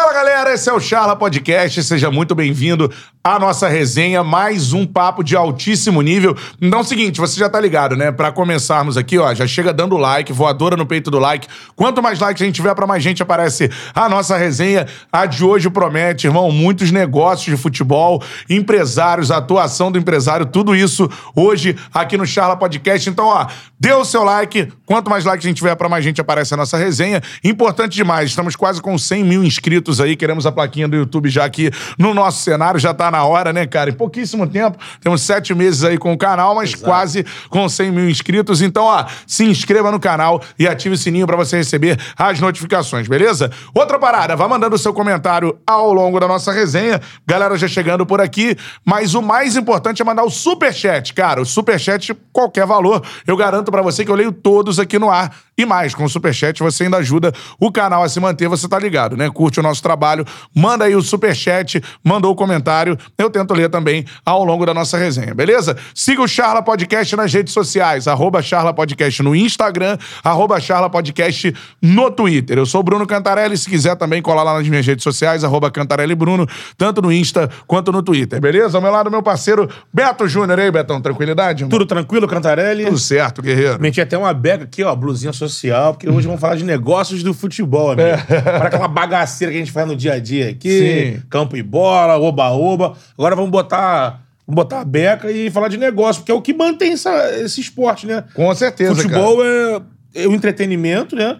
Fala galera, esse é o Charla Podcast, seja muito bem-vindo à nossa resenha, mais um papo de altíssimo nível. Então é o seguinte, você já tá ligado, né? Pra começarmos aqui, ó, já chega dando like, voadora no peito do like. Quanto mais likes a gente tiver, pra mais gente aparece a nossa resenha. A de hoje promete, irmão, muitos negócios de futebol, empresários, atuação do empresário, tudo isso hoje aqui no Charla Podcast. Então, ó, dê o seu like, quanto mais likes a gente tiver, pra mais gente aparece a nossa resenha. Importante demais, estamos quase com 100 mil inscritos aí, queremos a plaquinha do YouTube já aqui no nosso cenário, já tá na hora, né, cara? Em pouquíssimo tempo, temos sete meses aí com o canal, mas quase com 100 mil inscritos. Então, ó, se inscreva no canal e ative o sininho pra você receber as notificações, beleza? Outra parada, vá mandando o seu comentário ao longo da nossa resenha. Galera já chegando por aqui, mas o mais importante é mandar o superchat, cara. O superchat, qualquer valor, eu garanto pra você que eu leio todos aqui no ar. E mais, com o superchat você ainda ajuda o canal a se manter, você tá ligado, né? Curte o nosso trabalho, manda aí o superchat, mandou o comentário, eu tento ler também ao longo da nossa resenha, beleza? Siga o Charla Podcast nas redes sociais, arroba Charla Podcast no Instagram, arroba Charla Podcast no Twitter. Eu sou o Bruno Cantarelli, se quiser também colar lá nas minhas redes sociais, arroba Cantarelli Bruno, tanto no Insta quanto no Twitter, beleza? Ao meu lado, meu parceiro Beto Júnior. E aí, Betão, tranquilidade? irmão? Tudo tranquilo, Cantarelli? Tudo certo, guerreiro. Meti até uma beca aqui, ó, blusinha social, porque hoje vamos falar de negócios do futebol, amigo. Para aquela bagaceira que a gente faz no dia a dia aqui, Sim. campo e bola, oba-oba. Agora vamos botar, vamos botar a beca e falar de negócio, porque é o que mantém essa- esse esporte, né? Com certeza, Futebol é, é um entretenimento, né?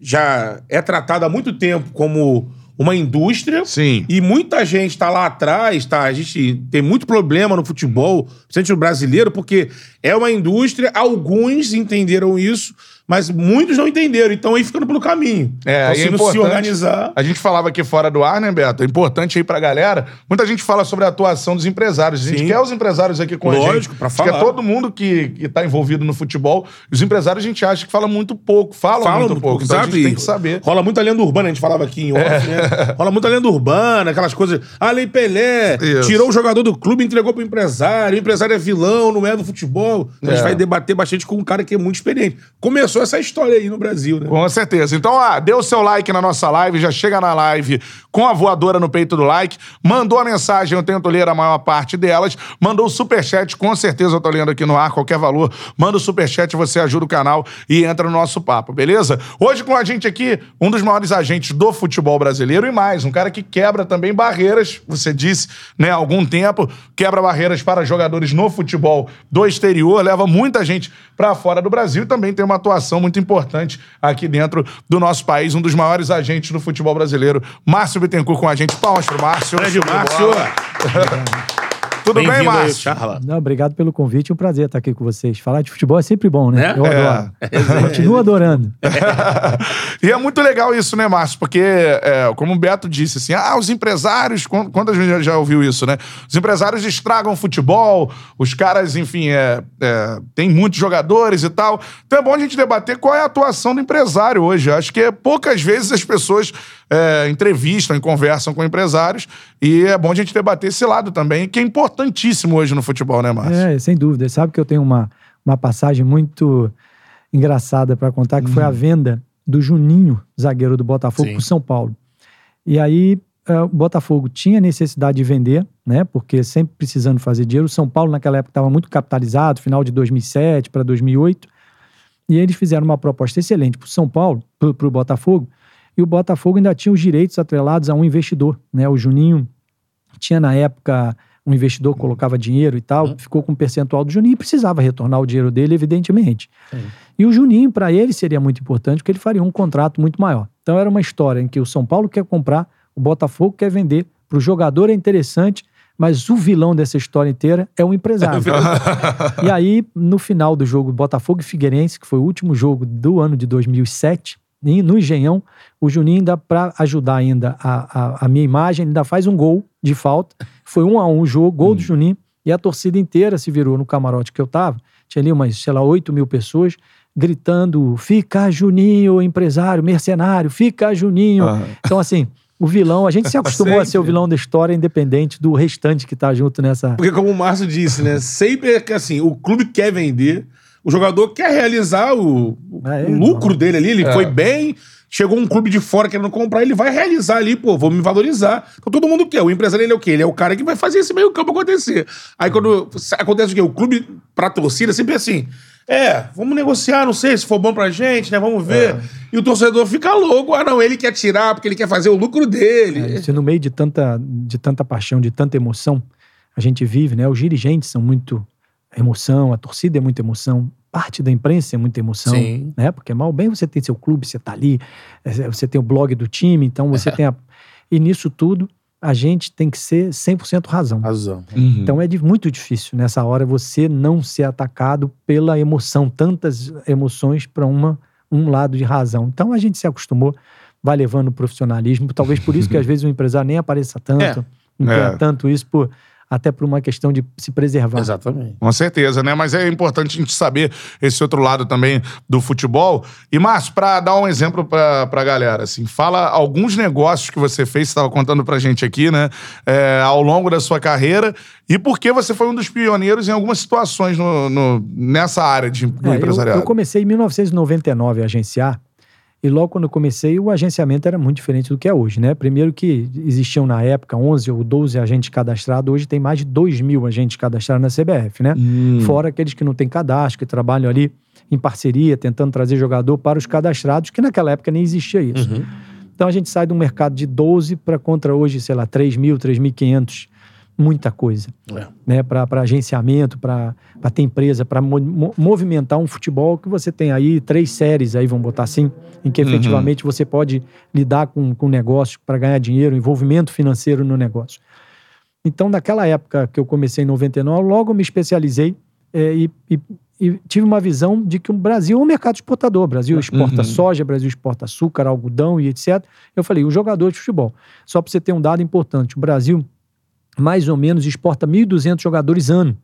Já é tratado há muito tempo como uma indústria. Sim. E muita gente tá lá atrás, tá? A gente tem muito problema no futebol, principalmente no brasileiro, porque é uma indústria, alguns entenderam isso, mas muitos não entenderam, então aí ficando pelo caminho. É, então, aí se é se organizar. A gente falava aqui fora do ar, né, Beto? É importante aí pra galera. Muita gente fala sobre a atuação dos empresários. A gente Sim. quer os empresários aqui com a gente. Lógico, pra é falar. todo mundo que, que tá envolvido no futebol. Os empresários a gente acha que fala muito pouco, falam Fala muito pouco. Então a exato, gente tem que saber. É. Rola muita lenda urbana, a gente falava aqui em off, né? Rola muita lenda urbana, aquelas coisas. Ah, Lei Pelé Isso. tirou o jogador do clube, entregou pro empresário. O empresário é vilão, não é do futebol. Então A É. gente vai debater bastante com um cara que é muito experiente. Começou essa história aí no Brasil, né? Com certeza. Então, ah, dê o seu like na nossa live, já chega na live com a voadora no peito do like, mandou a mensagem, eu tento ler a maior parte delas, mandou o superchat, com certeza eu tô lendo aqui no ar, qualquer valor, manda o superchat, você ajuda o canal e entra no nosso papo, beleza? Hoje com a gente aqui, um dos maiores agentes do futebol brasileiro e mais, um cara que quebra também barreiras, você disse, né, há algum tempo, quebra barreiras para jogadores no futebol do exterior, leva muita gente para fora do Brasil e também tem uma atuação muito importante aqui dentro do nosso país, um dos maiores agentes do futebol brasileiro, Márcio Bittencourt com a gente. Palmas pro Márcio. Grande Márcio. Tudo bem, aí, Márcio? Charla. Não, obrigado pelo convite, é um prazer estar aqui com vocês. Falar de futebol é sempre bom, né? Né? Eu É. adoro. Continuo adorando. e é muito legal isso, né, Márcio? Porque, é, como o Beto disse, assim, ah, os empresários, quan- quantas vezes já, já ouviu isso, né? Os empresários estragam o futebol, os caras, enfim, é, é, tem muitos jogadores e tal. Então é bom a gente debater qual é a atuação do empresário hoje. Acho que poucas vezes as pessoas é, entrevistam e conversam com empresários e é bom a gente debater esse lado também, que é importantíssimo hoje no futebol, né, Márcio? É, sem dúvida. Sabe que eu tenho uma, uma passagem muito engraçada para contar, que foi a venda do Juninho, zagueiro do Botafogo, para São Paulo. E aí eh, o Botafogo tinha necessidade de vender, né? Porque sempre precisando fazer dinheiro. O São Paulo naquela época estava muito capitalizado, final de 2007 para 2008. E eles fizeram uma proposta excelente para o São Paulo, para o Botafogo. E o Botafogo ainda tinha os direitos atrelados a um investidor, né? O Juninho tinha na época um investidor que colocava dinheiro e tal, ficou com um percentual do Juninho e precisava retornar o dinheiro dele, evidentemente. E o Juninho, para ele, seria muito importante, porque ele faria um contrato muito maior. Então era uma história em que o São Paulo quer comprar, o Botafogo quer vender, para o jogador é interessante, mas o vilão dessa história inteira é o empresário. e aí, no final do jogo Botafogo e Figueirense, que foi o último jogo do ano de 2007, em- no Engenhão, o Juninho ainda, para ajudar ainda a, a, a minha imagem, ainda faz um gol de falta. Foi um a um o jogo, gol do Juninho, e a torcida inteira se virou no camarote que eu tava. Tinha ali umas, sei lá, 8 mil pessoas gritando: fica Juninho, empresário, mercenário, fica Juninho. Então, assim, o vilão, a gente se acostumou a ser o vilão da história, independente do restante que tá junto nessa. Porque, como o Márcio disse, né? Sempre é que assim, o clube quer vender, o jogador quer realizar o, o É, lucro dele ali, ele foi bem, Chegou um clube de fora querendo comprar, ele vai realizar ali, pô, vou me valorizar. Então todo mundo quer. O empresário, ele é o quê? Ele é o cara que vai fazer esse meio campo acontecer. Aí quando acontece o quê? O clube, pra torcida, sempre é assim. É, vamos negociar, não sei se for bom pra gente, né? Vamos ver. E o torcedor fica louco. Ah, não, ele quer tirar porque ele quer fazer o lucro dele. É, no meio de tanta, de tanta paixão, de tanta emoção, a gente vive, né? Os dirigentes são muito emoção, a torcida é muita emoção, parte da imprensa é muita emoção, Sim. né? Porque mal ou bem você tem seu clube, você tá ali, é, você tem o blog do time, então você tem a... E nisso tudo, a gente tem que ser 100% razão. Razão. Então é de- muito difícil nessa hora você não ser atacado pela emoção, tantas emoções para uma um lado de razão. Então a gente se acostumou, vai levando o profissionalismo, talvez por isso que às vezes o empresário nem apareça tanto, É. não tenha É. tanto isso por até por uma questão de se preservar. Exatamente. Com certeza, né? Mas é importante a gente saber esse outro lado também do futebol. E, Márcio, pra dar um exemplo pra, pra galera, assim, fala alguns negócios que você fez, você tava contando pra gente aqui, né? é, ao longo da sua carreira e por que você foi um dos pioneiros em algumas situações no, no- nessa área de, do É, eu, empresariado. eu comecei em 1999 a agenciar, e logo quando eu comecei, o agenciamento era muito diferente do que é hoje, né? Primeiro que existiam na época 11 ou 12 agentes cadastrados, hoje tem mais de 2 mil agentes cadastrados na CBF, né? Hum. Fora aqueles que não têm cadastro, que trabalham ali em parceria, tentando trazer jogador para os cadastrados, que naquela época nem existia isso. Então a gente sai de um mercado de 12 para contra hoje, sei lá, 3 mil, 3.500, muita coisa É. né, para agenciamento, para ter empresa, para movimentar um futebol que você tem aí três séries aí, vamos botar assim, em que efetivamente você pode lidar com o negócio para ganhar dinheiro, envolvimento financeiro no negócio. Então, naquela época que eu comecei em 99, logo eu me especializei eh, e, e- e tive uma visão de que o Brasil é um mercado exportador. O Brasil exporta soja, o Brasil exporta açúcar, algodão e etc. Eu falei, o jogador de futebol. Só para você ter um dado importante, o Brasil mais ou menos exporta 1.200 jogadores ano.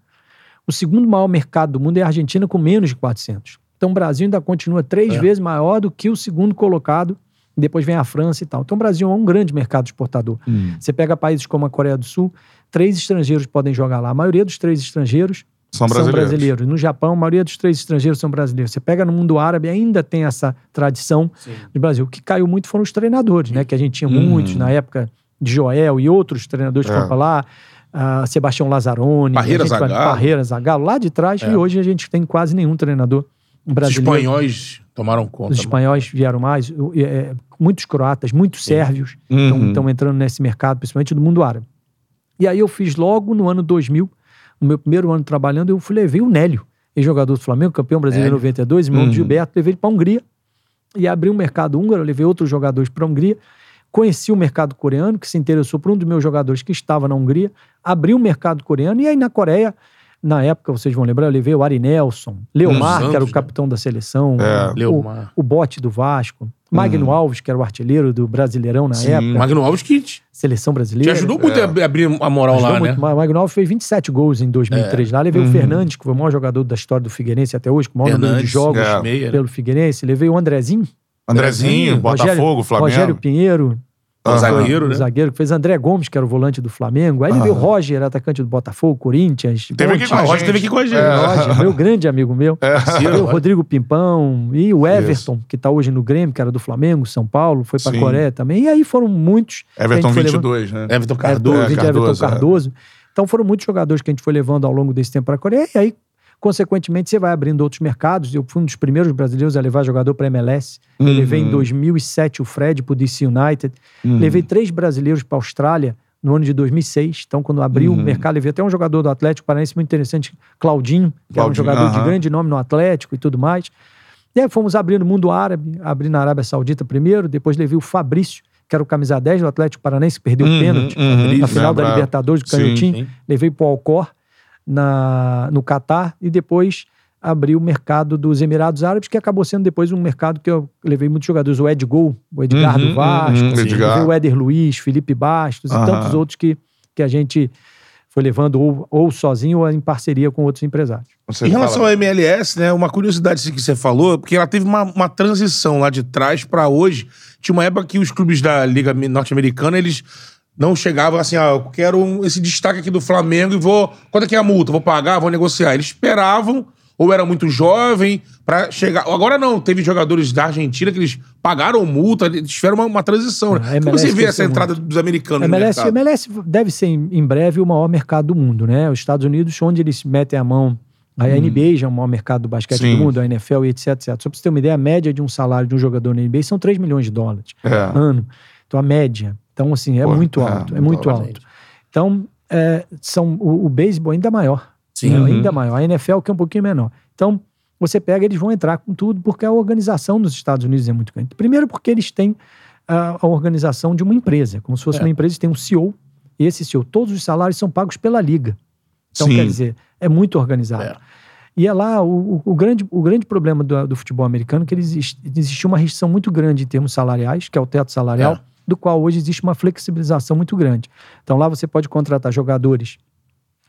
O segundo maior mercado do mundo é a Argentina, com menos de 400. Então o Brasil ainda continua três É. vezes maior do que o segundo colocado. Depois vem a França e tal. Então o Brasil é um grande mercado exportador. Hum. Você pega países como a Coreia do Sul, três estrangeiros podem jogar lá. A maioria dos três estrangeiros São são brasileiros. brasileiros. No Japão, a maioria dos três estrangeiros são brasileiros. Você pega no mundo árabe, ainda tem essa tradição do Brasil. O que caiu muito foram os treinadores, né? Que a gente tinha muitos na época de Joel e outros treinadores que É. foram pra lá. ah, Sebastião Lazzaroni, vai- Zagallo. Lá de trás, É. e hoje a gente tem quase nenhum treinador Os brasileiro. espanhóis tomaram conta. Os espanhóis vieram mais, é, muitos croatas, muitos sérvios Uhum. estão entrando nesse mercado, principalmente do mundo árabe. E aí eu fiz logo no ano 2000, no meu primeiro ano trabalhando, eu fui, levei o Nélio, ex-jogador do Flamengo, campeão brasileiro em 92, irmão Uhum. do Gilberto, levei ele para a Hungria e abri um mercado húngaro, levei outros jogadores para a Hungria, conheci o mercado coreano, que se interessou por um dos meus jogadores que estava na Hungria, abri o mercado coreano, e aí na Coreia, na época, vocês vão lembrar, eu levei o Ari Nelson, Leomar, Nos que era o né? capitão da seleção, É. o- Leomar. o Bote do Vasco, Magno Alves, que era o artilheiro do Brasileirão na Sim. época, Magno Alves que te seleção brasileira. ajudou muito a abrir a moral Ajudou lá, muito. né? Ma- Magno Alves fez 27 gols em 2003 lá. Levei o Fernandes, que foi o maior jogador da história do Figueirense até hoje, com o maior número de Fernandes, jogos é. né? pelo Figueirense. Levei o Andrezinho, Andrezinho, Botafogo, Rogério, Flamengo. Rogério Pinheiro, O zagueiro, o né? zagueiro, que fez André Gomes, que era o volante do Flamengo. Aí levei o Roger, atacante do Botafogo, Corinthians. Teve aqui Ponte, com a o Roger gente. teve aqui com a gente. É. Roger, meu grande amigo meu. Levei o Rodrigo Pimpão e o Everton, que tá hoje no Grêmio, que era do Flamengo, São Paulo, foi pra Sim. Coreia também. E aí foram muitos. Everton gente foi levando- 22, né? Everton Cardoso. É, Cardoso, Cardoso, é. Cardoso. Então foram muitos jogadores que a gente foi levando ao longo desse tempo para a Coreia. E aí, consequentemente, você vai abrindo outros mercados. Eu fui um dos primeiros brasileiros a levar jogador para MLS. Uhum. levei em 2007 o Fred para o DC United. Levei três brasileiros para a Austrália no ano de 2006. Então, quando abriu Uhum. o mercado, levei até um jogador do Atlético Paranaense muito interessante, Claudinho, que era um Claudinho, jogador de grande nome no Atlético e tudo mais. E aí fomos abrindo o mundo árabe, abri na Arábia Saudita primeiro, depois levei o Fabrício, que era o camisa 10 do Atlético Paranaense, que perdeu o Uhum, pênalti uhum, na final da. Libertadores do Canhotinho. sim. Levei pro Alcor na, no Catar e depois abri o mercado dos Emirados Árabes, que acabou sendo depois um mercado que eu levei muitos jogadores, o Ed Gol, o Edgar Uhum, do Vasco, uhum, Edgar. o Éder Luiz, Felipe Bastos Aham. e tantos outros que, que a gente foi levando ou, ou sozinho ou em parceria com outros empresários. Você Em relação fala- ao MLS, né, uma curiosidade assim que você falou, porque ela teve uma, uma transição lá de trás pra hoje. Tinha uma época que os clubes da Liga Norte-Americana, eles não chegavam assim, ah, eu quero esse destaque aqui do Flamengo e vou. Quanto é que é a multa? Vou pagar, vou negociar. Eles esperavam ou era muito jovem pra chegar. Agora não, teve jogadores da Argentina que eles pagaram multa, eles tiveram uma, uma transição. Né? A Como você vê essa entrada dos americanos no MLS, mercado? MLS deve ser em breve o maior mercado do mundo, né? Os Estados Unidos, onde eles metem a mão. A NBA já é o maior mercado do basquete Sim. do mundo, a NFL e etc, etc. Só pra você ter uma ideia, a média de um salário de um jogador na NBA são 3 milhões de dólares É. ano. Então, a média. Então, assim, é Pô, muito é, alto. É muito muito alto. alto. Então, é, são, o, o beisebol ainda é maior. Sim. né? Uhum. Ainda maior. A NFL que é um pouquinho menor. Então, você pega, eles vão entrar com tudo, porque a organização dos Estados Unidos é muito grande. Primeiro, porque eles têm a, a organização de uma empresa, como se fosse É. uma empresa, tem um CEO, e esse CEO, todos os salários são pagos pela liga. Então, Sim. quer dizer, é muito organizado. É. E é lá o, o- o grande, o grande problema do, do futebol americano que ele existe, existe uma restrição muito grande em termos salariais, que é o teto salarial, É. do qual hoje existe uma flexibilização muito grande. Então lá você pode contratar jogadores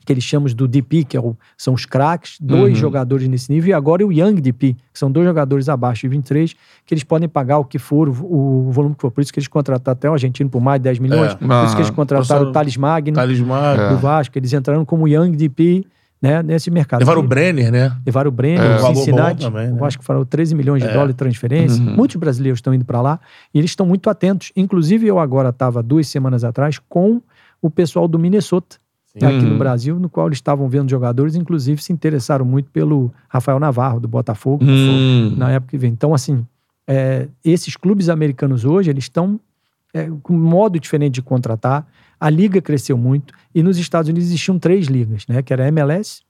que eles chamam do DP, que é o- são os craques, dois Uhum. jogadores nesse nível, e agora o Young DP, que são dois jogadores abaixo de 23, que eles podem pagar o que for, o, o volume que for. Por isso que eles contrataram até o argentino por mais de 10 milhões, É. por isso que eles Aham. contrataram Nossa, o Thales Magno Talismã. É. do Vasco, eles entraram como Young DP né, nesse mercado. Levaram o Brenner, né? Levaram o Brenner, É. o Cincinnati, também, né? eu acho que foram 13 milhões de É. dólares de transferência. Uhum. Muitos brasileiros estão indo para lá e eles estão muito atentos. Inclusive, eu agora estava duas semanas atrás com o pessoal do Minnesota, Sim. aqui Uhum. no Brasil, no qual eles estavam vendo jogadores, inclusive se interessaram muito pelo Rafael Navarro, do Botafogo, Hum. na época que vem. Então, assim, é, esses clubes americanos hoje, eles estão é, com um modo diferente de contratar. A liga cresceu muito e nos Estados Unidos existiam três ligas, né? Que era a MLS,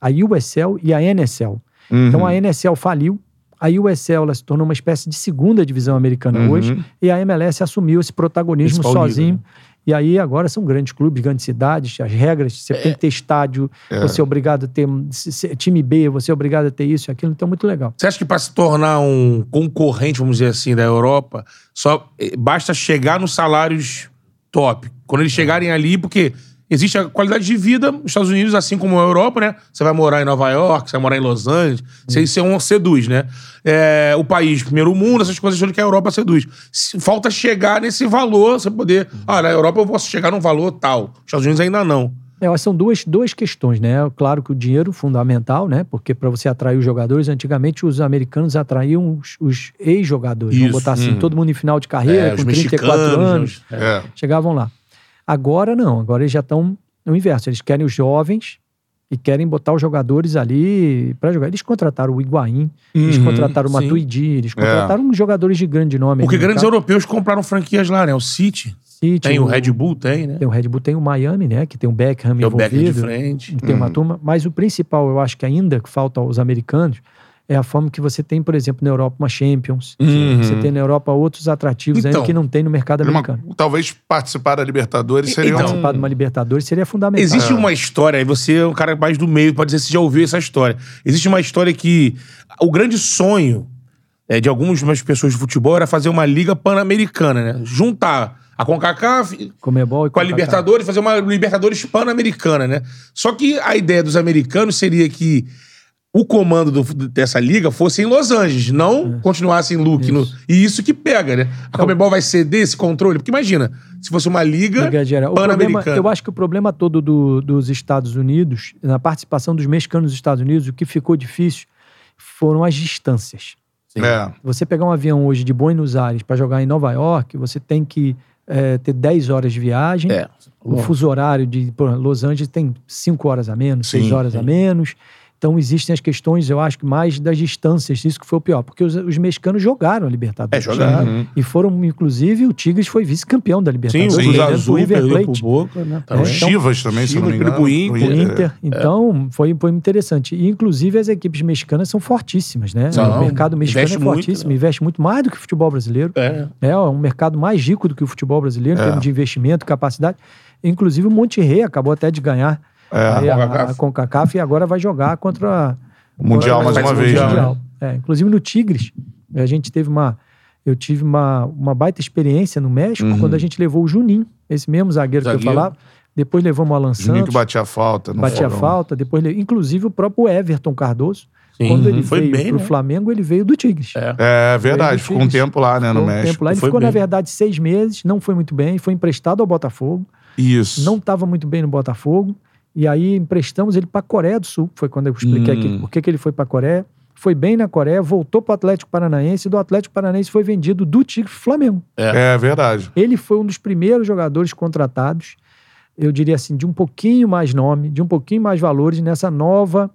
a USL e a NSL. Então Uhum. a NSL faliu, a USL ela se tornou uma espécie de segunda divisão americana Uhum. hoje e a MLS assumiu esse protagonismo Principal liga, sozinho. né? E aí agora são grandes clubes, grandes cidades, as regras, você tem que ter estádio, É. você é obrigado a ter time B, você é obrigado a ter isso e aquilo, então muito legal. Você acha que para se tornar um concorrente, vamos dizer assim, da Europa, só eh, basta chegar nos salários top? Quando eles chegarem ali, porque existe a qualidade de vida nos Estados Unidos, assim como a Europa, né? Você vai morar em Nova York, você vai morar em Los Angeles, você, isso é um seduz, né? É, o país, primeiro mundo, essas coisas que a Europa seduz. Se- Falta chegar nesse valor, você poder. Ah, na Europa eu posso chegar num valor tal. Os Estados Unidos ainda não. É, são duas, duas questões, né? Claro que o dinheiro fundamental, né? Porque para você atrair os jogadores, antigamente os americanos atraíam os, os ex-jogadores. Vamos botar assim, hum. todo mundo em final de carreira, É, com 34 mexicanos. anos, né? É. chegavam lá. Agora não, agora eles já estão no inverso. Eles querem os jovens e querem botar os jogadores ali para jogar. Eles contrataram o Higuaín, eles Uhum, contrataram o. Matuidi, eles contrataram jogadores de grande nome. Porque grandes mercado. europeus compraram franquias lá, né? O City. City, Tem o Red Bull, tem, né? Tem o Red Bull, tem o Miami, né? Que tem o Beckham Que é o Beckham de envolvido. frente. tem uma Uhum. turma, mas o principal, eu acho que ainda que falta aos americanos, é a forma que você tem, por exemplo, na Europa uma Champions. Uhum. Você tem na Europa outros atrativos Então, ainda que não tem no mercado Uma- americano. talvez participar da Libertadores seria Então, um... Participar de uma Libertadores seria fundamental. Existe uma história, e você é um cara mais do meio, pode dizer se já ouviu essa história. Existe uma história que o grande sonho é, de algumas pessoas de futebol era fazer uma liga pan-americana, né? Juntar a CONCACAF Comebol com a. Libertadores, fazer uma Libertadores pan-americana, né? Só que a ideia dos americanos seria que o comando do- dessa liga fosse em Los Angeles, não continuasse em Luke. no- e isso que pega, né? A Comebol vai ceder esse controle? Porque imagina, se fosse uma liga, Liga pan-americana. eu acho que o problema todo do- dos Estados Unidos, na participação dos mexicanos nos Estados Unidos, o que ficou difícil foram as distâncias. É. Você pegar um avião hoje de Buenos Aires para jogar em Nova York, você tem que eh, ter 10 horas de viagem. É. O fuso horário de Los Angeles tem 5 horas a menos, Sim, 6 horas a menos. Então existem as questões, eu acho que mais das distâncias, isso que foi o pior. Porque os, os mexicanos jogaram a Libertadores. É, jogaram. Uhum. E foram, inclusive, o Tigres foi vice-campeão da Libertadores. o Sim, dentro do Azul River perdeu pro. Boca, né? O então- Chivas também, se eu não me Chivas, engano. pro Inter, O É. Inter, então, foi, foi interessante. E, inclusive, as equipes mexicanas são fortíssimas, né? São. o mercado mexicano é muito, fortíssimo, né? investe muito mais do que o futebol brasileiro. É. É um mercado mais rico do que o futebol brasileiro, em É. termos de investimento, capacidade. Inclusive, o Monterrey acabou até de ganhar É. a, CONCACAF. a CONCACAF e agora vai jogar contra O Mundial mais uma vez, né? É, inclusive no Tigres, a gente teve uma. Eu tive uma, uma baita experiência no México Uhum. quando a gente levou o Juninho, esse mesmo zagueiro, que eu Zagueiro. falava. Depois levamos o Alan Juninho que Santos, batia falta. no batia falta. Depois, inclusive o próprio Everton Cardoso, Sim. quando ele Foi veio bem, pro né? Flamengo, ele veio do Tigres. É. É verdade, Veio do ficou um tempo lá, né, no Ficou um México. tempo lá. Ele Foi ficou, na bem. verdade, seis meses, não foi muito bem, foi emprestado ao Botafogo, Isso. não estava muito bem no Botafogo. E aí emprestamos ele para a Coreia do Sul. Foi quando eu expliquei Hum. aqui por que ele foi para a Coreia. Foi bem na Coreia, voltou para o Atlético Paranaense. E do Atlético Paranaense foi vendido do Tigre Flamengo. É, verdade. Ele foi um dos primeiros jogadores contratados, eu diria assim, de um pouquinho mais nome, de um pouquinho mais valores nessa nova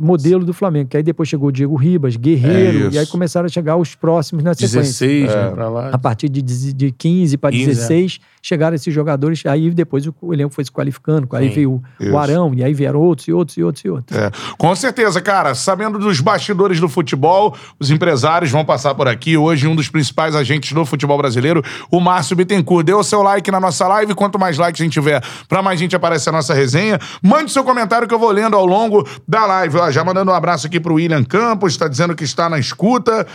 modelo do Flamengo. Que aí depois chegou o Diego Ribas, É Guerreiro, isso. e aí começaram a chegar os próximos na sequência. 16, né, pra lá. A partir de, de 15 para 15, 16, chegaram esses jogadores. Aí depois o, elenco foi se qualificando. Aí Sim. veio o, Isso. o Arão, e aí vieram outros, e outros, e outros, e outros. É, com certeza, cara. Sabendo dos bastidores do futebol, os empresários vão passar por aqui. Hoje, um dos principais agentes do futebol brasileiro, o Márcio Bittencourt. Dê o seu like na nossa live. Quanto mais likes a gente tiver, pra mais gente aparecer a nossa resenha. Mande seu comentário que eu vou lendo ao longo da live. Já mandando um abraço aqui pro William Campos, tá dizendo que está na escuta.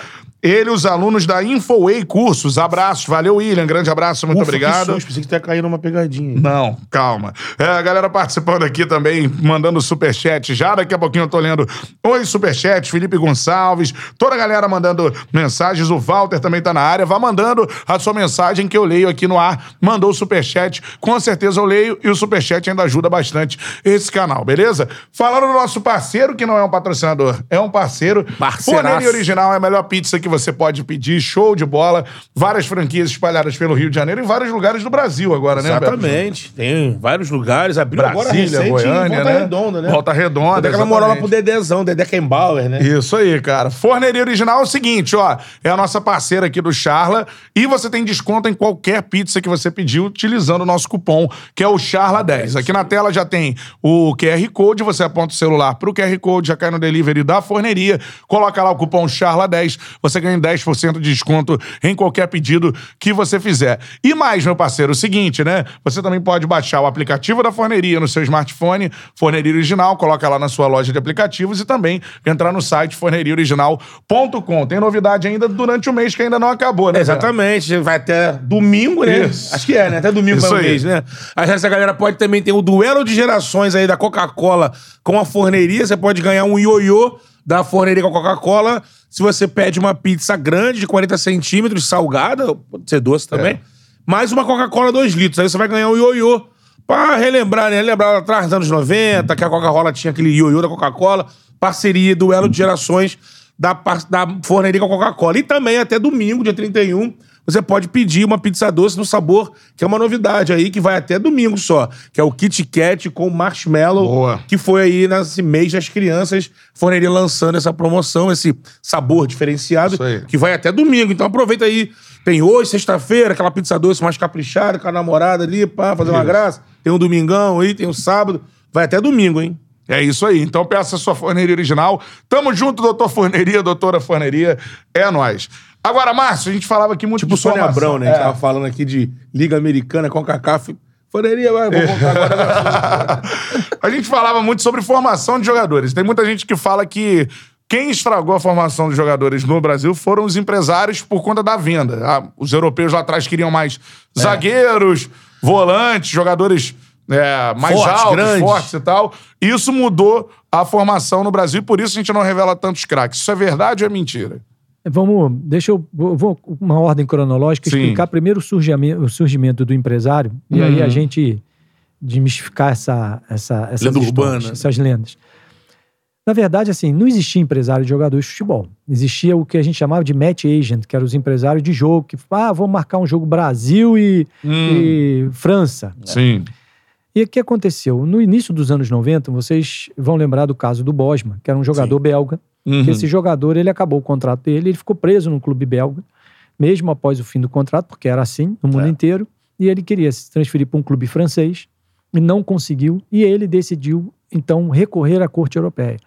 Ele os alunos da Infoway Cursos. Abraços. Valeu, William. Grande abraço. Muito Ufa, que obrigado. susto, Pensei que cair numa pegadinha. Não, calma. É, a galera participando aqui também, mandando superchat. Já daqui a pouquinho eu tô lendo Oi, superchat, Felipe Gonçalves, toda a galera mandando mensagens. O Walter também tá na área. Vá mandando a sua mensagem que eu leio aqui no ar. Mandou o superchat, com certeza eu leio e o superchat ainda ajuda bastante esse canal, beleza? Falando do nosso parceiro, que não é um patrocinador, é um parceiro. Forneria Original é a melhor pizza que você pode pedir. Show de bola. Várias franquias espalhadas pelo Rio de Janeiro e vários lugares do Brasil agora, né, Beto? Exatamente. Tem vários lugares. Abriu agora Brasília, recente Goiânia, Volta né? Redonda, né? Volta Redonda, Deu aquela moral lá pro. Dedezão, Dedé Kembauer, né? Isso aí, cara. Forneria Original é o seguinte, ó. É a nossa parceira aqui do Charla. E você tem desconto em qualquer pizza que você pediu utilizando o nosso cupom, que é o Charla10. Aqui na tela já tem o QR Code. Você aponta o celular pro QR Code, já cai no delivery da forneria. Coloca lá o cupom Charla10. Você ganha 10% de desconto em qualquer pedido que você fizer. E mais, meu parceiro, o seguinte, né? Você também pode baixar o aplicativo da forneria no seu smartphone, Forneria Original, coloca lá na sua loja de aplicativos e também entrar no site forneriaoriginal.com. Tem novidade ainda durante o mês que ainda não acabou, né? Exatamente, vai até domingo, né? Isso. Acho que é, né? Até domingo Isso vai aí. mês, né? Aí essa galera pode também ter o duelo de gerações aí da Coca-Cola com a forneria. Você pode ganhar um ioiô da forneria com a Coca-Cola se você pede uma pizza grande de 40 centímetros, salgada, pode ser doce também, É. mais uma Coca-Cola 2 litros. Aí você vai ganhar um ioiô. Pra relembrar, né? Lembrar lá atrás dos anos 90, que a Coca-Cola tinha aquele ioiô da Coca-Cola, parceria, duelo de gerações da, da forneria com a Coca-Cola. E também até domingo, dia 31, você pode pedir uma pizza doce no sabor, que é uma novidade aí, que vai até domingo só, que é o Kit Kat com marshmallow, Boa. que foi aí nesse mês das crianças, forneria lançando essa promoção, esse sabor diferenciado, que vai até domingo. Então aproveita aí. Tem hoje, sexta-feira, aquela pizza doce mais caprichada, com a namorada ali, pá, fazer uma Isso. graça. Tem um domingão aí, tem um sábado. Vai até domingo, hein? É isso aí. Então peça a sua forneria original. Tamo junto, doutor Forneria, doutora Forneria. É nóis. Agora, Márcio, a gente falava aqui muito Tipo o de Sônia formação. Abrão, né? A gente É. tava falando aqui de Liga Americana com CACAF. Forneria, vai, vou voltar agora. a gente falava muito sobre formação de jogadores. Tem muita gente que fala que quem estragou a formação dos jogadores no Brasil foram os empresários por conta da venda. Ah, os europeus lá atrás queriam mais É. zagueiros, volantes, jogadores é, mais Fortes, altos, grandes. fortes e tal. Isso mudou a formação no Brasil e por isso a gente não revela tantos craques. Isso é verdade ou é mentira? Vamos, deixa eu, vou, vou uma ordem cronológica, Sim. explicar primeiro o surgimento, o surgimento do empresário, e aí Uhum. a gente desmistificar essa, essa, essas Lenda urbana. essas lendas. Na verdade, assim, não existia empresário de jogadores de futebol. Existia o que a gente chamava de match agent, que eram os empresários de jogo, que, ah, vamos marcar um jogo Brasil e, e França. Sim. E o que aconteceu? No início dos anos 90, vocês vão lembrar do caso do Bosman, que era um jogador belga. Uhum. que Esse jogador, ele acabou o contrato dele, ele ficou preso num clube belga, mesmo após o fim do contrato, porque era assim no mundo É. inteiro, e ele queria se transferir para um clube francês e não conseguiu, e ele decidiu, então, recorrer à Corte Europeia.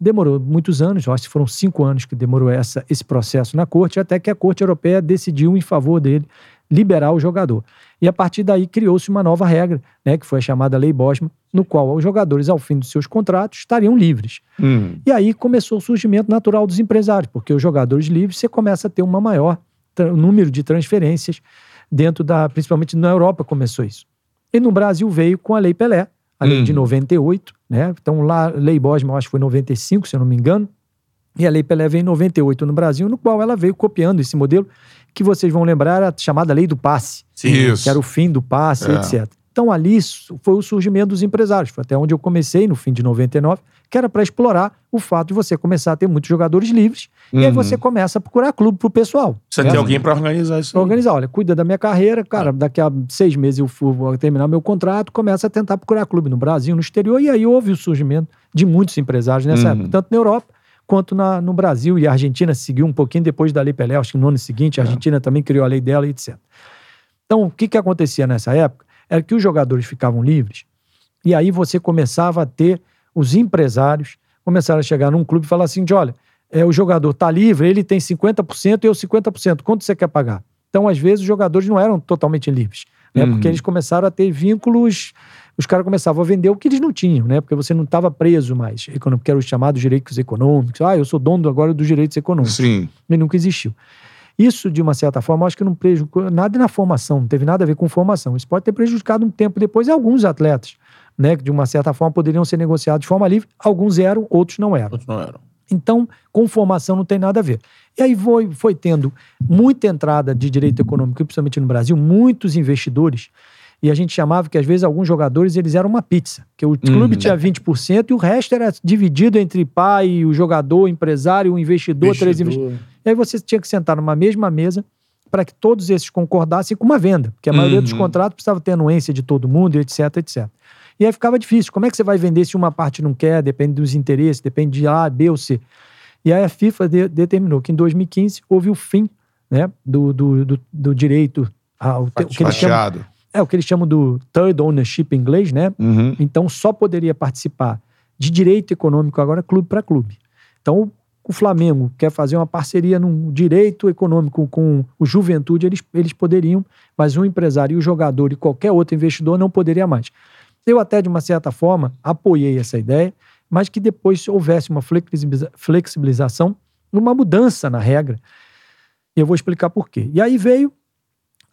Demorou muitos anos, acho que foram cinco anos que demorou essa, esse processo na Corte, até que a Corte Europeia decidiu em favor dele liberar o jogador. E a partir daí criou-se uma nova regra, né, que foi a chamada Lei Bosman, no qual os jogadores, ao fim dos seus contratos, estariam livres. Hum. E aí começou o surgimento natural dos empresários, porque os jogadores livres você começa a ter uma maior número de transferências dentro da, principalmente na Europa começou isso. E no Brasil veio com a Lei Pelé, a lei de Uhum. 98, né? Então lá, a Lei Bosman, eu acho que foi 95, se eu não me engano, e a Lei Pelé veio em 98 no Brasil, no qual ela veio copiando esse modelo, que vocês vão lembrar, a chamada Lei do Passe, Isso. que era o fim do passe, É. etc. Então ali foi o surgimento dos empresários. Foi até onde eu comecei, no fim de 99, que era para explorar o fato de você começar a ter muitos jogadores livres. E aí Uhum. você começa a procurar clube pro pessoal. Você né? tem alguém pra organizar isso Pra organizar, olha, cuida da minha carreira, cara, daqui a seis meses eu vou terminar meu contrato, começa a tentar procurar clube no Brasil, no exterior, e aí houve o surgimento de muitos empresários nessa Uhum. época, tanto na Europa quanto na, no Brasil, e a Argentina seguiu um pouquinho depois da Lei Pelé, acho que no ano seguinte a Argentina também criou a lei dela, e etc. Então, o que, que acontecia nessa época era que os jogadores ficavam livres, e aí você começava a ter os empresários começaram a chegar num clube e falar assim: de, olha, é, o jogador está livre, ele tem 50% e eu 50%. Quanto você quer pagar? Então, às vezes, os jogadores não eram totalmente livres, né? Uhum. Porque eles começaram a ter vínculos, os caras começavam a vender o que eles não tinham, né? Porque você não estava preso mais, econômico, que eram os chamados direitos econômicos. Ah, eu sou dono agora dos direitos econômicos. Sim. E nunca existiu. Isso, de uma certa forma, acho que não prejudicou nada na formação, não teve nada a ver com formação. Isso pode ter prejudicado um tempo depois alguns atletas, né? Que de uma certa forma poderiam ser negociados de forma livre. Alguns eram, outros não eram. Outros não eram. Então, com formação não tem nada a ver. E aí foi, foi tendo muita entrada de direito econômico, principalmente no Brasil, muitos investidores. E a gente chamava que, às vezes, alguns jogadores eles eram uma pizza. Que o clube tinha 20% e o resto era dividido entre pai, o jogador, o empresário, o investidor, três investidores. E aí você tinha que sentar numa mesma mesa para que todos esses concordassem com uma venda. Porque a maioria dos Uhum. contratos precisava ter anuência de todo mundo, etc, etc. E aí ficava difícil. Como é que você vai vender se uma parte não quer? Depende dos interesses, depende de A, B ou C. E aí a FIFA de- determinou que em 2015 houve o fim né, do, do, do, do direito ao te- o que eles chamam. É o que eles chamam do third ownership em inglês, né? Uhum. Então só poderia participar de direito econômico agora clube para clube. Então o- Flamengo quer fazer uma parceria num direito econômico com o Juventude, eles, eles poderiam, mas o empresário e o jogador e qualquer outro investidor não poderia mais. Eu até, de uma certa forma, apoiei essa ideia, mas que depois houvesse uma flexibiliza- flexibilização, uma mudança na regra. E eu vou explicar por quê. E aí veio,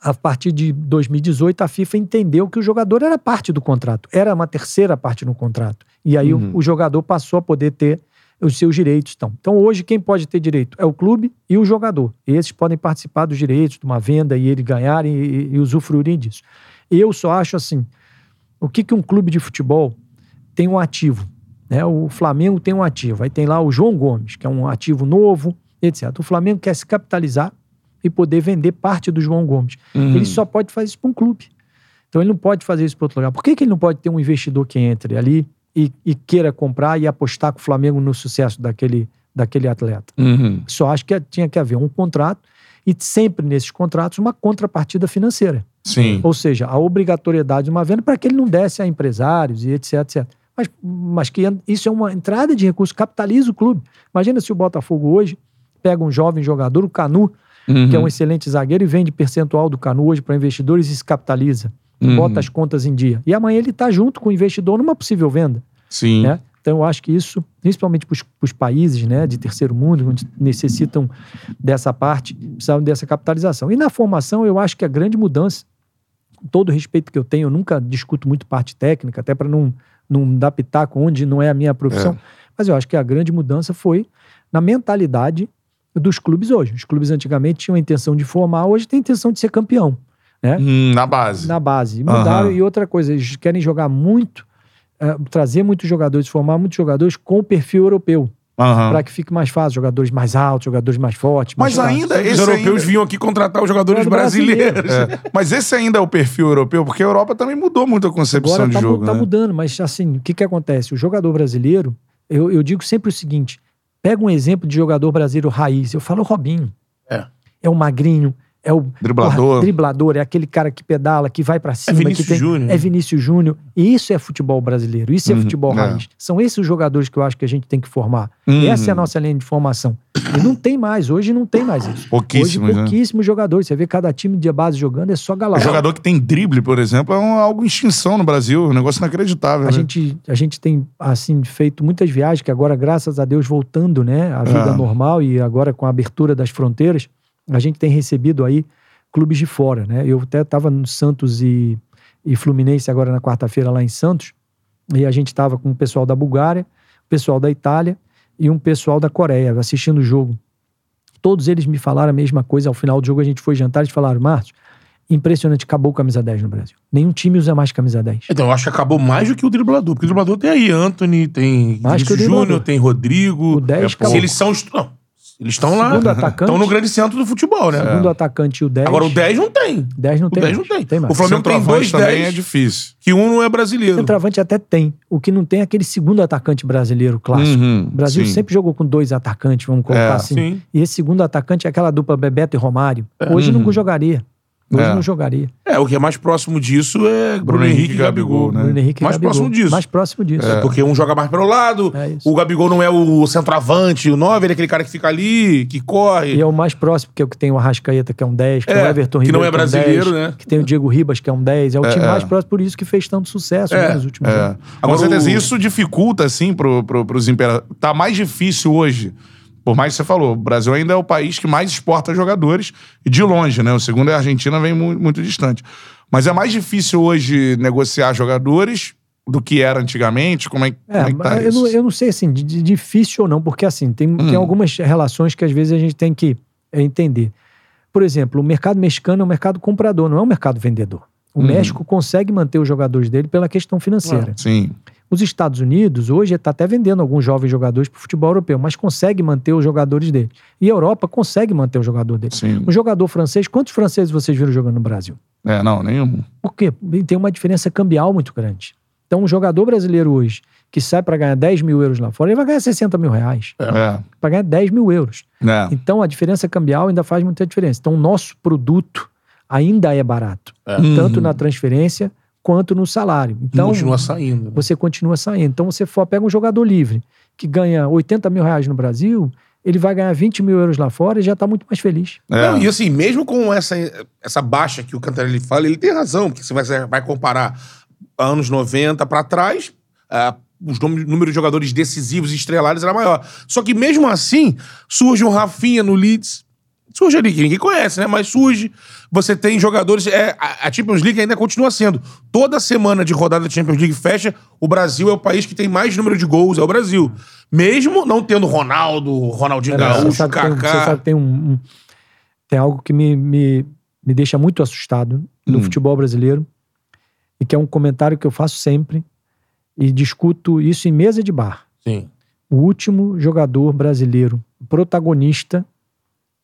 a partir de 2018, a FIFA entendeu que o jogador era parte do contrato, era uma terceira parte no contrato. E aí o- Uhum. o, jogador passou a poder ter os seus direitos. Então. então, hoje, quem pode ter direito é o clube e o jogador. Esses podem participar dos direitos de uma venda e eles ganharem e, e usufruírem disso. Eu só acho assim: o que, que um clube de futebol tem um ativo? Né? O Flamengo tem um ativo. Aí tem lá o João Gomes, que é um ativo novo, etc. O Flamengo quer se capitalizar e poder vender parte do João Gomes. Uhum. Ele só pode fazer isso para um clube. Então ele não pode fazer isso para outro lugar. Por que, que ele não pode ter um investidor que entre ali e, e queira comprar e apostar com o Flamengo no sucesso daquele, daquele atleta? Uhum. Só acho que tinha que haver um contrato e sempre nesses contratos uma contrapartida financeira. Sim. Ou seja, a obrigatoriedade de uma venda para que ele não desse a empresários e etc, etc. Mas, mas que isso é uma entrada de recurso, capitaliza o clube. Imagina se o Botafogo hoje pega um jovem jogador, o Canu, Uhum. que é um excelente zagueiro, e vende percentual do Canu hoje para investidores e se capitaliza. Uhum. Bota as contas em dia. E amanhã ele está junto com o investidor numa possível venda. Sim. Né? Então eu acho que isso, principalmente para os países né, de terceiro mundo, onde necessitam dessa parte, precisam dessa capitalização. E na formação, eu acho que a grande mudança, com todo o respeito que eu tenho, eu nunca discuto muito parte técnica, até para não, não dar pitaco onde não é a minha profissão, mas eu acho que a grande mudança foi na mentalidade dos clubes hoje. Os clubes antigamente tinham a intenção de formar, hoje tem a intenção de ser campeão. Né? Hum, na base. na base. E Mudaram. Aham. E outra coisa, eles querem jogar muito, eh, trazer muitos jogadores, formar muitos jogadores com o perfil europeu, Aham. para que fique mais fácil. Jogadores mais altos, jogadores mais fortes. Mas mais ainda, Os europeus ainda... vinham aqui contratar os jogadores brasileiros. brasileiro. É. Mas esse ainda é o perfil europeu, porque a Europa também mudou muito a concepção Agora de tá, mu- jogo, tá né? mudando, mas assim, o que que acontece? O jogador brasileiro, eu, eu digo sempre o seguinte: pega um exemplo de jogador brasileiro raiz. Eu falo o Robinho. É. É o magrinho, é o Driblador. porra, driblador, é aquele cara que pedala, que vai pra cima, Vinícius que tem, Júnior. é Vinícius Júnior. E isso é futebol brasileiro, isso é Uhum, futebol é. raiz. São esses os jogadores que eu acho que a gente tem que formar. Uhum. Essa é a nossa linha de formação. E não tem mais, hoje não tem mais isso. Pouquíssimos, hoje né? pouquíssimos jogadores. Você vê cada time de base jogando, é só O galera. jogador que tem drible, por exemplo, é um, algo extinção no Brasil. Um negócio inacreditável. A né? gente, a gente tem, assim, feito muitas viagens, que agora, graças a Deus, voltando, né, à vida É. normal e agora com a abertura das fronteiras, a gente tem recebido aí clubes de fora, né? Eu até estava no Santos e, e Fluminense agora na quarta-feira lá em Santos, e a gente estava com o pessoal da Bulgária, o pessoal da Itália e um pessoal da Coreia assistindo o jogo. Todos eles me falaram a mesma coisa. Ao final do jogo a gente foi jantar, eles falaram, Márcio, Impressionante, acabou o camisa 10 no Brasil. Nenhum time usa mais camisa 10. Então, eu acho que acabou mais do que o driblador. Porque o driblador tem aí Anthony, tem. Júnior, tem Rodrigo. O 10 É. Se eles são... Não, eles estão lá. Segundo atacante. Estão no grande centro do futebol, né? Segundo atacante, o 10. Agora, o 10 não tem. 10 não O tem. 10 não tem. mais. O Flamengo tem dois também 10. é difícil. Que um não é brasileiro. Centroavante até tem. O que não tem é aquele segundo atacante brasileiro clássico. Uhum, o Brasil sim. sempre jogou com dois atacantes, vamos colocar É, assim. sim. E esse segundo atacante é aquela dupla Bebeto e Romário. Hoje não jogaria. Hoje É. não jogaria. É, o que é mais próximo disso é Bruno, Henrique e Gabigol, né? Bruno Henrique mais Gabigol. próximo disso. Mais próximo disso. É, Porque um joga mais pelo lado, É o Gabigol não é o centroavante, o 9, ele é aquele cara que fica ali, que corre. E é o mais próximo, que é o que tem o Arrascaeta, que é um 10, que É, é o Everton que não Ribeiro, é que um brasileiro, 10, né? Que tem o Diego Ribas, que é um 10. É o time é. mais próximo, por isso que fez tanto sucesso É, né, nos últimos É. anos. Com Agora, certeza, o- isso dificulta, assim, pro, pro, pros imperadores. Tá mais difícil hoje. Por mais que você falou, o Brasil ainda é o país que mais exporta jogadores, de longe, né? O segundo é a Argentina, vem mu- muito, distante. Mas é mais difícil hoje negociar jogadores do que era antigamente? Como é, É, como é que tá eu, isso? não, eu não sei assim, de, de difícil ou não, porque assim, tem, Hum. tem algumas relações que às vezes a gente tem que é, entender. Por exemplo, o mercado mexicano é um mercado comprador, não é um mercado vendedor. O Uhum. México consegue manter os jogadores dele pela questão financeira. Sim. Os Estados Unidos, hoje, está até vendendo alguns jovens jogadores para o futebol europeu, mas consegue manter os jogadores dele. E a Europa consegue manter o jogador dele. Sim. Um jogador francês, quantos franceses vocês viram jogando no Brasil? É, não, nenhum. Por quê? Tem uma diferença cambial muito grande. Então, um jogador brasileiro hoje que sai para ganhar 10 mil euros lá fora, ele vai ganhar 60 mil reais. É. Para ganhar 10 mil euros. É. Então, a diferença cambial ainda faz muita diferença. Então, o nosso produto ainda é barato. É. Tanto Uhum. na transferência quanto no salário. Então, continua saindo. né? você continua saindo. Então, você for, pega um jogador livre que ganha 80 mil reais no Brasil, ele vai ganhar 20 mil euros lá fora e já está muito mais feliz. É. Não, e assim, mesmo com essa, essa baixa que o Cantarelli fala, ele tem razão, porque você vai, você vai comparar anos 90 pra trás, ah, os número de jogadores decisivos e estrelados era maior. Só que mesmo assim, surge um Rafinha no Leeds. Surge ali, que ninguém conhece, né? Mas surge. Você tem jogadores. É, a, Champions League ainda continua sendo. Toda semana de rodada da Champions League fecha, o Brasil é o país que tem mais número de gols, é o Brasil. Mesmo não tendo Ronaldo, Ronaldinho você Gaúcho, sabe que tem, Kaká. você sabe tem um, um- tem algo que me, me, me deixa muito assustado no Hum. futebol brasileiro e que é um comentário que eu faço sempre e discuto isso em mesa de bar. Sim. O último jogador brasileiro protagonista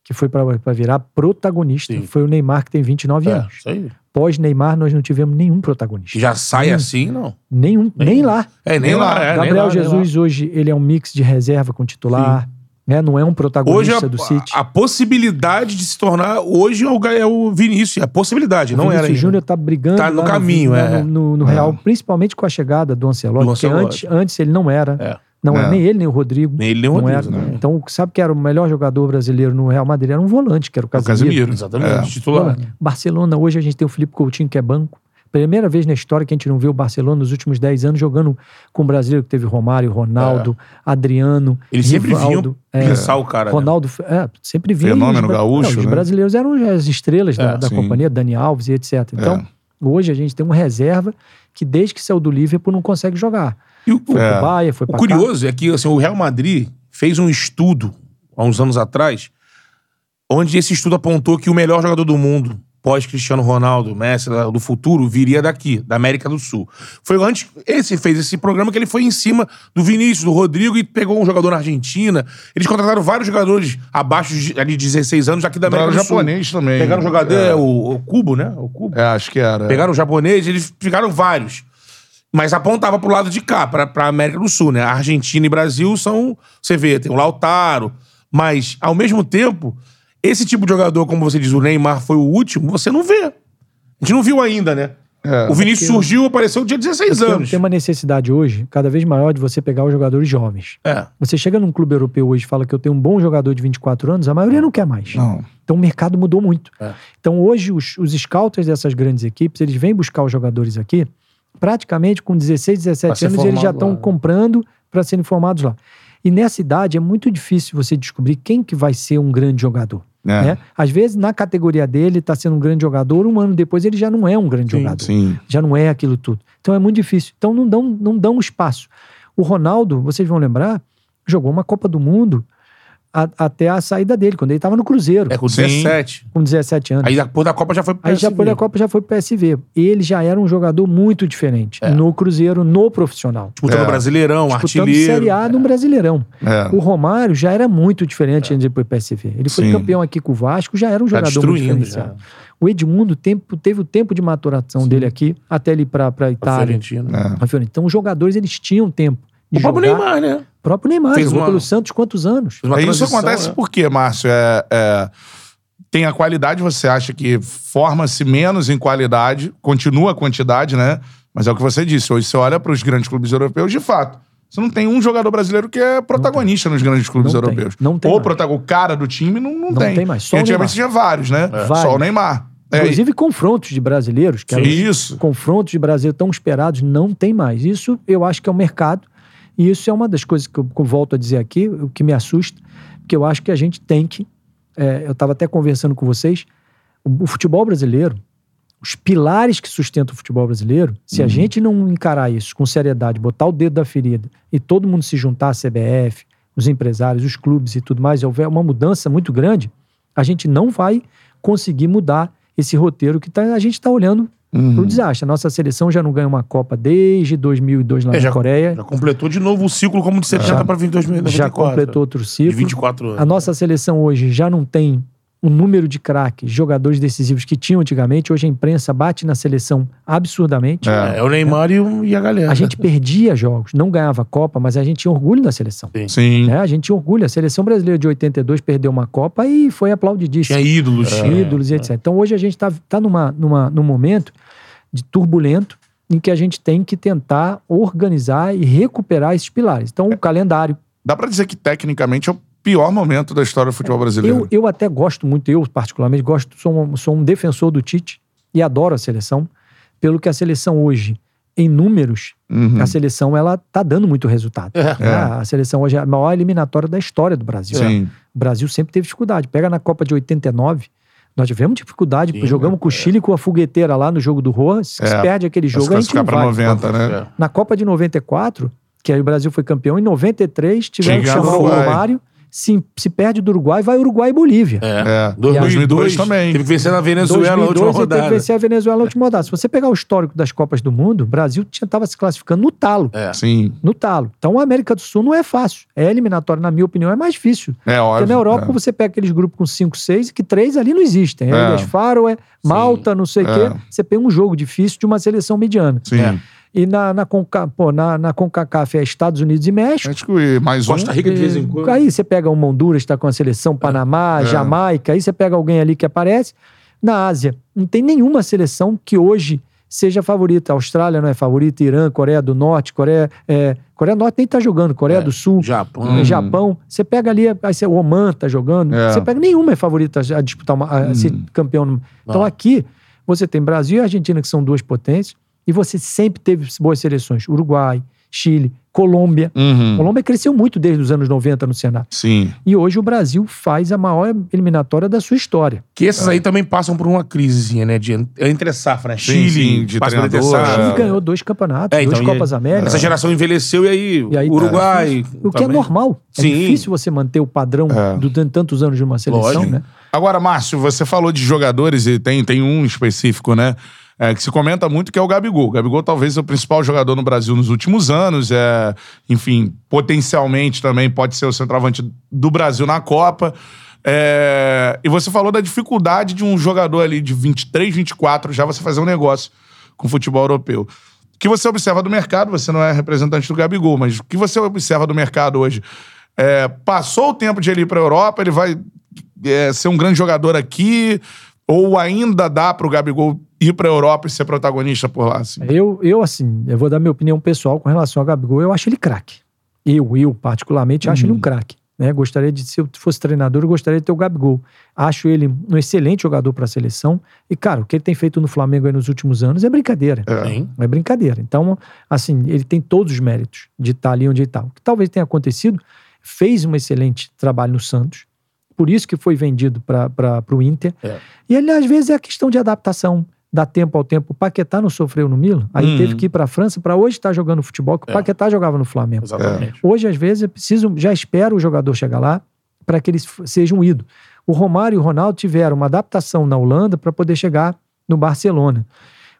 que foi para virar protagonista Sim. foi o Neymar que tem 29 É, anos. isso aí. Pós Neymar nós não tivemos nenhum protagonista. Já sai assim, não. Nenhum, nem lá. É, nem, Nem lá. lá. é, nem Gabriel lá, nem lá. Jesus hoje ele é um mix de reserva com titular, né? Não é um Hoje protagonista a, do City. a possibilidade de se tornar. Hoje é o, é o Vinícius. É a possibilidade, O não era. Vinícius ainda. Júnior tá brigando Tá no caminho, no, é. no, no É. Real, principalmente com a chegada do Ancelotti, Do porque Ancelotti. antes, antes ele não era. É. Não É. era nem ele, nem o Rodrigo. Nem ele, nem o não Rodrigo, era. né? Então, sabe que era o melhor jogador brasileiro no Real Madrid? Era um volante, que era o O Casemiro. Casemiro. Exatamente. É. Titular. Barcelona, hoje a gente tem o Felipe Coutinho, que é banco. Primeira vez na história que a gente não vê o Barcelona nos últimos 10 anos jogando com o brasileiro que teve Romário, Ronaldo, Adriano, Eles sempre Rivaldo, vinham é, pensar o cara. né? Ronaldo, é, sempre vinha. Fenômeno os gaúcho, não, Os né? brasileiros eram as estrelas da, É, da sim. companhia, Dani Alves e etc. Então, É. hoje a gente tem uma reserva que desde que saiu do Liverpool não consegue jogar. E o, Foi É. pro Bahia, foi o curioso é que assim, o Real Madrid fez um estudo há uns anos atrás, onde esse estudo apontou que o melhor jogador do mundo, pós Cristiano Ronaldo, Messi do futuro, viria daqui, da América do Sul. Foi antes, esse fez esse programa que ele foi em cima do Vinícius, do Rodrigo e pegou um jogador na Argentina. Eles contrataram vários jogadores abaixo de ali, 16 anos aqui da América do Sul. japonês também. Pegaram um jogador, É. é, o, o Cubo, né? O Cubo. É, acho que era. Pegaram o japonês, eles ficaram vários. Mas apontava pro lado de cá, pra, pra América do Sul, né? A Argentina e Brasil são. Você vê, tem o Lautaro. Mas, ao mesmo tempo, esse tipo de jogador, como você diz, o Neymar foi o último, você não vê. A gente não viu ainda, né? É. o Vinícius surgiu, apareceu dia 16 Tem, anos. tem uma necessidade hoje, cada vez maior, de você pegar os jogadores jovens. É. Você chega num clube europeu hoje e fala que eu tenho um bom jogador de 24 anos, a maioria não quer mais. Não. Então o mercado mudou muito. É. Então hoje os, os scouts dessas grandes equipes, eles vêm buscar os jogadores aqui, praticamente com 16, 17 ser anos, eles já estão comprando para serem formados lá. E nessa idade é muito difícil você descobrir quem que vai ser um grande jogador. É. né? Às vezes, na categoria dele, está sendo um grande jogador, um ano depois ele já não é um grande Sim, jogador. Sim. Já não é aquilo tudo. Então é muito difícil. Então não dão, não dão espaço. O Ronaldo, vocês vão lembrar, jogou uma Copa do Mundo a- até a saída dele, quando ele estava no Cruzeiro, É, com Sim. 17. com 17 anos. Aí depois da Copa já foi pro Aí já PSV. foi da Copa, já foi pro PSV. Ele já era um jogador muito diferente no Cruzeiro, no profissional. Disputando É. o Brasileirão, Disputando artilheiro. Série A no Brasileirão. É. O Romário já era muito diferente antes de ir pro PSV. Ele foi Sim. campeão aqui com o Vasco, já era um Tá jogador muito destruindo, diferenciado. O Edmundo tempo, teve o tempo de maturação dele aqui, até ele ir pra, pra A Itália. Fiorentina. É. pra Fiorentina. Então os jogadores, eles tinham tempo O próprio jogar. Neymar, né? O próprio Neymar, Fez jogou uma- pelo Santos quantos anos? É, Isso acontece né? por quê, Márcio? É, é, tem a qualidade, você acha que forma-se menos em qualidade, continua a quantidade, né? Mas é o que você disse. Hoje você olha para os grandes clubes europeus, de fato. Você não tem um jogador brasileiro que é protagonista nos grandes clubes Não tem. europeus. Não tem Ou o cara do time não, não, Não tem. tem mais. Só antigamente tinha vários, né? Só Vários. o Neymar. É, Inclusive confrontos de brasileiros, que eram os Isso. confrontos de brasileiros tão esperados, não tem mais. Isso eu acho que é o mercado. E isso é uma das coisas que eu, volto a dizer aqui, o que me assusta, porque eu acho que a gente tem que. é, eu estava até conversando com vocês, o, o futebol brasileiro, os pilares que sustentam o futebol brasileiro, se a Uhum. gente não encarar isso com seriedade, botar o dedo da ferida e todo mundo se juntar à CBF, os empresários, os clubes e tudo mais, e houver uma mudança muito grande, a gente não vai conseguir mudar esse roteiro que tá- a gente está olhando Uhum. para o desastre. A nossa seleção já não ganha uma Copa desde 2002 lá É, na já- Coreia, Já completou de novo o ciclo como de 70 Já- para 2024. já completou outro De ciclo. 24 anos. A nossa seleção hoje já não tem o número de craques, jogadores decisivos que tinham antigamente. Hoje a imprensa bate na seleção absurdamente. É, é o Neymar e, o- e a galera. A gente perdia jogos, não ganhava Copa, mas a gente tinha orgulho da seleção. Sim. né? A gente tinha orgulho. A seleção brasileira de 82 perdeu uma Copa e foi aplaudidíssima. Tinha ídolos. tinha- ídolos e etc. Então hoje a gente está tá numa, numa, num momento de turbulento em que a gente tem que tentar organizar e recuperar esses pilares. Então, o calendário. Dá pra dizer que tecnicamente é o pior momento da história do futebol brasileiro. Eu, eu até gosto muito, eu particularmente gosto, sou um, sou um defensor do Tite e adoro a seleção, pelo que a seleção hoje, em números, Uhum. a seleção ela tá dando muito resultado. É. né? A seleção hoje é a maior eliminatória da história do Brasil. Sim. O Brasil sempre teve dificuldade. Pega na Copa de 89, nós tivemos dificuldade, Sim, jogamos com o Chile com a fogueteira lá no jogo do Roa. Se É. perde aquele jogo, a gente não vai. 90, né? É. Na Copa de 94, que aí o Brasil foi campeão, em 93 tiveram que chamar o. Romário. Se, se perde do Uruguai, vai Uruguai e Bolívia. É. 2002, 2002 também. Teve que vencer na Venezuela na 2002 última ele teve rodada. que vencer a Venezuela na última rodada. Se você pegar o histórico das Copas do Mundo, o Brasil estava se classificando no talo. É. Sim. No talo. Então a América do Sul não é fácil. É eliminatório, na minha opinião, é mais difícil. É óbvio. Porque na Europa é. você pega aqueles grupos com 5, 6, que três ali não existem. É, É. Ilhas Faroe, Malta, não sei o É. quê. Você pega um jogo difícil de uma seleção mediana. Sim. É. E na, na, Conca, pô, na, na CONCACAF é Estados Unidos e México. Acho que mais um. Costa Rica de vez em quando. Aí você pega uma Honduras, está com a seleção, Panamá, É. Jamaica, aí você pega alguém ali que aparece. Na Ásia, não tem nenhuma seleção que hoje seja favorita. A Austrália não é favorita, Irã, Coreia do Norte, Coreia. É, Coreia do Norte nem tá jogando, Coreia É, do Sul. Japão. Hum. Japão, você pega ali, aí você, o Oman tá jogando, É. você pega nenhuma é favorita a disputar uma, a ser campeão. no- Então Não. aqui você tem Brasil e Argentina que são duas potências e você sempre teve boas seleções, Uruguai, Chile, Colômbia. Uhum. Colômbia cresceu muito desde os anos 90 no Senado. Sim. E hoje o Brasil faz a maior eliminatória da sua história. Que esses aí também passam por uma crisezinha, né? De entre safra, né? Sim, Chile, sim, de por entre treinador, É. ganhou dois campeonatos, É, duas então, e- Copas Américas. Essa geração envelheceu e aí, E aí, Uruguai. O que é também. normal. É Sim. difícil você manter o padrão É. durante tantos anos de uma seleção, Lógico. né? Agora, Márcio, você falou de jogadores e tem, tem um específico, né? É, que se comenta muito que é o Gabigol. O Gabigol talvez é o principal jogador no Brasil nos últimos anos. É, enfim, potencialmente também pode ser o centroavante do Brasil na Copa. É, e você falou da dificuldade de um jogador ali de 23, 24 já você fazer um negócio com o futebol europeu. O que você observa do mercado, você não é representante do Gabigol, mas o que você observa do mercado hoje? É, passou o tempo de ele ir para a Europa, ele vai é, ser um grande jogador aqui, ou ainda dá para o Gabigol ir para a Europa e ser protagonista por lá? Assim? Eu, eu, assim, eu vou dar minha opinião pessoal com relação ao Gabigol. Eu acho ele craque. Eu, eu, particularmente, acho ele um craque. Né? Gostaria de, se eu fosse treinador, eu gostaria de ter o Gabigol. Acho ele um excelente jogador para a seleção. E, cara, o que ele tem feito no Flamengo aí nos últimos anos é brincadeira. Hein? É brincadeira. Então, assim, ele tem todos os méritos de estar ali onde ele está. O que talvez tenha acontecido, fez um excelente trabalho no Santos, por isso que foi vendido para o Inter. É. E ele, às vezes, é a questão de adaptação. Dá tempo ao tempo. O Paquetá não sofreu no Milan, aí Uhum. teve que ir para a França para hoje estar jogando futebol, que o É. Paquetá jogava no Flamengo. Exatamente. Hoje, às vezes, é preciso, já espera o jogador chegar lá, para que eles sejam ídolos. O Romário e o Ronaldo tiveram uma adaptação na Holanda para poder chegar no Barcelona.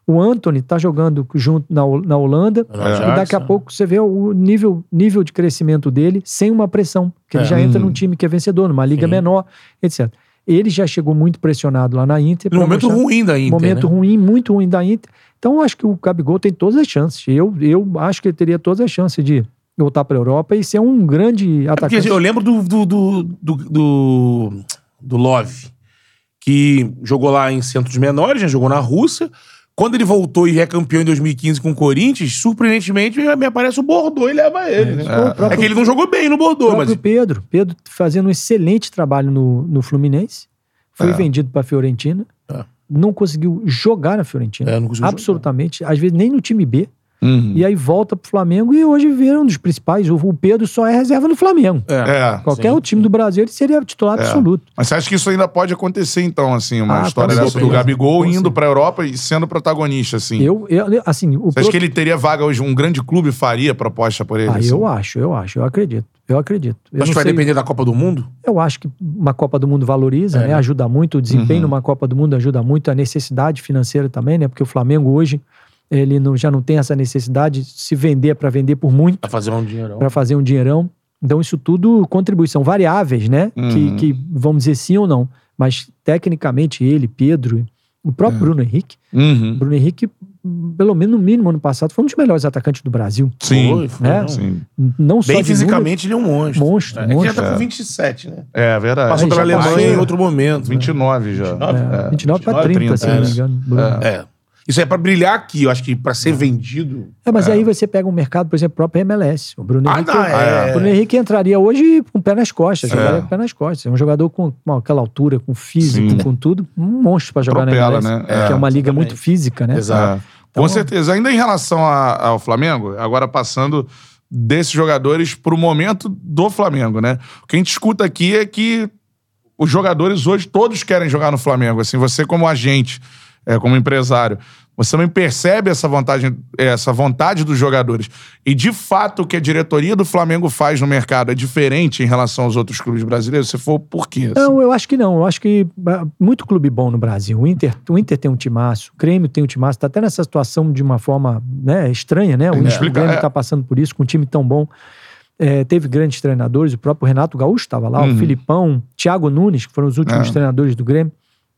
O Anthony está jogando junto na, na Holanda No e daqui a né? pouco você vê o nível, nível de crescimento dele sem uma pressão, que ele É. já entra Hum. num time que é vencedor, numa liga Sim. menor, etc. Ele já chegou muito pressionado lá na Inter. No momento mostrar- ruim da Inter, momento né? ruim, muito ruim da Inter. Então, eu acho que o Gabigol tem todas as chances. Eu, eu acho que ele teria todas as chances de voltar para a Europa e ser um grande É Porque atacante. eu lembro do, do, do, do, do, do Love, que jogou lá em centros menores, né? jogou na Rússia. Quando ele voltou e é campeão em 2015 com o Corinthians, surpreendentemente me aparece o Bordeaux e leva ele. né? O próprio- É que ele não jogou bem no Bordeaux, mas. Pedro. Pedro fazendo um excelente trabalho no, no Fluminense. Foi É. vendido para a Fiorentina. É. Não conseguiu jogar na Fiorentina. É, Absolutamente. Às vezes nem no time B. Uhum. E aí volta pro Flamengo e hoje vira um dos principais. O, Pedro só é reserva no Flamengo. É. Qualquer sim, outro time do Brasil, ele seria titular É. absoluto. Mas você acha que isso ainda pode acontecer, então, assim, uma Ah, história dessa do. Gabigol Com indo certeza. pra Europa e sendo protagonista, assim? Eu, eu, assim, o Você acha pro- que ele teria vaga hoje? Um grande clube faria proposta por ele? Ah, assim? eu acho, eu acho, eu acredito. Eu acredito. Eu, que vai sei- depender da Copa do Mundo? eu acho que uma Copa do Mundo valoriza, É, né? né? Ajuda muito. O desempenho Uhum. numa Copa do Mundo ajuda muito. A necessidade financeira também, né? Porque o Flamengo hoje, ele não, já não tem essa necessidade. Se vender é para vender por muito, Pra fazer um dinheirão. para fazer um dinheirão. Então, isso tudo contribui. São variáveis, né? Uhum. Que, que vamos dizer sim ou não. Mas, tecnicamente, ele, Pedro, o próprio É. Bruno Henrique, Uhum. Bruno Henrique, pelo menos no mínimo ano passado, foi um dos melhores atacantes do Brasil. Sim. Foi, foi, É. não. Sim. Não só Bem de fisicamente, ele é um monstro. Monstro, É, que já monstro. tá É. com 27, né? É verdade. Passou Aí pela já Alemanha em outro momento. né? 29 já. 29? É, É, 29 para 29, 30, se não me é. engano. Bruno. É. É. Isso é pra brilhar aqui, eu acho que pra ser vendido. É, mas aí você pega um mercado, por exemplo, próprio MLS. O Bruno, Ah, Henrique, não, é. o Bruno Henrique entraria hoje com o pé nas costas, É. jogaria com o pé nas costas. É um jogador com, com aquela altura, com físico, Sim. com tudo, um monstro para jogar Atropela, na MLS. né? Que É, é uma liga muito física, né? Exato. É. Então- Com certeza. Ainda em relação a- ao Flamengo, agora passando desses jogadores pro momento do Flamengo, né? O que a gente escuta aqui é que os jogadores hoje todos querem jogar no Flamengo. Assim, você como agente, é, como empresário, você também percebe essa vontade, essa vontade dos jogadores. E de fato o que a diretoria do Flamengo faz no mercado é diferente em relação aos outros clubes brasileiros. Se for por quê? assim? Não, eu acho que não. Eu acho que ah, muito clube bom no Brasil. O Inter, o Inter tem um timaço, o Grêmio tem um timaço, tá até nessa situação de uma forma né, estranha, né? O, É, o Grêmio é. tá passando por isso, com um time tão bom. É, teve grandes treinadores, o próprio Renato Gaúcho estava lá, Uhum. o Filipão, Thiago Nunes, que foram os últimos É. treinadores do Grêmio.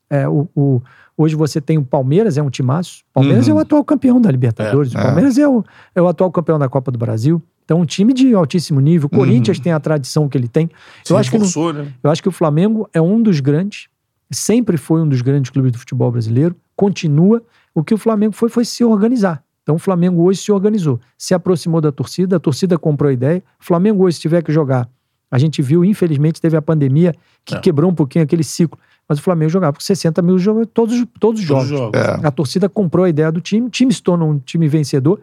É, o, o- hoje você tem o Palmeiras, é um timaço. O Palmeiras Uhum. é o atual campeão da Libertadores. É, o é. Palmeiras é o, é o atual campeão da Copa do Brasil. Então, um time de altíssimo nível. O Uhum. Corinthians tem a tradição que ele tem. Se Eu acho que né? eu acho que o Flamengo é um dos grandes, sempre foi um dos grandes clubes do futebol brasileiro, continua. O que o Flamengo foi, foi se organizar. Então o Flamengo hoje se organizou, se aproximou da torcida, a torcida comprou a ideia. O Flamengo hoje, se tiver que jogar, a gente viu, infelizmente, teve a pandemia que É. quebrou um pouquinho aquele ciclo. Mas o Flamengo jogava com 60 mil jogos, todos, todos os Todos jogos. os jogos. É. A torcida comprou a ideia do time, o time se torna um time vencedor.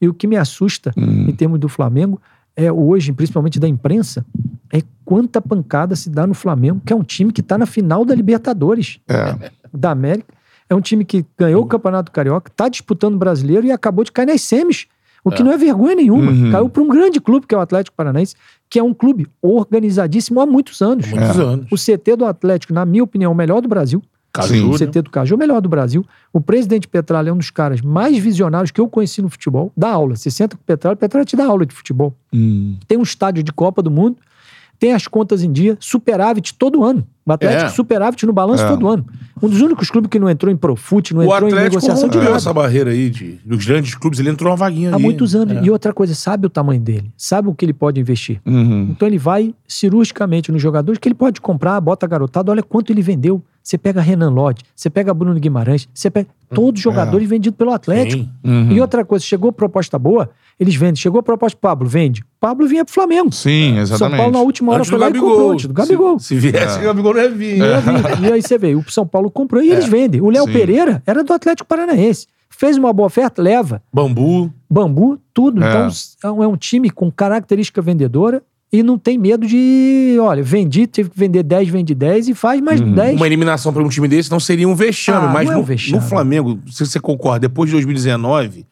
E o que me assusta Hum. em termos do Flamengo é hoje, principalmente da imprensa, é quanta pancada se dá no Flamengo, que é um time que está na final da Libertadores É. da América. É um time que ganhou o Campeonato Carioca, está disputando o brasileiro e acabou de cair nas semis. O que É. não é vergonha nenhuma. Uhum. Caiu para um grande clube, que é o Atlético Paranaense, que é um clube organizadíssimo há muitos anos. Muitos É. anos. O CT do Atlético, na minha opinião, é o melhor do Brasil. Sim. O né? CT do Caju é o melhor do Brasil. O presidente Petralha é um dos caras mais visionários que eu conheci no futebol. Dá aula. Você senta com o Petralha, o Petralha te dá aula de futebol. Hum. Tem um estádio de Copa do Mundo, tem as contas em dia, superávit todo ano. O Atlético É. superávit no balanço É. todo ano. Um dos únicos clubes que não entrou em Profut, não O entrou em Atlético negociação de nada. essa barreira aí de, dos grandes clubes, ele entrou uma vaguinha Há ali. muitos anos. É. E outra coisa, sabe o tamanho dele, sabe o que ele pode investir. Uhum. Então ele vai cirurgicamente nos jogadores que ele pode comprar, bota garotado, olha quanto ele vendeu. Você pega Renan Lodge, você pega Bruno Guimarães, você pega todos os jogadores vendidos pelo Atlético. Uhum. E outra coisa, chegou proposta boa, eles vendem. Chegou proposta pro Pablo, vende. Pablo vinha pro Flamengo. Sim, São exatamente. Paulo na última hora Antes foi lá e comprou Gabigol. antes do Gabigol. Se, se viesse, É. o Gabigol não ia vir. E, aí, e aí você vê, o São Paulo comprou e eles vendem. O Léo Sim. Pereira era do Atlético Paranaense. Fez uma boa oferta, leva. Bambu. Bambu, tudo. É. Então é um time com característica vendedora e não tem medo de, olha, vendi, tive que vender 10, vende 10 e faz mais Uhum. 10. Uma eliminação para um time desse não seria um vexame, Ah, mas não é um no, vexame. no Flamengo, se você concorda, depois de 2019,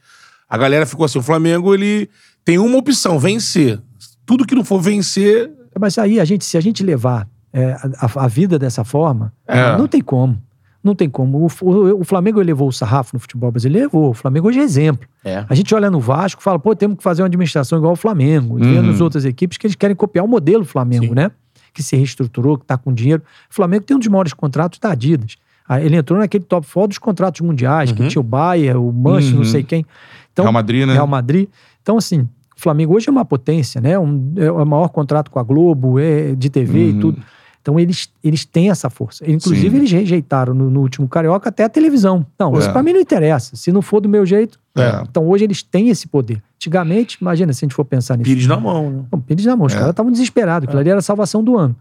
a galera ficou assim: o Flamengo ele tem uma opção, vencer. Tudo que não for vencer. Mas aí a gente, se a gente levar é, a, a vida dessa forma, É. não tem como. Não tem como. O, o- Flamengo elevou o sarrafo no futebol brasileiro, levou. O Flamengo hoje é exemplo. É. A gente olha no Vasco e fala, pô, temos que fazer uma administração igual ao Flamengo. E Uhum. nas outras equipes que eles querem copiar o modelo Flamengo, Sim. né? Que se reestruturou, que tá com dinheiro. O Flamengo tem um dos maiores contratos da Adidas. Ah, Ele entrou naquele top 4 dos contratos mundiais, que Uhum. tinha o Bayern, o Manchester, Uhum. não sei quem. Então, Real Madrid, né? Real Madrid. Então, assim, o Flamengo hoje é uma potência, né? Um, é o maior contrato com a Globo, é de TV Uhum. e tudo. Então, eles, eles têm essa força. Inclusive, Sim. eles rejeitaram no, no último Carioca até a televisão. Não, isso É. pra mim não interessa. Se não for do meu jeito. É. Então, hoje eles têm esse poder. Antigamente, imagina se a gente for pensar nisso. Pires na mão, né? Bom, Pires na mão, os É. caras estavam desesperados. Aquilo ali era a salvação do ano.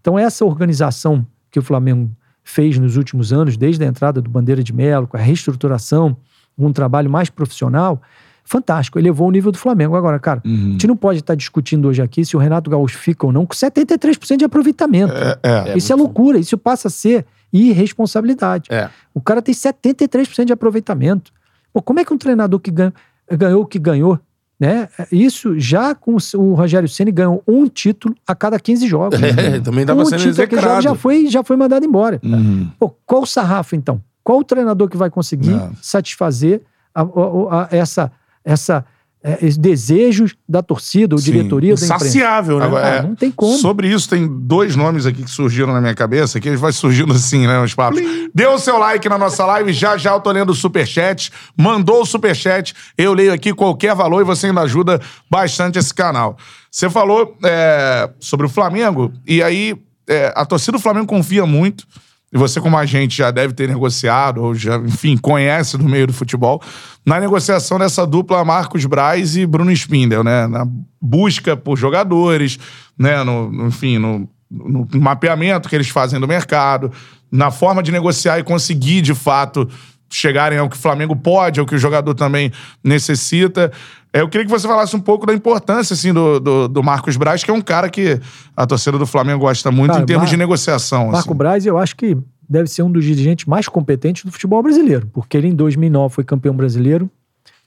Então, essa organização que o Flamengo fez nos últimos anos, desde a entrada do Bandeira de Melo, com a reestruturação, um trabalho mais profissional, fantástico. Elevou o nível do Flamengo. Agora, cara, Uhum. a gente não pode estar discutindo hoje aqui se o Renato Gaúcho fica ou não com 73% de aproveitamento. É, é. isso é muito loucura. Isso passa a ser irresponsabilidade. É. O cara tem 73% de aproveitamento. Pô, como é que um treinador que ganha- ganhou o que ganhou, né? Isso já com o- Rogério Ceni ganhou um título a cada 15 jogos. É, também tava um sendo título a 15 jogos execrado. já foi, já foi mandado embora. Uhum. Pô, qual o sarrafo, então? Qual o treinador que vai conseguir Não. satisfazer a- a- a- essa, essa, é, desejos da torcida, ou Sim. diretoria da imprensa? Insaciável, né? Ah, é, não tem como. Sobre isso, tem dois nomes aqui que surgiram na minha cabeça, que eles vai surgindo assim, né, os papos. Dê o seu like na nossa live, já já eu tô lendo o superchat. Mandou o superchat, eu leio aqui qualquer valor e você ainda ajuda bastante esse canal. Você falou é, sobre o Flamengo, e aí é, a torcida do Flamengo confia muito, e você, como agente, já deve ter negociado, ou já, enfim, conhece do meio do futebol, na negociação dessa dupla Marcos Braz e Bruno Spindel, né? Na busca por jogadores, né? No, enfim, no, no mapeamento que eles fazem do mercado, na forma de negociar e conseguir, de fato, chegarem ao que o Flamengo pode, ao que o jogador também necessita. É, Eu queria que você falasse um pouco da importância, assim, do, do, do Marcos Braz, que é um cara que a torcida do Flamengo gosta muito Cara, em termos Mar- de negociação. Marco assim. Braz, eu acho que deve ser um dos dirigentes mais competentes do futebol brasileiro, porque ele em 2009 foi campeão brasileiro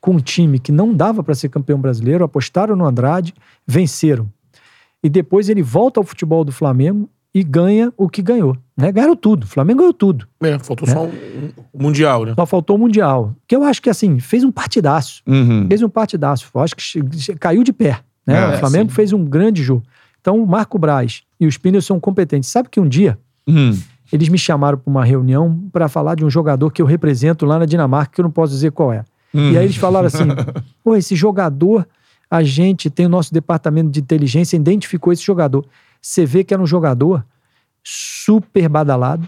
com um time que não dava para ser campeão brasileiro, apostaram no Andrade, venceram. E depois ele volta ao futebol do Flamengo e ganha o que ganhou. Né? Ganharam tudo. O Flamengo ganhou tudo. É, faltou só um, um Mundial, né? Só faltou o Mundial. Que eu acho que, assim, fez um partidaço. Uhum. Fez um partidaço. Eu acho que caiu de pé. Né? É, o Flamengo sim. fez um grande jogo. Então, o Marco Braz e os Spindler são competentes. Sabe que um dia Uhum. eles me chamaram para uma reunião para falar de um jogador que eu represento lá na Dinamarca, que eu não posso dizer qual é. E aí eles falaram assim: pô, esse jogador, a gente tem o nosso departamento de inteligência, identificou esse jogador. Você vê que era um jogador super badalado,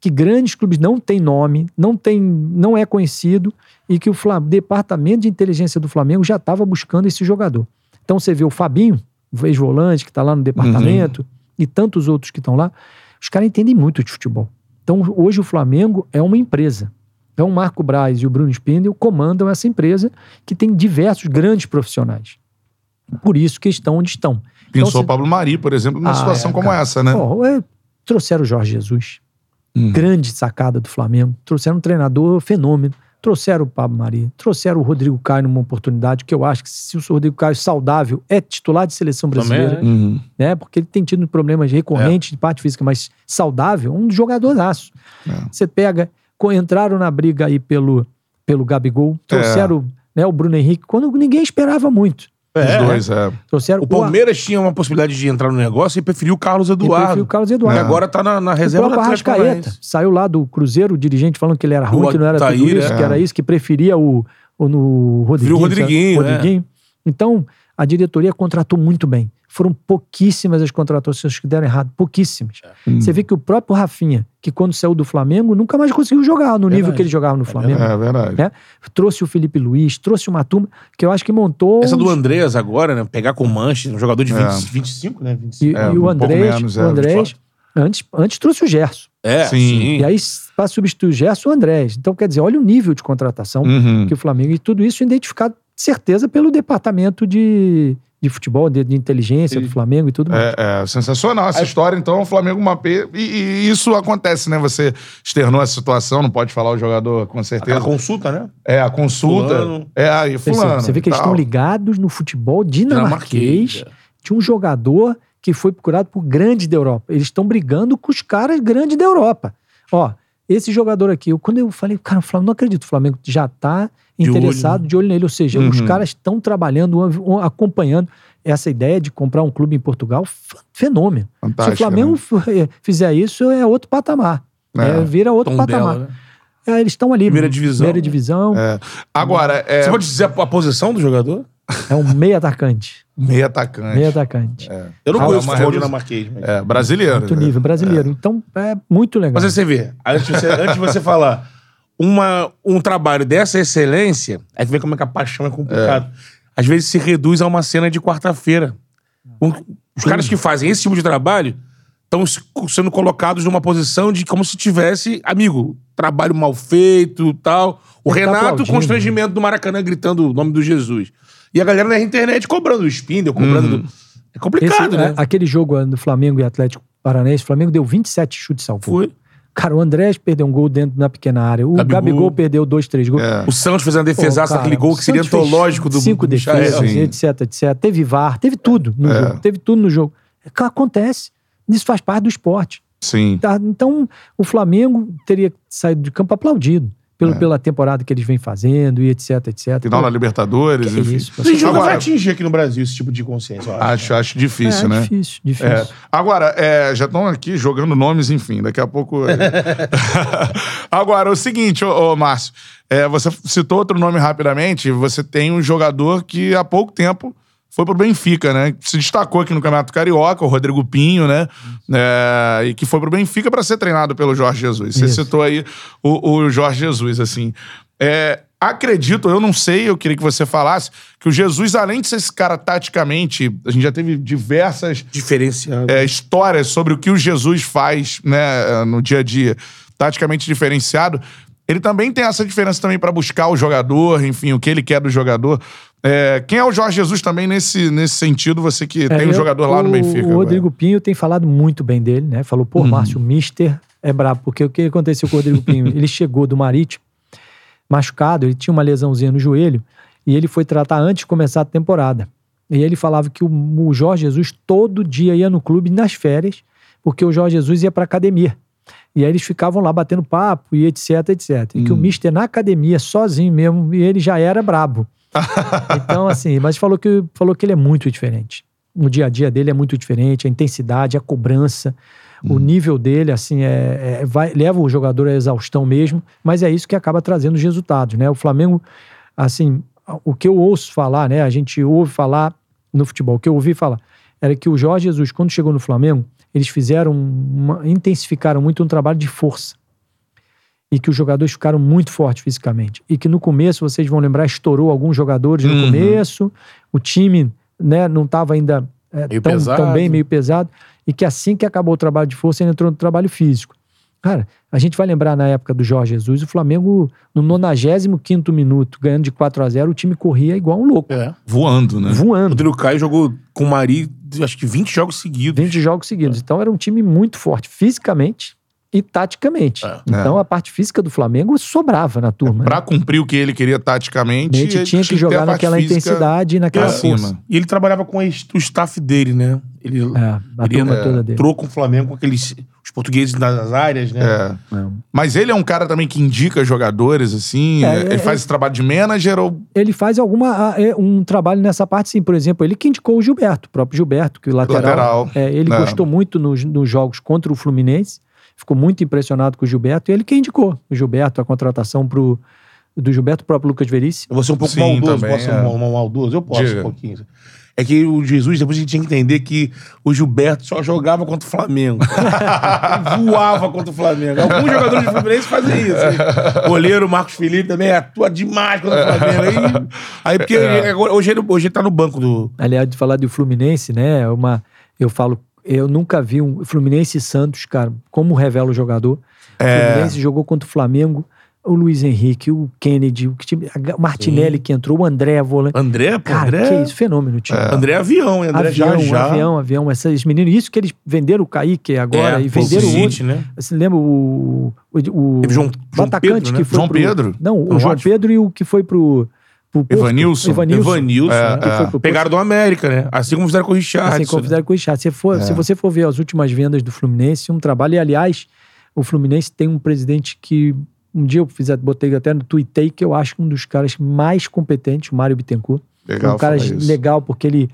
que grandes clubes não têm nome, não tem, não é conhecido, e que o Flam- departamento de inteligência do Flamengo já estava buscando esse jogador. Então você vê o Fabinho, o ex-volante, que está lá no departamento, e tantos outros que estão lá, os caras entendem muito de futebol. Então hoje o Flamengo é uma empresa. Então o Marco Braz e o Bruno Spindel comandam essa empresa que tem diversos grandes profissionais. Por isso que estão onde estão. Pensou Então, o Pablo Mari, por exemplo, numa Ah, situação é, como essa, né? Pô, é, trouxeram o Jorge Jesus. Hum. Grande sacada do Flamengo. Trouxeram um treinador fenômeno. Trouxeram o Pablo Mari. Trouxeram o Rodrigo Caio numa oportunidade que eu acho que se o Rodrigo Caio saudável é titular de seleção brasileira, é. Uhum. né? Porque ele tem tido problemas recorrentes de parte física, mas saudável, um jogadorzaço. É. Você pega, entraram na briga aí pelo, pelo Gabigol, É. trouxeram né, o Bruno Henrique, quando ninguém esperava muito. Os É, dois, é. Trouxeram O Palmeiras tinha uma possibilidade de entrar no negócio e preferiu o Carlos e Eduardo. preferiu o Carlos Eduardo. agora tá na, na O reserva próprio Atlético Arrascaeta saiu lá do Cruzeiro, o dirigente falando que ele era ruim, que não era tudo Altair, isso, é. que era isso, que preferia o, o no Rodriguinho. o Rodriguinho, sabe? Rodriguinho. Então, a diretoria contratou muito bem. Foram pouquíssimas as contratações que deram errado, pouquíssimas. Hum. Você vê que o próprio Rafinha, que quando saiu do Flamengo, nunca mais conseguiu jogar no nível Verdade. que ele jogava no Flamengo. É verdade. né? Trouxe o Felipe Luiz, trouxe uma turma que eu acho que montou. Essa do Andreas agora, né? Pegar com o Manchester, um jogador de É. 20, 25, né? 25. E, É, e um o pouco Andrés, menos, o é, Andrés antes, antes trouxe o Gerson. É, Sim. sim. E aí, para substituir o Gerson, o Andrés. Então, quer dizer, olha o nível de contratação Uhum. que o Flamengo. E tudo isso identificado, certeza, pelo departamento de, de futebol, de, de inteligência do Flamengo e tudo mais. É, é sensacional essa história, então, o Flamengo mapeia. E, e isso acontece, né? Você externou essa situação, não pode falar o jogador com certeza. Aquela consulta, né? É, a consulta. Fulano. É, aí, Você- fulano. Você vê que e eles estão ligados no futebol dinamarquês Dinamarquês. de um jogador que foi procurado por grandes da Europa. Eles estão brigando com os caras grandes da Europa. Ó, esse jogador aqui, eu, quando eu falei, cara, o Flamengo, não acredito, o Flamengo já tá De interessado olho. de olho nele. Ou seja, os caras estão trabalhando, acompanhando essa ideia de comprar um clube em Portugal, fenômeno. Fantástico, Se o Flamengo f- fizer isso, é outro patamar. É. É, vira outro Tom patamar. dela, né? É, eles estão ali. Primeira divisão. Primeira divisão. É, Agora, é Você pode dizer a, a posição do jogador? Um meio atacante. meio atacante. Meio atacante. Eu não Ah, conheço uma futebol dinamarquês. Mas... É, brasileiro. Alto né? nível brasileiro. Então, é muito legal. Mas você vê, antes de você, antes de você falar uma, um trabalho dessa excelência, aí tu vê como é que a paixão é complicado. Às vezes se reduz a uma cena de quarta-feira. Um- os caras que fazem esse tipo de trabalho estão sendo colocados numa posição de como se tivesse, amigo, trabalho mal feito tal. O Ele tá Renato, aplaudindo. constrangimento do Maracanã gritando o nome do Jesus. E a galera na internet cobrando o Spindle, cobrando. do- É complicado, Esse- né? é, Aquele jogo é, do Flamengo e Atlético Paranaense, o Flamengo deu 27 chutes ao gol. Foi. Cara, o Andrés perdeu um gol dentro na pequena área. O Gabigol. Gabigol, perdeu dois, três gols. É. O Santos fez uma defesaça, cara, aquele gol que seria antológico do Cinco do defesas, etc, etc. Teve VAR, teve tudo no É. jogo. Teve tudo no jogo. É, Acontece. Isso faz parte do esporte. Sim. Tá? Então, o Flamengo teria saído de campo aplaudido pelo, É. pela temporada que eles vêm fazendo e etc, etc. Final da Libertadores, que enfim. isso, Agora- vai atingir aqui no Brasil esse tipo de consciência, eu acho. Acho, acho difícil, é, né? difícil, difícil. É. Agora, é, já estão aqui jogando nomes, enfim, daqui a pouco. Agora, o seguinte, ô, ô, Márcio, é, você citou outro nome rapidamente. Você tem um jogador que há pouco tempo foi pro Benfica, né? Se destacou aqui no Campeonato Carioca, o Rodrigo Pinho, né? É, e que foi pro Benfica para ser treinado pelo Jorge Jesus. Você Isso. citou aí o, o Jorge Jesus, assim. É, acredito, eu não sei, eu queria que você falasse, que o Jesus, além de ser esse cara taticamente, a gente já teve diversas é, histórias sobre o que o Jesus faz né, no dia a dia, taticamente diferenciado, ele também tem essa diferença também para buscar o jogador, enfim, o que ele quer do jogador. É, quem é o Jorge Jesus também nesse, nesse sentido, você que É, tem um eu- jogador lá no Benfica? O agora? Rodrigo Pinho tem falado muito bem dele, né? Falou, pô, Uhum. Márcio, o Mister é brabo. Porque o que aconteceu com o Rodrigo Pinho? ele chegou do Marítimo, machucado, ele tinha uma lesãozinha no joelho, e ele foi tratar antes de começar a temporada. E ele falava que o, o Jorge Jesus todo dia ia no clube nas férias, porque o Jorge Jesus ia pra academia. E aí eles ficavam lá batendo papo e etc, etc. E que o Mister na academia, sozinho mesmo, e ele já era brabo. Então, assim, mas falou que, falou que ele é muito diferente. O dia a dia dele é muito diferente, a intensidade, a cobrança, o nível dele, assim, é, é- vai, leva o jogador à exaustão mesmo, mas é isso que acaba trazendo os resultados, né? O Flamengo, assim, o que eu ouço falar, né? A gente ouve falar no futebol, o que eu ouvi falar era que o Jorge Jesus, quando chegou no Flamengo, eles fizeram, uma, intensificaram muito um trabalho de força e que os jogadores ficaram muito fortes fisicamente. E que no começo, vocês vão lembrar, estourou alguns jogadores no Uhum. começo, o time né, não estava ainda é, Meio tão, tão bem, meio pesado, e que assim que acabou o trabalho de força, ele entrou no trabalho físico. Cara, a gente vai lembrar na época do Jorge Jesus, o Flamengo, no 95 minuto, ganhando de 4 a 0 o time corria igual um louco, É. Voando, né? O voando. Rodrigo Caio jogou com o Mari, acho que 20 jogos seguidos. 20 jogos seguidos. Então era um time muito forte fisicamente e taticamente. É. Então a parte física do Flamengo sobrava na turma. Pra né? cumprir o que ele queria taticamente, A gente ele tinha que jogar naquela intensidade e naquela acima. força. E ele trabalhava com o staff dele, né? Ele É, a ele turma é, toda dele. entrou com o Flamengo com aqueles os portugueses nas áreas, né? É. Mas ele é um cara também que indica jogadores, assim. É, ele é, faz esse trabalho de manager ou. Ele faz alguma é, um trabalho nessa parte, sim. Por exemplo, ele que indicou o Gilberto, o próprio Gilberto, que o lateral. Lateral. é, ele É. gostou muito nos, nos jogos contra o Fluminense, ficou muito impressionado com o Gilberto, e ele que indicou o Gilberto, a contratação pro, do Gilberto, o próprio Lucas Veríssimo. Eu vou ser um pouco Sim, maldoso, também, posso ser é. um, um maldoso? Eu posso Diga. um pouquinho. É que o Jesus, depois a gente tinha que entender que o Gilberto só jogava contra o Flamengo. Voava contra o Flamengo. Alguns jogadores do Fluminense fazem isso. hein? O goleiro Marcos Felipe também atua demais contra o Flamengo. Aí, aí porque agora- hoje, ele, hoje ele tá no banco do. Aliás, de falar do Fluminense, né? é Uma, eu falo, eu nunca vi um Fluminense e Santos, cara, como revela o jogador. O Fluminense jogou contra o Flamengo, o Luiz Henrique, o Kennedy, o, o Martinelli que entrou, o André volante. André, pô, Cara, André. que isso, fenômeno o time. André é avião, hein? André Avião, já já. avião, avião. Esses meninos, isso que eles venderam o Kaique agora É, e venderam o outro. né? Você lembra o, o, o, João- atacante Pedro, né? que foi João pro- Pedro? Não, o João. Pedro e o que foi pro pro Porto. Evanilson? Evanilson. Evanilson. É, né? que foi pro Pegaram do América, né? Assim como fizeram com o Richard. Assim como fizeram com o Richard. Se, for, É. se você for ver as últimas vendas do Fluminense, um trabalho. E, aliás, o Fluminense tem um presidente que. Um dia eu fiz, botei até no Twitter que eu acho um dos caras mais competentes, o Mário Bittencourt. Legal um cara legal, porque ele,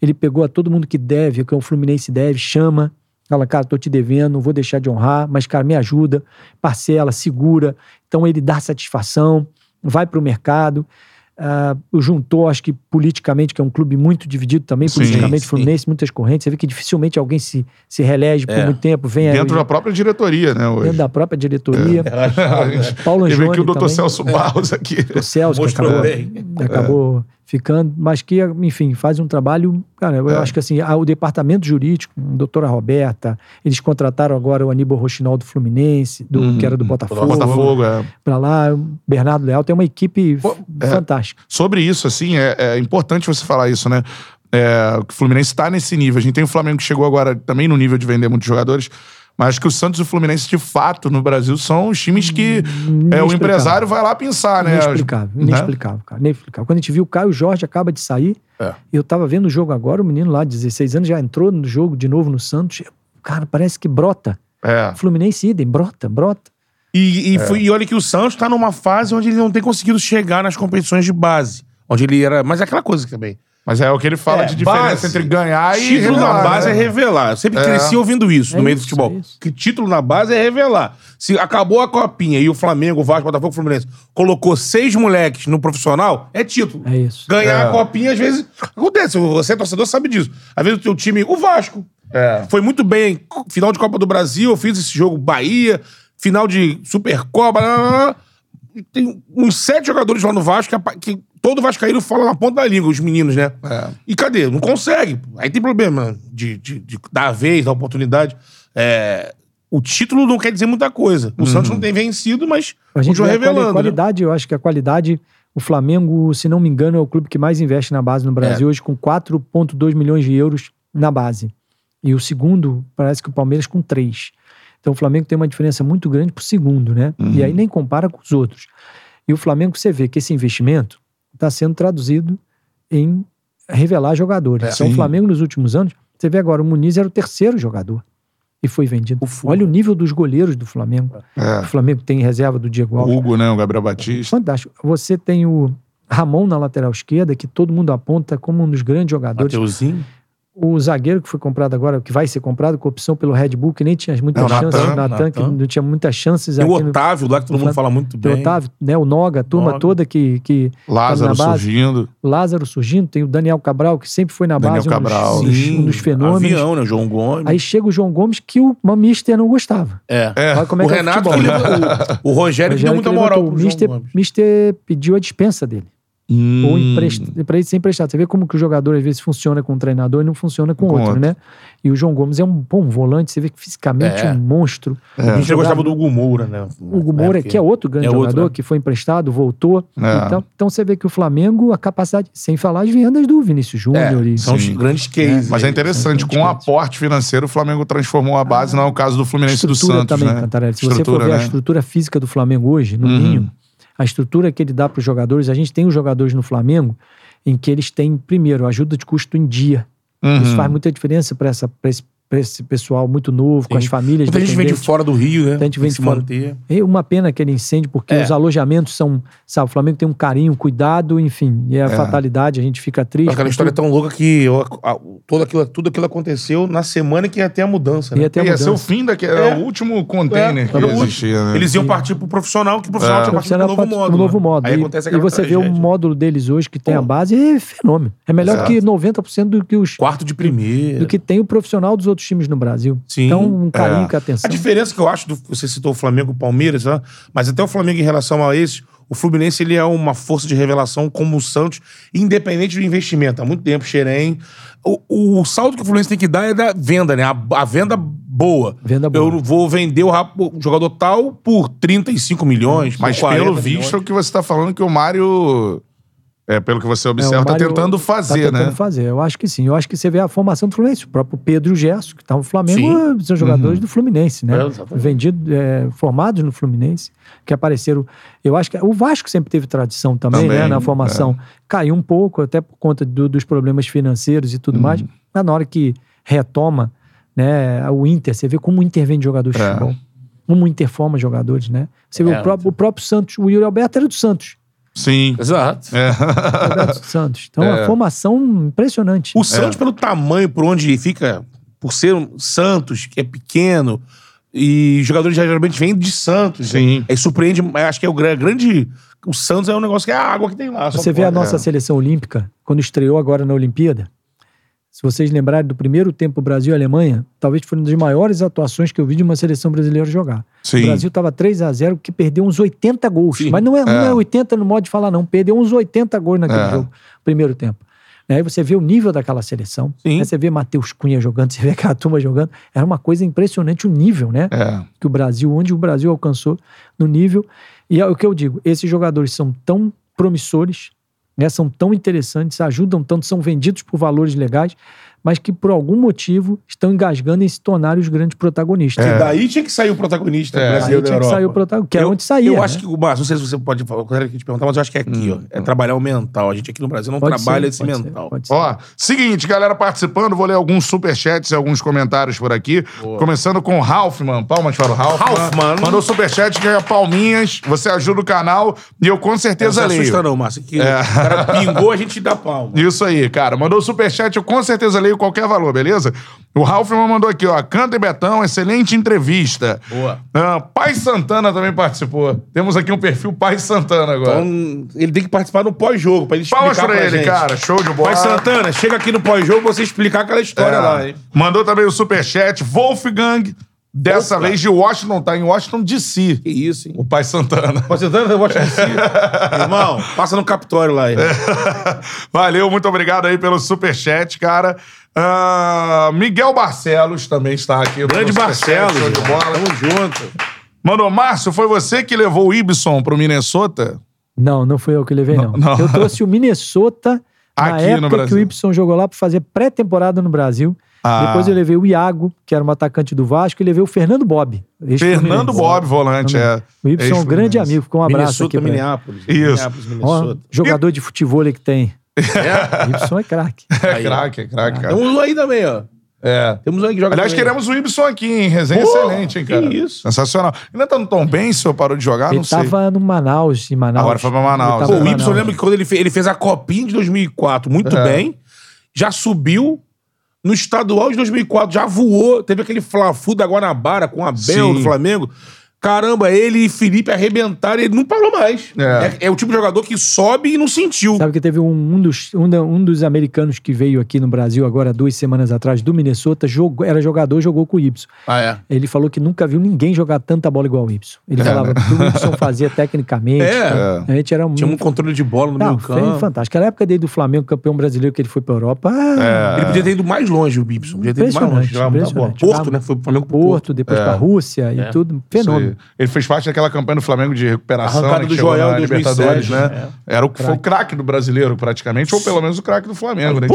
ele pegou a todo mundo que deve, que o Fluminense deve, chama, fala, cara, tô te devendo, não vou deixar de honrar, mas, cara, me ajuda, parcela, segura. Então ele dá satisfação, vai pro mercado. Ah, juntou, acho que politicamente, que é um clube muito dividido também, Sim, politicamente, sim. Fluminense, muitas correntes. Você vê que dificilmente alguém se, se reelege por É. muito tempo, vem Dentro da própria diretoria, né, hoje. dentro da própria diretoria. Gente Paulo teve Angione aqui o doutor. Celso Barros aqui. o Celso, que Mostrou acabou, bem. acabou ficando, mas que, enfim, faz um trabalho. Cara, eu É. acho que assim, o departamento jurídico, a doutora Roberta, eles contrataram agora o Aníbal Rochinol do Fluminense, do, Uhum. que era do Botafogo, Botafogo, é. pra lá, o Bernardo Leal, tem uma equipe Pô, é. fantástica. Sobre isso, assim, é, é importante você falar isso, né? É, o Fluminense está nesse nível. A gente tem o Flamengo que chegou agora também no nível de vender muitos jogadores. Mas acho que o Santos e o Fluminense, de fato, no Brasil, são os times que é, o empresário vai lá pensar, né? Inexplicável, Né? inexplicável, cara. Inexplicável. Quando a gente viu o Caio Jorge acaba de sair, É. eu tava vendo o jogo agora, o menino lá, de 16 anos, já entrou no jogo de novo no Santos. Cara, parece que brota. É. Fluminense idem, brota, brota. E, e, foi- e olha que o Santos tá numa fase onde ele não tem conseguido chegar nas competições de base. Onde ele era. Mas é aquela coisa também. Mas é o que ele fala É, de diferença base. entre ganhar e. Título na revelar, base né? é revelar. Eu sempre É. cresci ouvindo isso É no meio isso, do futebol. é isso. Que título na base é revelar. Se acabou a copinha e o Flamengo, o Vasco, o Botafogo, o Fluminense colocou seis moleques no profissional, é título. É isso. Ganhar É. a copinha, às vezes, acontece. Você, torcedor, sabe disso. Às vezes o teu time, o Vasco, É. foi muito bem. Final de Copa do Brasil, eu fiz esse jogo Bahia, final de Supercopa. blá, blá, blá. Tem uns sete jogadores lá no Vasco que, que todo Vascaíno fala na ponta da língua, os meninos, né? É. E cadê? Não consegue. Aí tem problema de, de, de dar a vez, dar oportunidade. É, o título não quer dizer muita coisa. O Santos não tem vencido, mas A gente continua vê a revelando. né? qualidade, eu acho que a qualidade, o Flamengo, se não me engano, é o clube que mais investe na base no É. Brasil, hoje com 4,2 milhões de euros na base. E o segundo, parece que o Palmeiras com 3. Então o Flamengo tem uma diferença muito grande pro segundo, né? Uhum. E aí nem compara com os outros. E o Flamengo, você vê que esse investimento está sendo traduzido em revelar jogadores. É, então sim. o Flamengo nos últimos anos, você vê agora, o Muniz era o terceiro jogador e foi vendido. O. Olha o nível dos goleiros do Flamengo. O É. Flamengo tem reserva do Diego O Alves. Hugo, né? O Gabriel Batista. Fantástico. Você tem o Ramon na lateral esquerda, que todo mundo aponta como um dos grandes jogadores. Mateuzinho. O zagueiro que foi comprado agora, que vai ser comprado com opção pelo Red Bull, que nem tinha muitas É, o chances. O Natan, que não tinha muitas chances. Tem o aqui no- Otávio lá, que todo mundo fala muito Tem o bem. Otávio, né? O Noga, a turma Noga. toda que, que Lázaro tá na base. surgindo. Lázaro surgindo, tem o Daniel Cabral, que sempre foi na Daniel base, Cabral. um dos, Sim, um dos fenômenos. Avião, né? João Gomes. Aí chega o João Gomes, que o Mister não gostava. é. É. Olha como é o que é o Renato, futebol. que levou- o, o Rogério, que deu Rogério muita moral o João Mister, Gomes. Mister pediu a dispensa dele. Hum. Ou pra ele ser emprestado. Você vê como que o jogador às vezes funciona com o treinador e não funciona com, Com outro, outro. né? E o João Gomes é um bom volante, você vê que fisicamente É. um monstro. A gente Jogava- gostava do Hugo Moura, né? O Hugo Moura, que é outro grande É outro, jogador, né? que foi emprestado, voltou. É. Então, então você vê que o Flamengo, a capacidade, sem falar as vendas do Vinícius Júnior. e- São os grandes cases. Mas é interessante, com o aporte financeiro, o Flamengo transformou a base, não é o caso do Fluminense e do estrutura Santos, também, né? Cantarelli. Se você for Estrutura, ver a né? estrutura física do Flamengo hoje, no Uhum. Ninho, a estrutura que ele dá para os jogadores, a gente tem os jogadores no Flamengo em que eles têm, primeiro, ajuda de custo em dia. Uhum. Isso faz muita diferença para esse, pra esse pessoal muito novo, com Sim. as famílias. Muita gente vem de fora do Rio, né? Muita gente vem de se fora. manter. É uma pena aquele incêndio, porque É. os alojamentos são. Sabe, o Flamengo tem um carinho, cuidado, enfim. E a fatalidade, a gente fica triste. Aquela história é tudo. tão louca que eu- a- todo aquilo, tudo aquilo aconteceu na semana que ia ter a mudança, né? Ia ter a Ia ser o mudança. fim daquele. É. Era o último container É, que existia, né? Eles iam partir pro profissional, que o profissional É. tinha partido pro novo parte modo. pro novo né? modo. Aí e, acontece e você vê o módulo deles hoje, que tem Pô. a base, é fenômeno. É melhor Exato. que 90% do que os. Quarto de primeira. Do que tem o profissional dos outros times no Brasil. Sim. Então, um carinho É. com a atenção. A diferença que eu acho, do, você citou o Flamengo e o Palmeiras, né? mas até o Flamengo em relação a esses, o Fluminense ele é uma força de revelação como o Santos, independente do investimento. Há muito tempo, Xerém. O, o salto que o Fluminense tem que dar é da venda, né? A, a venda boa. Venda boa. Eu vou vender o, o jogador tal por 35 milhões, Mas 40 pelo milhões. visto, é o que você tá falando que o Mário É, pelo que você É, observa, o tá Mário tentando tá fazer, tentando né? fazer. Eu acho que sim. Eu acho que você vê a formação do Fluminense. O próprio Pedro Gesso, que tá no Flamengo, Sim. eh, são jogadores do Fluminense, né? É, exatamente. Vendido, eh, formados no Fluminense, que apareceram. Eu acho que o Vasco sempre teve tradição também, Também, né? Na formação. Caiu um pouco, até por conta do- dos problemas financeiros e tudo Uhum. mais. Mas na hora que retoma, né? O Inter, você vê como o Inter vende jogador de É. futebol. Como o Inter forma jogadores, né? Você vê É, o, próprio, o próprio Santos, o Yuri Alberto era do Santos. Sim. Exato. É. Alberto do Santos. Então, É. a formação impressionante. O Santos, pelo tamanho, por onde ele fica, por ser um Santos, que é pequeno, e os jogadores já geralmente vêm de Santos. Sim. né? Aí surpreende, acho que é o gra- grande. O Santos é um negócio que é a água que tem lá. só Você vê a pode. nossa seleção olímpica, quando estreou agora na Olimpíada. Se vocês lembrarem do primeiro tempo Brasil e Alemanha, talvez foi uma das maiores atuações que eu vi de uma seleção brasileira jogar. Sim. O Brasil estava 3 a 0 que perdeu uns 80 gols. Sim. Mas não é, não É. é 80 no modo de falar, não. Perdeu uns 80 gols naquele É. jogo, primeiro tempo. Aí você vê o nível daquela seleção. Aí você vê Matheus Cunha jogando, você vê aquela turma jogando. Era uma coisa impressionante o nível, né? É. que o Brasil, onde o Brasil alcançou no nível. E é o que eu digo, esses jogadores são tão promissores, né, são tão interessantes, ajudam tanto, são vendidos por valores legais, mas que por algum motivo estão engasgando em se tornarem os grandes protagonistas. E daí tinha que sair o protagonista É. Aí brasileiro da tinha que Europa. sair o protagonista, que era Eu- onde saía. Eu né? acho que, o Márcio, não sei se você pode falar, eu quero te perguntar, mas eu acho que é aqui, ó. É trabalhar o mental. A gente aqui no Brasil não Pode trabalha ser, esse pode ser, mental. pode ser. Ó, seguinte, galera participando, vou ler alguns superchats e alguns comentários por aqui. Começando com o Ralphman. Palmas para o Ralphman. Ralphman. Mandou superchat, ganha palminhas. Você ajuda o canal e eu com Não certeza se leio. assusta não, Márcio. Que É. o cara pingou, a gente dá palma. Isso aí, cara. Mandou superchat, eu com certeza leio qualquer valor, beleza? O Ralphman mandou aqui, ó. Canta e Betão, excelente entrevista. Boa. Ah, Pai Santana também participou. Temos aqui um perfil Pai Santana agora. Então, ele tem que participar no pós-jogo, pra ele explicar Palmas pra pra ele, gente. cara. Show de bola. Mas Santana, chega aqui no pós-jogo você explicar aquela história É. lá, hein? Mandou também o superchat. Wolfgang, dessa Opa. vez de Washington, tá em Washington DC. Que isso, hein? O Pai Santana. Mas Santana, eu gosto de si. Irmão, passa no Capitólio lá, irmão. Valeu, muito obrigado aí pelo superchat, cara. Ah, Miguel Barcelos também está aqui. Grande Barcelos, Show de bola. Tamo junto. Mandou, Márcio, foi você que levou o Ibson pro Minnesota? Não, não foi eu que levei, não. Não, não. Eu trouxe o Minnesota na Aqui no época que o Y jogou lá para fazer pré-temporada no Brasil. Ah. Depois eu levei o Iago, que era um atacante do Vasco, e levei o Fernando Bob. Fernando Bob, volante, é. O Y é um grande amigo, ficou um abraço Minnesota, aqui. pra. Minneapolis. Isso. Minneapolis, Ó, Minnesota. jogador de futebol que tem. É? O Y é craque. É craque, é craque, cara. Temos um aí também, ó. É. Temos um aí que joga Aliás, também. queremos o Ibson aqui, hein? Resenha Pô, excelente, hein, que cara? isso. Sensacional. Ainda tá no Tom bem, se eu parou de jogar? ele não sei. tava no Manaus, em Manaus. Agora foi pra Manaus, em Pô, o eu lembro que quando ele fez, ele fez a Copinha de 2004 muito É. bem, já subiu. No estadual de 2004 já voou. Teve aquele Fla-Fu da Guanabara com a Bel do Flamengo. Caramba, ele e Felipe arrebentaram e ele não parou mais. É. É, é o tipo de jogador que sobe e não sentiu. Sabe que teve um, um dos, um, um dos americanos que veio aqui no Brasil agora duas semanas atrás, do Minnesota, jogou, era jogador, jogou com o Y. Ah, é? Ele falou que nunca viu ninguém jogar tanta bola igual o Y. Ele falava que o Y fazia tecnicamente. É. A gente era Tinha um controle de bola no Não, meio foi campo. fantástico. Aquela época dele do Flamengo, campeão brasileiro, que ele foi pra Europa. ah, Ele podia ter ido mais longe, o Bibson. Podia ter ido mais longe. Jogava muita bola. Porto, né? Foi pro Flamengo pro Porto. Porto, depois pra Rússia e tudo. Fenômeno. Ele fez parte daquela campanha do Flamengo de recuperação, Arrancada né, do Joel na em 2007, Libertadores, né? Era o que foi o craque do brasileiro, praticamente, ou pelo menos o craque do Flamengo, né?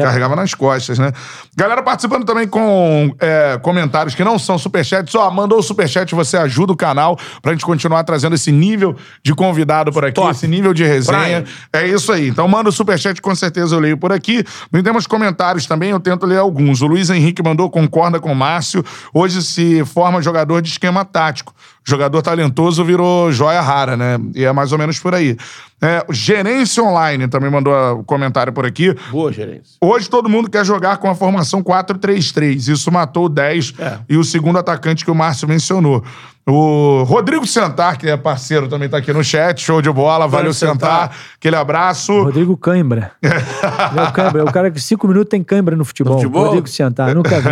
Carregava nas costas, né? Galera participando também com é, comentários que não são superchats. Ó, mandou o superchat, você ajuda o canal pra gente continuar trazendo esse nível de convidado por aqui, Top. esse nível de resenha. É isso aí. Então manda o superchat, com certeza eu leio por aqui. E temos comentários também, eu tento ler alguns. O Luiz Henrique mandou, concorda com o Márcio. Hoje se forma jogador de esquema tático prático. Jogador talentoso virou joia rara, né? E é mais ou menos por aí. É, Gerência Online também mandou o comentário por aqui. Boa, gerência. Hoje todo mundo quer jogar com a formação 4-3-3. Isso matou o 10 É. e o segundo atacante que o Márcio mencionou. O Rodrigo Sentar, que é parceiro, também tá aqui no chat. Show de bola. Valeu, Sentar. Sentar. Aquele abraço. Rodrigo Cãibra. É o Cãibra. O cara que cinco minutos tem cãibra no futebol. No futebol? Rodrigo Sentar, nunca vi.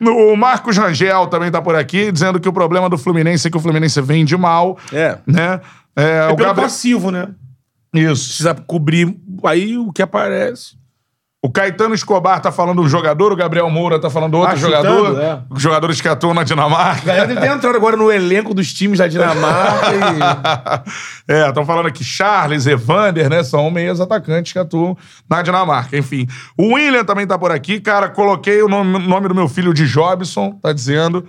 O Marcos Rangel também tá por aqui, dizendo que o problema do Fluminense é que o Fluminense vende mal. É. Né? É, É o Gabriel... passivo, né? Isso. Precisa cobrir aí o que aparece. O Caetano Escobar tá falando do jogador, o Gabriel Moura tá falando do outro Ah, jogador. chutando, é. Jogadores que atuam na A Dinamarca. galera deve ter entrado agora no elenco dos times da Dinamarca e... é, estão falando aqui Charles, Evander, né? São meias atacantes que atuam na Dinamarca. Enfim. O William também tá por aqui. Cara, coloquei o nome, nome do meu filho de Jobson, tá dizendo.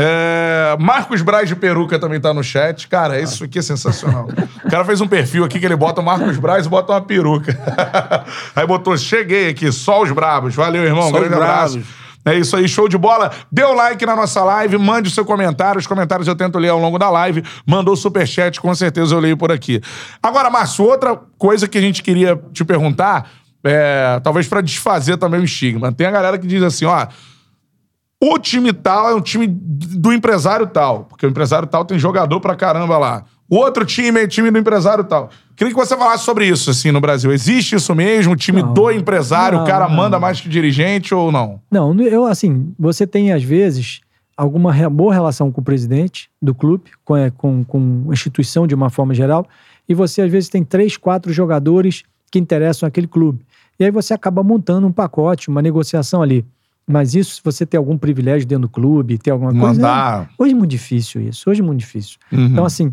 É, Marcos Braz de Peruca também tá no chat. Cara, isso aqui é sensacional. O cara fez um perfil aqui que ele bota o Marcos Braz e bota uma peruca. Aí botou, cheguei aqui, só os brabos. Valeu, irmão. Só os Grande abraço. É isso aí, show de bola. Dê o like na nossa live, mande o seu comentário. Os comentários eu tento ler ao longo da live. Mandou superchat, com certeza eu leio por aqui. Agora, Márcio, outra coisa que a gente queria te perguntar, é, talvez pra desfazer também o estigma. Tem a galera que diz assim, ó. O time tal é um time do empresário tal, porque o empresário tal tem jogador pra caramba lá. O outro time é time do empresário tal. Queria que você falasse sobre isso, assim, no Brasil. Existe isso mesmo? O time Não. do empresário, o Não, cara não. manda mais que o dirigente ou não? Não, eu assim, você tem às vezes alguma boa relação com o presidente do clube, com, é, com, com a instituição de uma forma geral, e você às vezes tem três, quatro jogadores que interessam aquele clube. E aí você acaba montando um pacote, uma negociação ali. Mas isso, se você tem algum privilégio dentro do clube, ter alguma coisa. Mandar. é- hoje é muito difícil isso. Hoje é muito difícil. Uhum. Então, assim,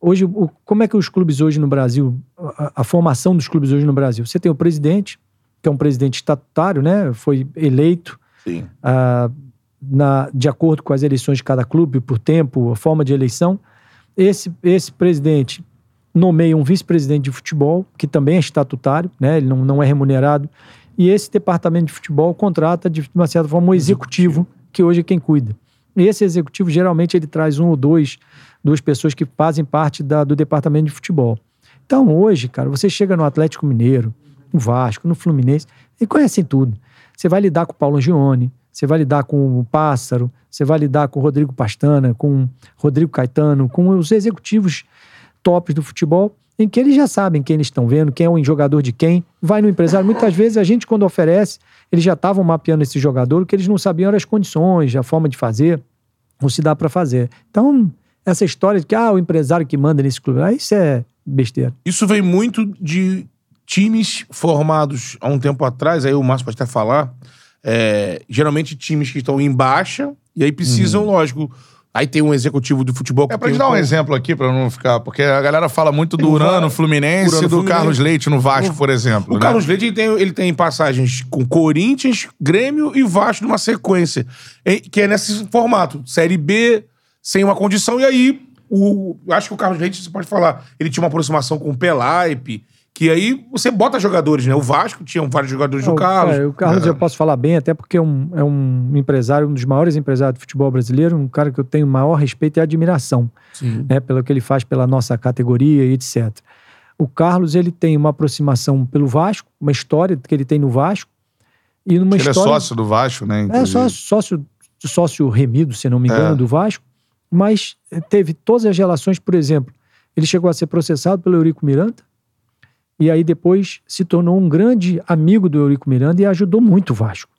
hoje, o- como é que os clubes hoje no Brasil, a, a formação dos clubes hoje no Brasil? Você tem o presidente, que é um presidente estatutário, né? Foi eleito Sim. ah, na, de acordo com as eleições de cada clube, por tempo, a forma de eleição. Esse, esse presidente nomeia um vice-presidente de futebol, que também é estatutário, né? ele não, não é remunerado, e esse departamento de futebol contrata, de uma certa forma, um executivo, que hoje é quem cuida. E esse executivo, geralmente, ele traz um ou dois, duas pessoas que fazem parte da- do departamento de futebol. Então, hoje, cara, você chega no Atlético Mineiro, no Vasco, no Fluminense, e conhecem tudo. Você vai lidar com o Paulo Gione, você vai lidar com o Pássaro, você vai lidar com o Rodrigo Pastana, com o Rodrigo Caetano, com os executivos tops do futebol, em que eles já sabem quem eles estão vendo, quem é o jogador de quem. Vai no empresário. Muitas vezes a gente, quando oferece, eles já estavam mapeando esse jogador, o que eles não sabiam eram as condições, a forma de fazer, ou se dá para fazer. Então, essa história de que ah, o empresário que manda nesse clube, ah, isso é besteira. Isso vem muito de times formados há um tempo atrás, aí o Márcio pode até falar. é, geralmente times que estão em baixa, e aí precisam, lógico. Aí tem um executivo do futebol que É pra tem gente dar um exemplo aqui, pra não ficar. Porque a galera fala muito do Urano, Fluminense Urano, e do Fluminense. Carlos Leite no Vasco, por exemplo. O né? Carlos Leite ele tem, ele tem passagens com Corinthians, Grêmio e Vasco numa sequência. em- Que é nesse formato. Série B, sem uma condição. E aí, o, acho que o Carlos Leite, você pode falar, ele tinha uma aproximação com o Pelaipe, que aí você bota jogadores, né? O Vasco tinha vários jogadores do o, Carlos. é, o Carlos eu posso falar bem, até porque é um, é um empresário, um dos maiores empresários do futebol brasileiro, um cara que eu tenho maior respeito e admiração. Sim. né, pelo que ele faz pela nossa categoria e etc. O Carlos ele tem uma aproximação pelo Vasco, uma história que ele tem no Vasco e numa Ele é história sócio do Vasco, né? é inclusive. sócio, sócio sócio remido, se não me engano, É. do Vasco, mas teve todas as relações, por exemplo, ele chegou a ser processado pelo Eurico Miranda e aí depois se tornou um grande amigo do Eurico Miranda e ajudou muito o Vasco.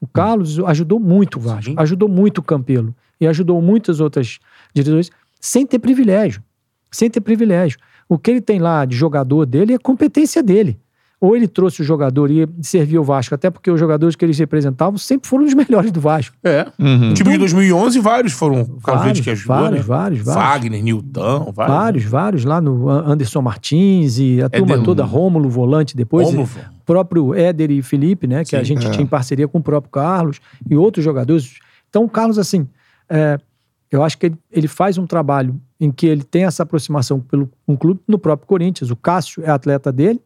O Carlos ajudou muito o Vasco, Sim. ajudou muito o Campelo e ajudou muitas outras diretores sem ter privilégio. Sem ter privilégio. O que ele tem lá de jogador dele é competência dele. Ou ele trouxe o jogador e serviu o Vasco, até porque os jogadores que eles representavam sempre foram os melhores do Vasco. É. Uhum. O time de 2011, vários foram. O Carlos Leite que ajudou, vários, né? vários, vários. Wagner, Nilton, vários. Vários, vários, lá no An- Anderson Martins e a turma Éder- toda, Rômulo, volante depois. Rômulo. O próprio Éder e Felipe, né? Que a Sim, gente é. tinha em parceria com o próprio Carlos e outros jogadores. Então, o Carlos, assim, é, eu acho que ele, ele faz um trabalho em que ele tem essa aproximação pelo um clube no próprio Corinthians. O Cássio é atleta dele,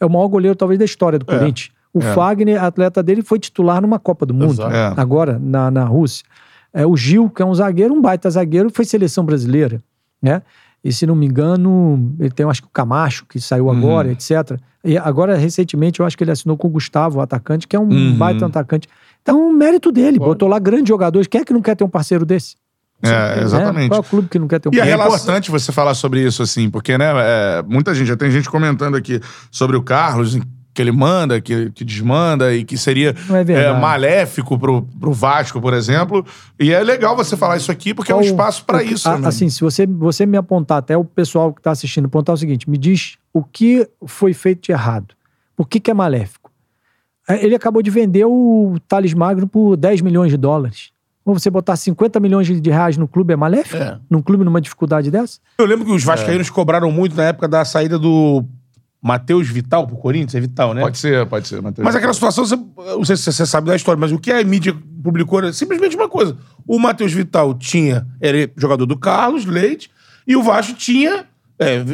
é o maior goleiro, talvez, da história do É, Corinthians. O é. Fagner, atleta dele, foi titular numa Copa do Mundo. É. agora, na, na Rússia. É, o Gil, que é um zagueiro, um baita zagueiro, foi seleção brasileira, né? E se não me engano, ele tem, acho que o Camacho, que saiu Uhum. agora, etc. E agora, recentemente, eu acho que ele assinou com o Gustavo, o atacante, que é um Uhum. baita atacante. Então, mérito dele, Pode. botou lá grandes jogadores. Quem é que não quer ter um parceiro desse? É, Né? exatamente. Qual é o clube que não quer ter um E é importante você falar sobre isso, assim, porque, né, é, muita gente, já tem gente comentando aqui sobre o Carlos, que ele manda, que, que desmanda e que seria é verdade. maléfico pro, pro Vasco, por exemplo. E é legal você falar isso aqui, porque é um Qual- espaço pra o- isso, a- né? Assim, se você, você me apontar, até o pessoal que está assistindo, apontar o seguinte: me diz o que foi feito de errado. Por que, que é maléfico? É, Ele acabou de vender o Thales Magno por 10 milhões de dólares. Você botar 50 milhões de reais no clube é maléfico? É. Num clube numa dificuldade dessa? Eu lembro que os vascaínos cobraram muito na época da saída do Matheus Vital pro Corinthians. É Vital, né? Pode ser, pode ser. Matheus. Mas aquela situação, você, não sei se você sabe da história, mas o que a mídia publicou era simplesmente uma coisa. O Matheus Vital tinha, era jogador do Carlos Leite, e o Vasco tinha é,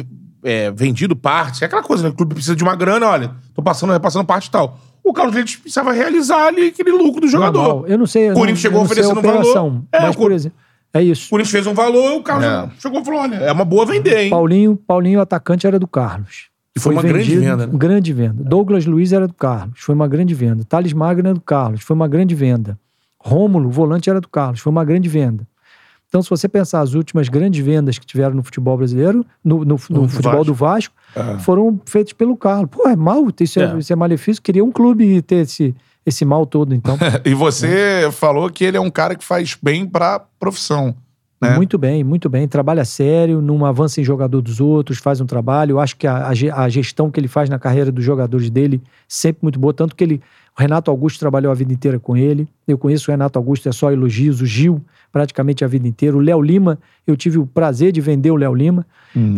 é, vendido partes. É aquela coisa, né? O clube precisa de uma grana, olha, tô passando, repassando parte e tal. O Carlos Leite precisava realizar ali aquele lucro do jogador. Normal. Eu não sei. O Corinthians chegou oferecendo um valor. É, mas, por exemplo, é isso. O Corinthians fez um valor e o Carlos É. chegou e falou: olha, é uma boa vender, hein? Paulinho, Paulinho, o atacante, era do Carlos. E foi uma grande venda, né? Grande venda. Douglas Luiz era do Carlos. Foi uma grande venda. Thales Magno era do Carlos. Foi uma grande venda. Rômulo, volante, era do Carlos. Foi uma grande venda. Então, se você pensar as últimas grandes vendas que tiveram no futebol brasileiro, no, no- no futebol Vasco. do Vasco, É. foram feitas pelo Carlos. Pô, é mal, isso é, É. isso é malefício. Queria um clube ter esse, esse mal todo, então. E você falou que ele é um cara que faz bem pra profissão. né? Muito bem, muito bem. Trabalha sério, não avança em jogador dos outros, faz um trabalho. Eu acho que a, a gestão que ele faz na carreira dos jogadores dele sempre muito boa. Tanto que ele, o Renato Augusto trabalhou a vida inteira com ele. Eu conheço o Renato Augusto, é só elogios. O Gil, praticamente a vida inteira. O Léo Lima, eu tive o prazer de vender o Léo Lima.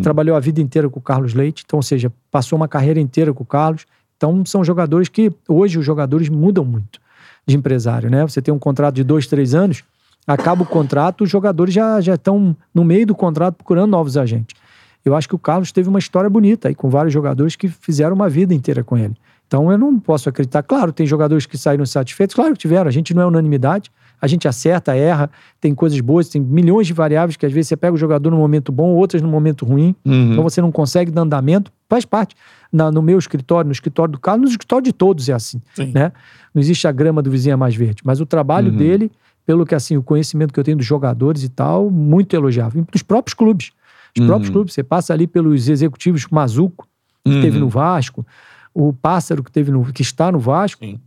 Trabalhou a vida inteira com o Carlos Leite. Então, ou seja, passou uma carreira inteira com o Carlos. Então, são jogadores que hoje os jogadores mudam muito de empresário, né? Você tem um contrato de dois, três anos, acaba o contrato, os jogadores já, já estão no meio do contrato procurando novos agentes. Eu acho que o Carlos teve uma história bonita aí, com vários jogadores que fizeram uma vida inteira com ele. Então eu não posso acreditar. Claro, tem jogadores que saíram satisfeitos, claro que tiveram. A gente não é unanimidade, a gente acerta, erra, tem coisas boas, tem milhões de variáveis que às vezes você pega o jogador num momento bom, outras num momento ruim. Então você não consegue dar andamento, faz parte. Na- no meu escritório, no escritório do Carlos, no escritório de todos é assim. Sim. Né? Não existe a grama do vizinho é mais verde. Mas o trabalho Uhum. dele, pelo que assim, o conhecimento que eu tenho dos jogadores e tal, muito elogiável. Dos próprios clubes. Os Uhum. próprios clubes. Você passa ali pelos executivos, Mazuco, que teve Uhum. no Vasco, o Pássaro, que, teve no, que está no Vasco. Sim.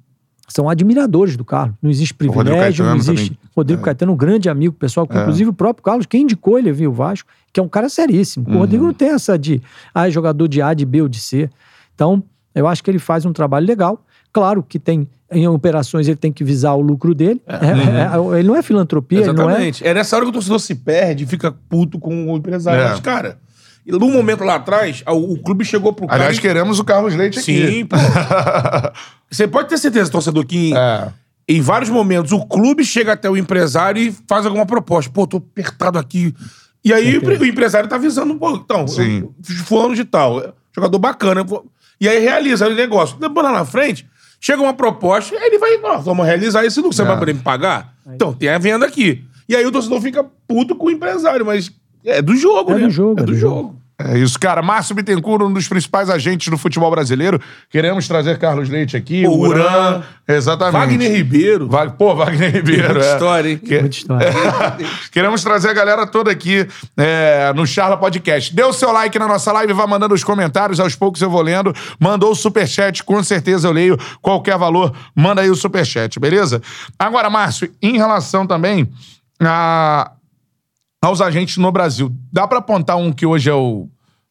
São admiradores do Carlos. Não existe privilégio, não existe. também. Rodrigo É. Caetano, um grande amigo pessoal, que É. inclusive o próprio Carlos, quem indicou ele a vir o Vasco, que é um cara seríssimo. O Uhum. Rodrigo não tem essa de, ah, é jogador de A, de B ou de C. Então, eu acho que ele faz um trabalho legal. Claro que tem, em operações, ele tem que visar o lucro dele. É, é, ele não é filantropia, ele não é. Exatamente. É nessa hora que o torcedor se perde e fica puto com o empresário. É. Mas, cara, num momento lá atrás, o, o clube chegou pro cara. Aliás, e- queremos o Carlos Leite aqui. Sim, pô. Você pode ter certeza, torcedor, que em, É. em vários momentos o clube chega até o empresário e faz alguma proposta. Pô, tô apertado aqui. E aí o empresário tá avisando, pô, então, Sim. fulano de tal, é, jogador bacana. E aí realiza o negócio. Depois lá na frente, chega uma proposta, aí ele vai, ó, vamos realizar esse lucro. Você É. vai poder me pagar? Então, tem a venda aqui. E aí o torcedor fica puto com o empresário, mas é do jogo, É né? do jogo, É é do do jogo. É isso, cara. Márcio Bittencourt, um dos principais agentes do futebol brasileiro. Queremos trazer Carlos Leite aqui. O Uran. Exatamente. Wagner Ribeiro. Va- Pô, Wagner Ribeiro. Muita é. história, hein? Que- Muita história. Queremos trazer a galera toda aqui é, no Charla Podcast. Dê o seu like na nossa live, vá mandando os comentários, aos poucos eu vou lendo. Mandou o superchat, com certeza eu leio. Qualquer valor, manda aí o superchat, beleza? Agora, Márcio, em relação também a, aos agentes no Brasil, dá pra apontar um que hoje é o.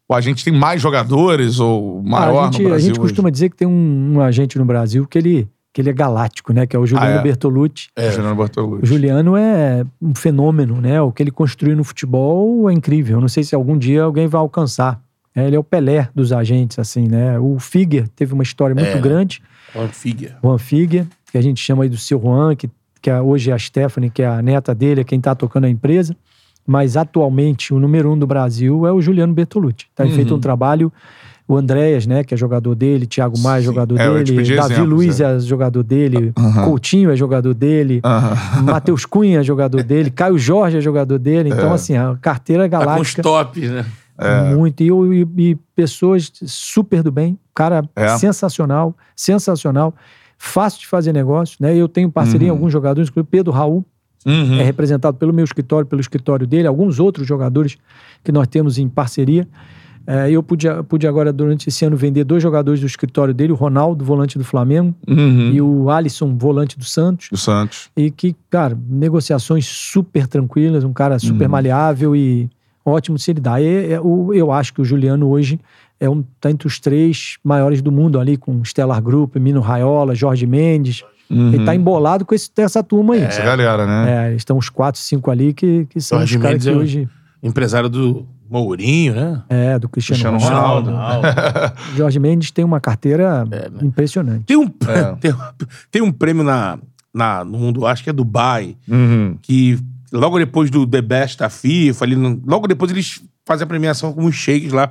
O agente tem mais jogadores ou maior Ah, a, gente, no a Brasil? gente costuma dizer que tem um, um agente no Brasil que ele, que ele é galáctico, né? Que é o Juliano Ah, é? Bertolucci. hoje? Juliano Bortolucci. O Juliano é um fenômeno, né? O que ele construiu no futebol é incrível. Eu Não sei se algum dia alguém vai alcançar. É, ele é o Pelé dos agentes, assim, né? O Figuer teve uma história muito É. grande. Juan Figuer. Juan Figuer, que a gente chama aí do seu Juan, que, que é- hoje é a Stephanie, que é a neta dele, é quem tá tocando a empresa. Mas atualmente o número um do Brasil é o Juliano Bertolucci. Tá Uhum. feito um trabalho. O Andréas, né, que é jogador dele, Thiago Maia, Sim. jogador É, dele, Davi exemplos, Luiz é. é jogador dele, Aham. Coutinho é jogador dele, Aham. Matheus Cunha é jogador dele, Caio Jorge é jogador dele. Então, assim, a carteira Tá com os galáctica tops, né? muito. E, e- e pessoas super do bem, cara É. sensacional, sensacional, fácil de fazer negócio, né? Eu tenho parceria em Uhum. alguns jogadores, inclusive Pedro Raul, Uhum. é representado pelo meu escritório, pelo escritório dele, alguns outros jogadores que nós temos em parceria. É, eu pude, pude agora, durante esse ano, vender dois jogadores do escritório dele, o Ronaldo, volante do Flamengo, Uhum. e o Alisson, volante do Santos. Do Santos. E que, cara, negociações super tranquilas, um cara super Uhum. maleável e ótimo se ele dá. E, o- eu acho que o Juliano hoje é um, tá entre os três maiores do mundo ali, com Stellar Group, Mino Raiola, Jorge Mendes. Ele tá embolado com esse- essa turma aí. Essa galera, né? É, eles estão os quatro, cinco ali que, que são Jorge os caras Mendes que é hoje. Empresário do Mourinho, né? É, do Cristiano, Cristiano Ronaldo. Ronaldo. Jorge Mendes tem uma carteira É, né? impressionante. Tem um, É. tem, tem um prêmio na, na, no mundo, acho que é Dubai, Uhum. que logo depois do The Best da FIFA, ali logo depois eles fazem a premiação com os shakes lá.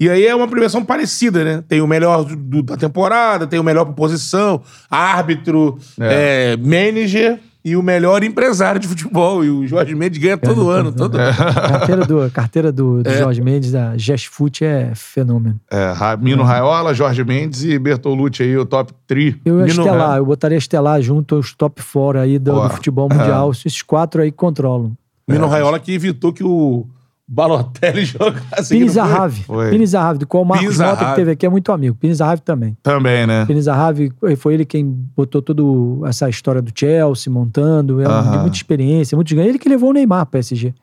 E aí é uma premiação parecida, né? Tem o melhor do- da temporada, tem o melhor por posição, árbitro, é, manager e o melhor empresário de futebol. E o Jorge Mendes ganha todo ano. Todo... A carteira do, a carteira do, do É. Jorge Mendes, da Gestfoot, é fenômeno. É, Mino Raiola, Jorge Mendes e Bertolucci aí, o top 3. Eu ia Mino estelar, eu botaria estelar junto aos top 4 aí do, do futebol mundial. Esses quatro aí controlam. Mino Raiola que evitou que o Balotelli jogasse. Pini Zahavi. Pini Zahavi, do qual o Marcos Pini Mota, que teve aqui, é muito amigo. Pini Zahavi também. Também, né? Pini Zahavi foi ele quem botou toda essa história do Chelsea montando. É Aham. de muita experiência, muito ganho. Ele que levou o Neymar pro PSG.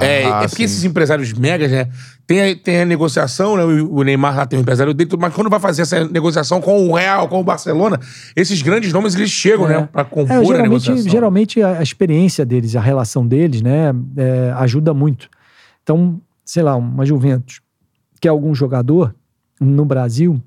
É, Ah, é porque sim. esses empresários megas, né? Tem a, tem a negociação, né? O, Neymar lá tem um empresário dele, mas quando vai fazer essa negociação com o Real, com o Barcelona, esses grandes nomes eles chegam, né? Pra compor É, a geralmente, negociação. geralmente a, a experiência deles, a relação deles, né, é, ajuda muito. Então, sei lá, uma Juventus que é algum jogador no Brasil,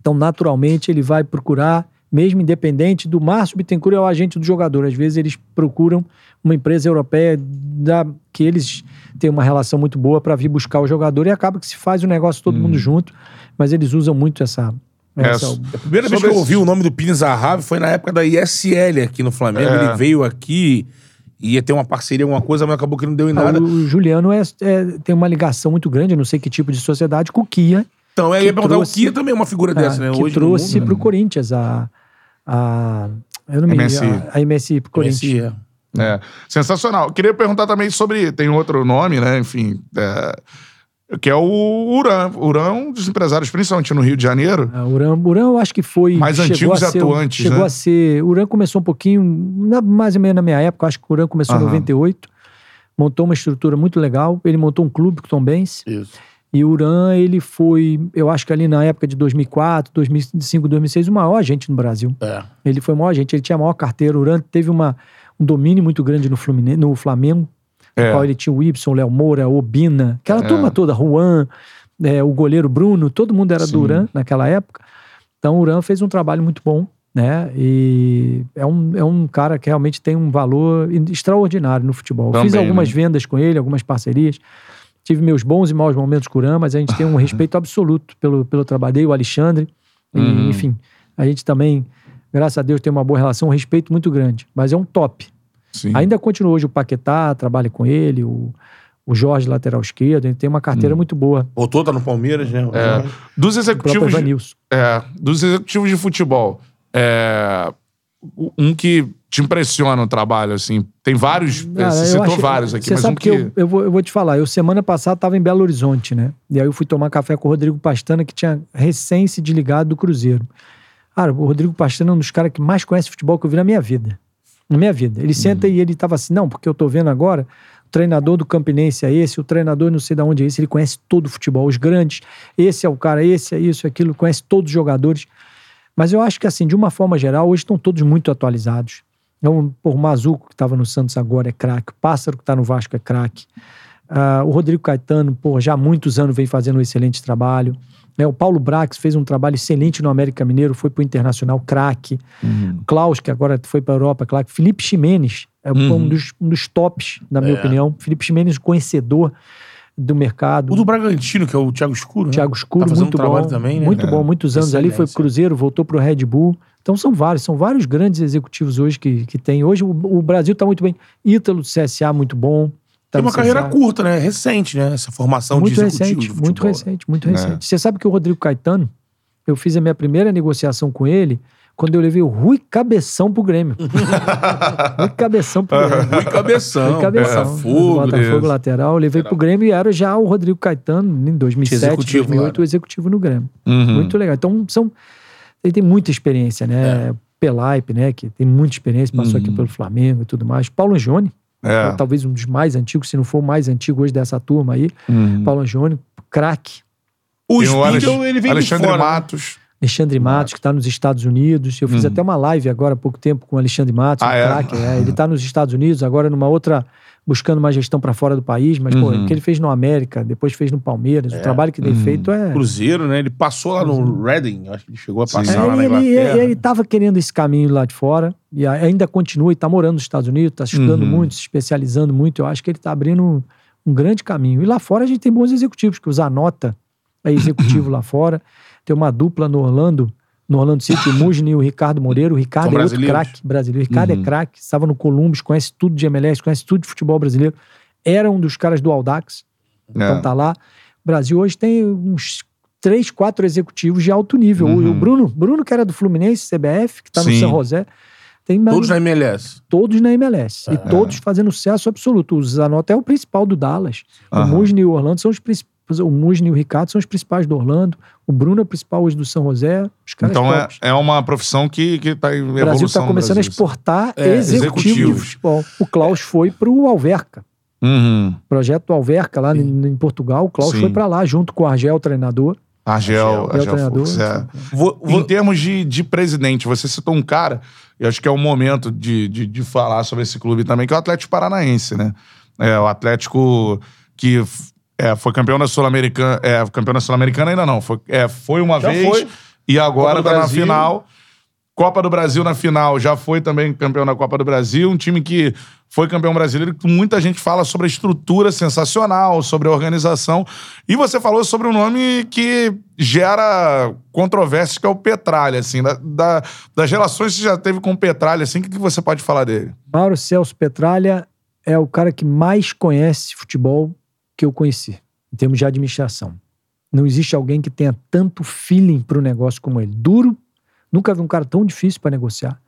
então naturalmente ele vai procurar, mesmo independente do Márcio Bittencourt é o agente do jogador. Às vezes eles procuram uma empresa europeia da, que eles têm uma relação muito boa para vir buscar o jogador e acaba que se faz o negócio todo mundo junto, mas eles usam muito essa. essa Essa- A primeira vez que eu esse- ouvi o nome do Pini Zahavi foi na época da ISL aqui no Flamengo. É. Ele veio aqui, ia ter uma parceria, alguma coisa, mas acabou que não deu em Ah, nada. O Juliano é- é- tem uma ligação muito grande, eu não sei que tipo de sociedade, com o Kia, Então, eu ia perguntar, trouxe- o Kia também é uma figura dessa, é, né? que Hoje trouxe mundo, para o né? Corinthians a, a, eu não me MSI. a, a MSI pro Corinthians. Messi, é. É, sensacional. Queria perguntar também sobre. Tem outro nome, né? Enfim. é, que é o Uran. Uran é um dos empresários, principalmente no Rio de Janeiro. Ah, Uran, Uran eu acho que foi. Mais chegou antigos a e ser- atuantes, Chegou né? a ser. Uran começou um pouquinho, na- mais ou menos na minha época, acho que o Uran começou em Aham. 98. Montou uma estrutura muito legal. Ele montou um clube com o Tom Benz. Isso. E o Uran, ele foi, eu acho que ali na época de 2004, 2005, 2006, o maior agente no Brasil. É. Ele foi o maior agente, ele tinha a maior carteira. O Uran teve uma, um domínio muito grande no, Fluminense, no Flamengo, É. qual ele tinha o Y, Léo Moura, Obina, aquela turma toda, Juan, é, o goleiro Bruno, todo mundo era Sim. do Uran naquela época. Então o Uran fez um trabalho muito bom, né? E é um, é um cara que realmente tem um valor extraordinário no futebol. Também, Fiz algumas né? vendas com ele, algumas parcerias. Tive meus bons e maus momentos com o Uran, mas a gente tem um respeito absoluto pelo, pelo trabalho dele, o Alexandre. E, Uhum. enfim, a gente também, graças a Deus, tem uma boa relação, um respeito muito grande. Mas é um top. Sim. Ainda continua hoje o Paquetá, trabalha com ele, o, o Jorge, lateral esquerdo, ele tem uma carteira muito boa. Voltou, tá no Palmeiras, né? É, dos O próprio executivos. de-. É, dos executivos de futebol, é, um que te impressiona o trabalho, assim. Tem vários, Cara, você eu citou achei- vários aqui, Você mas sabe um que, que... eu, eu, vou, eu vou te falar, eu semana passada estava em Belo Horizonte, né? E aí eu fui tomar café com o Rodrigo Pastana, que tinha recém se desligado do Cruzeiro. Cara, o Rodrigo Pastana é um dos caras que mais conhece futebol que eu vi na minha vida. Na minha vida. Ele senta e ele tava assim, não, porque eu tô vendo agora, o treinador do Campinense é esse, o treinador não sei de onde é esse, ele conhece todo o futebol, os grandes, esse é o cara, esse é isso, aquilo, conhece todos os jogadores. Mas eu acho que, assim, de uma forma geral, hoje estão todos muito atualizados. Então, por Mazuco, que estava no Santos agora, é craque. O Pássaro, que está no Vasco, é craque. Ah, o Rodrigo Caetano, pô, já há muitos anos vem fazendo um excelente trabalho. É, o Paulo Brax fez um trabalho excelente no América Mineiro, foi pro Internacional, craque. O Klaus, que agora foi para a Europa, craque. Felipe Ximenes, é um, dos, um dos tops, na minha opinião. Felipe Ximenes, conhecedor do mercado. O do Bragantino, que é o Thiago Escuro. né? Thiago Escuro, Tá muito um trabalho bom. também, né? Muito É. bom, muitos anos ali, foi pro Excelência. Cruzeiro, voltou pro Red Bull. Então são vários, são vários grandes executivos hoje que, que tem. Hoje o, o Brasil tá muito bem. Ítalo do CSA, muito bom. Tá Tem uma carreira curta, né? Recente, né? Essa formação Muito de executivo recente, de futebol. muito recente, muito É. recente. Você sabe que o Rodrigo Caetano, eu fiz a minha primeira negociação com ele quando eu levei o Rui Cabeção pro Grêmio. Rui Cabeção pro Grêmio. Rui Cabeção. Rui Cabeção. É, fogo, Botafogo lateral. Eu levei pro Grêmio e era já o Rodrigo Caetano, em 2007, Executivo 2008, lá, o executivo no Grêmio. Uhum. Muito legal. Então, são. Ele tem muita experiência, né? Pelaipe, né? Que tem muita experiência, passou aqui pelo Flamengo e tudo mais. Paulo Jone. É. talvez um dos mais antigos, se não for o mais antigo hoje dessa turma aí. Paulo Angione, craque. O Tem o Spindle, ele vem Alexandre de fora. né? Matos. Alexandre Matos, que está nos Estados Unidos. Eu fiz até uma live agora há pouco tempo com o Alexandre Matos, Ah, um é? craque. é. Ele está nos Estados Unidos, agora numa outra, buscando uma gestão para fora do país, mas pô, Uhum. o que ele fez no América, depois fez no Palmeiras, o trabalho que tem feito é. Cruzeiro, né? Ele passou lá no Reading. Acho que ele chegou a passar É, lá na ele, Inglaterra. ele, ele tava querendo esse caminho lá de fora e ainda continua e tá morando nos Estados Unidos, tá estudando Uhum. muito, se especializando muito. Eu acho que ele tá abrindo um, um grande caminho. E lá fora a gente tem bons executivos, que o Zanota é executivo lá fora. Tem uma dupla no Orlando, no Orlando City, o Mugni e o Ricardo Moreira. O Ricardo São é outro craque brasileiro. O Ricardo Uhum. é craque, estava no Columbus, conhece tudo de MLS, conhece tudo de futebol brasileiro. Era um dos caras do Aldax. Então É. tá lá. O Brasil hoje tem uns três, quatro executivos de alto nível. O- Uhum. O Bruno, Bruno, que era do Fluminense, CBF, que tá no Sim. São José, tem Todos na... MLS. todos na MLS. E todos fazendo sucesso absoluto. O Zanotto é o principal do Dallas. O Aham. Mugni e o Orlando são os principais. O Mugni e o Ricardo são os principais do Orlando. O Bruno é o principal hoje do São José. Os caras Então é, é uma profissão que, que tá em O evolução Brasil está começando Brasil. a exportar É, executivo de executivos. futebol. O Klaus foi pro Alverca. Uhum. Projeto Alverca, lá em, em Portugal. O Klaus Sim. foi para lá, junto com o Argel, treinador. Argel, É o Argel treinador. Fux, é. Vou, Em termos de, de presidente, você citou um cara, eu acho que é o momento de, de, de falar sobre esse clube também, que é o Atlético Paranaense, né? É, o Atlético que é, foi campeão da Sul-Americana. É, campeão da Sul-Americana ainda não. Foi, é, foi uma Já vez foi. e agora tá na final. Copa do Brasil na final, já foi também campeão da Copa do Brasil, um time que foi campeão brasileiro, que muita gente fala sobre a estrutura sensacional, sobre a organização. E você falou sobre um nome que gera controvérsias, que é o Petralha, assim, da, da- das relações que você já teve com o Petralha, assim, o que, que você pode falar dele? Mauro Celso Petralha é o cara que mais conhece futebol que eu conheci, em termos de administração. Não existe alguém que tenha tanto feeling para o negócio como ele. Duro, nunca vi um cara tão difícil para negociar.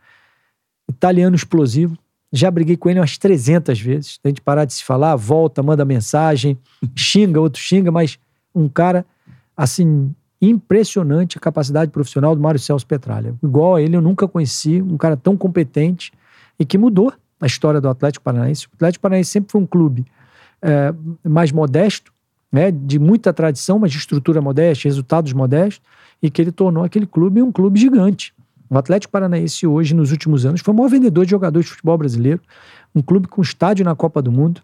Italiano explosivo. Já briguei com ele umas 300 vezes. Tem de parar de se falar, volta, manda mensagem, xinga, outro xinga, mas um cara, assim, impressionante a capacidade profissional do Mário Celso Petralha. Igual a ele, eu nunca conheci um cara tão competente e que mudou a história do Atlético Paranaense. O Atlético Paranaense sempre foi um clube é, mais modesto, né, de muita tradição, mas de estrutura modesta, resultados modestos, e que ele tornou aquele clube um clube gigante. O Atlético Paranaense hoje, nos últimos anos, foi o maior vendedor de jogadores de futebol brasileiro, um clube com estádio na Copa do Mundo,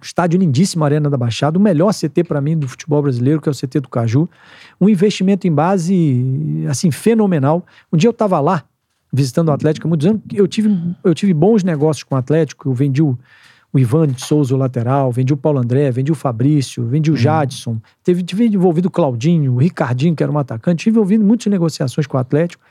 estádio lindíssimo, Arena da Baixada, o melhor CT para mim do futebol brasileiro, que é o CT do Caju, um investimento em base, assim, fenomenal. Um dia eu estava lá, visitando o Atlético há muitos anos, eu tive, eu tive bons negócios com o Atlético, eu vendi o, o Ivan de Souza, o lateral, vendi o Paulo André, vendi o Fabrício, vendi o Jadson, teve, tive envolvido o Claudinho, o Ricardinho, que era um atacante, tive envolvido muitas negociações com o Atlético,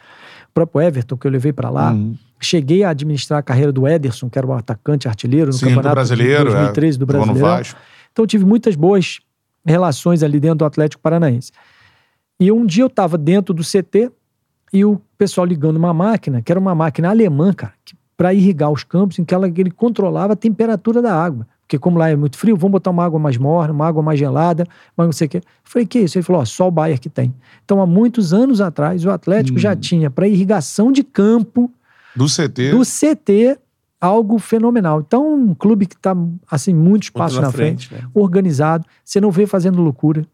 o próprio Everton, que eu levei para lá. Uhum. Cheguei a administrar a carreira do Ederson, que era o atacante artilheiro no Sim, do campeonato brasileiro, de 2013 do é, Brasileirão. Vasco. Então eu tive muitas boas relações ali dentro do Atlético Paranaense. E um dia eu estava dentro do CT e o pessoal ligando uma máquina, que era uma máquina alemã, cara, para irrigar os campos, em que ela, ele controlava a temperatura da água. Porque como lá é muito frio, vamos botar uma água mais morna, uma água mais gelada, mas não sei o quê. Eu falei, que isso? Ele falou, ó, só o Bayer que tem. Então, há muitos anos atrás, o Atlético já tinha para irrigação de campo Do CT. do CT algo fenomenal. Então, um clube que está assim muito espaço Muito na, frente, né? organizado, você não vê fazendo loucura,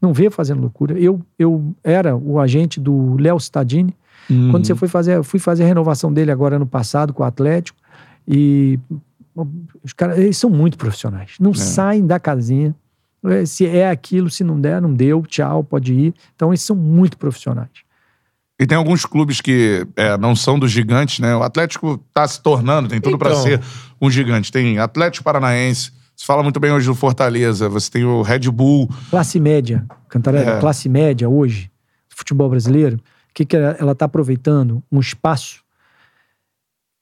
não vê fazendo loucura. Eu eu era o agente do Léo Stadini. Hum. Quando você foi fazer, eu fui fazer a renovação dele agora ano passado com o Atlético e os caras, eles são muito profissionais. Não saem da casinha. É, Se é aquilo, se não der, não deu, tchau, pode ir. Então, eles são muito profissionais. E tem alguns clubes que é, não são dos gigantes, né? O Atlético tá se tornando, tem tudo Então. ser um gigante. Tem Atlético Paranaense, se fala muito bem hoje do Fortaleza, você tem o Red Bull. Classe média, Cantarelli, É. classe média hoje, futebol brasileiro, que, que ela está aproveitando? Um espaço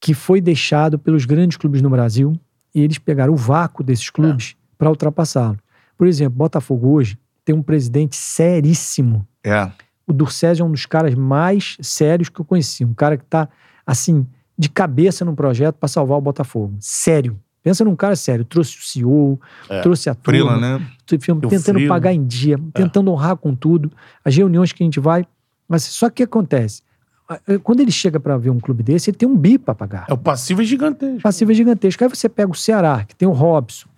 que foi deixado pelos grandes clubes no Brasil e eles pegaram o vácuo desses clubes para ultrapassá-lo. Por exemplo, Botafogo hoje tem um presidente seríssimo. É. O Durcésio é um dos caras mais sérios que eu conheci. Um cara que está, assim, de cabeça no projeto para salvar o Botafogo. Sério. Pensa num cara sério. Trouxe o CEO, trouxe a turma, Frila, né? Ficamos Eu tentando pagar em dia, tentando honrar com tudo, as reuniões que a gente vai. Mas só que o que acontece? quando ele chega para ver um clube desse, ele tem um bi para pagar. É, o passivo é gigantesco. Passiva gigantesca. Aí você pega o Ceará, que tem o Robson,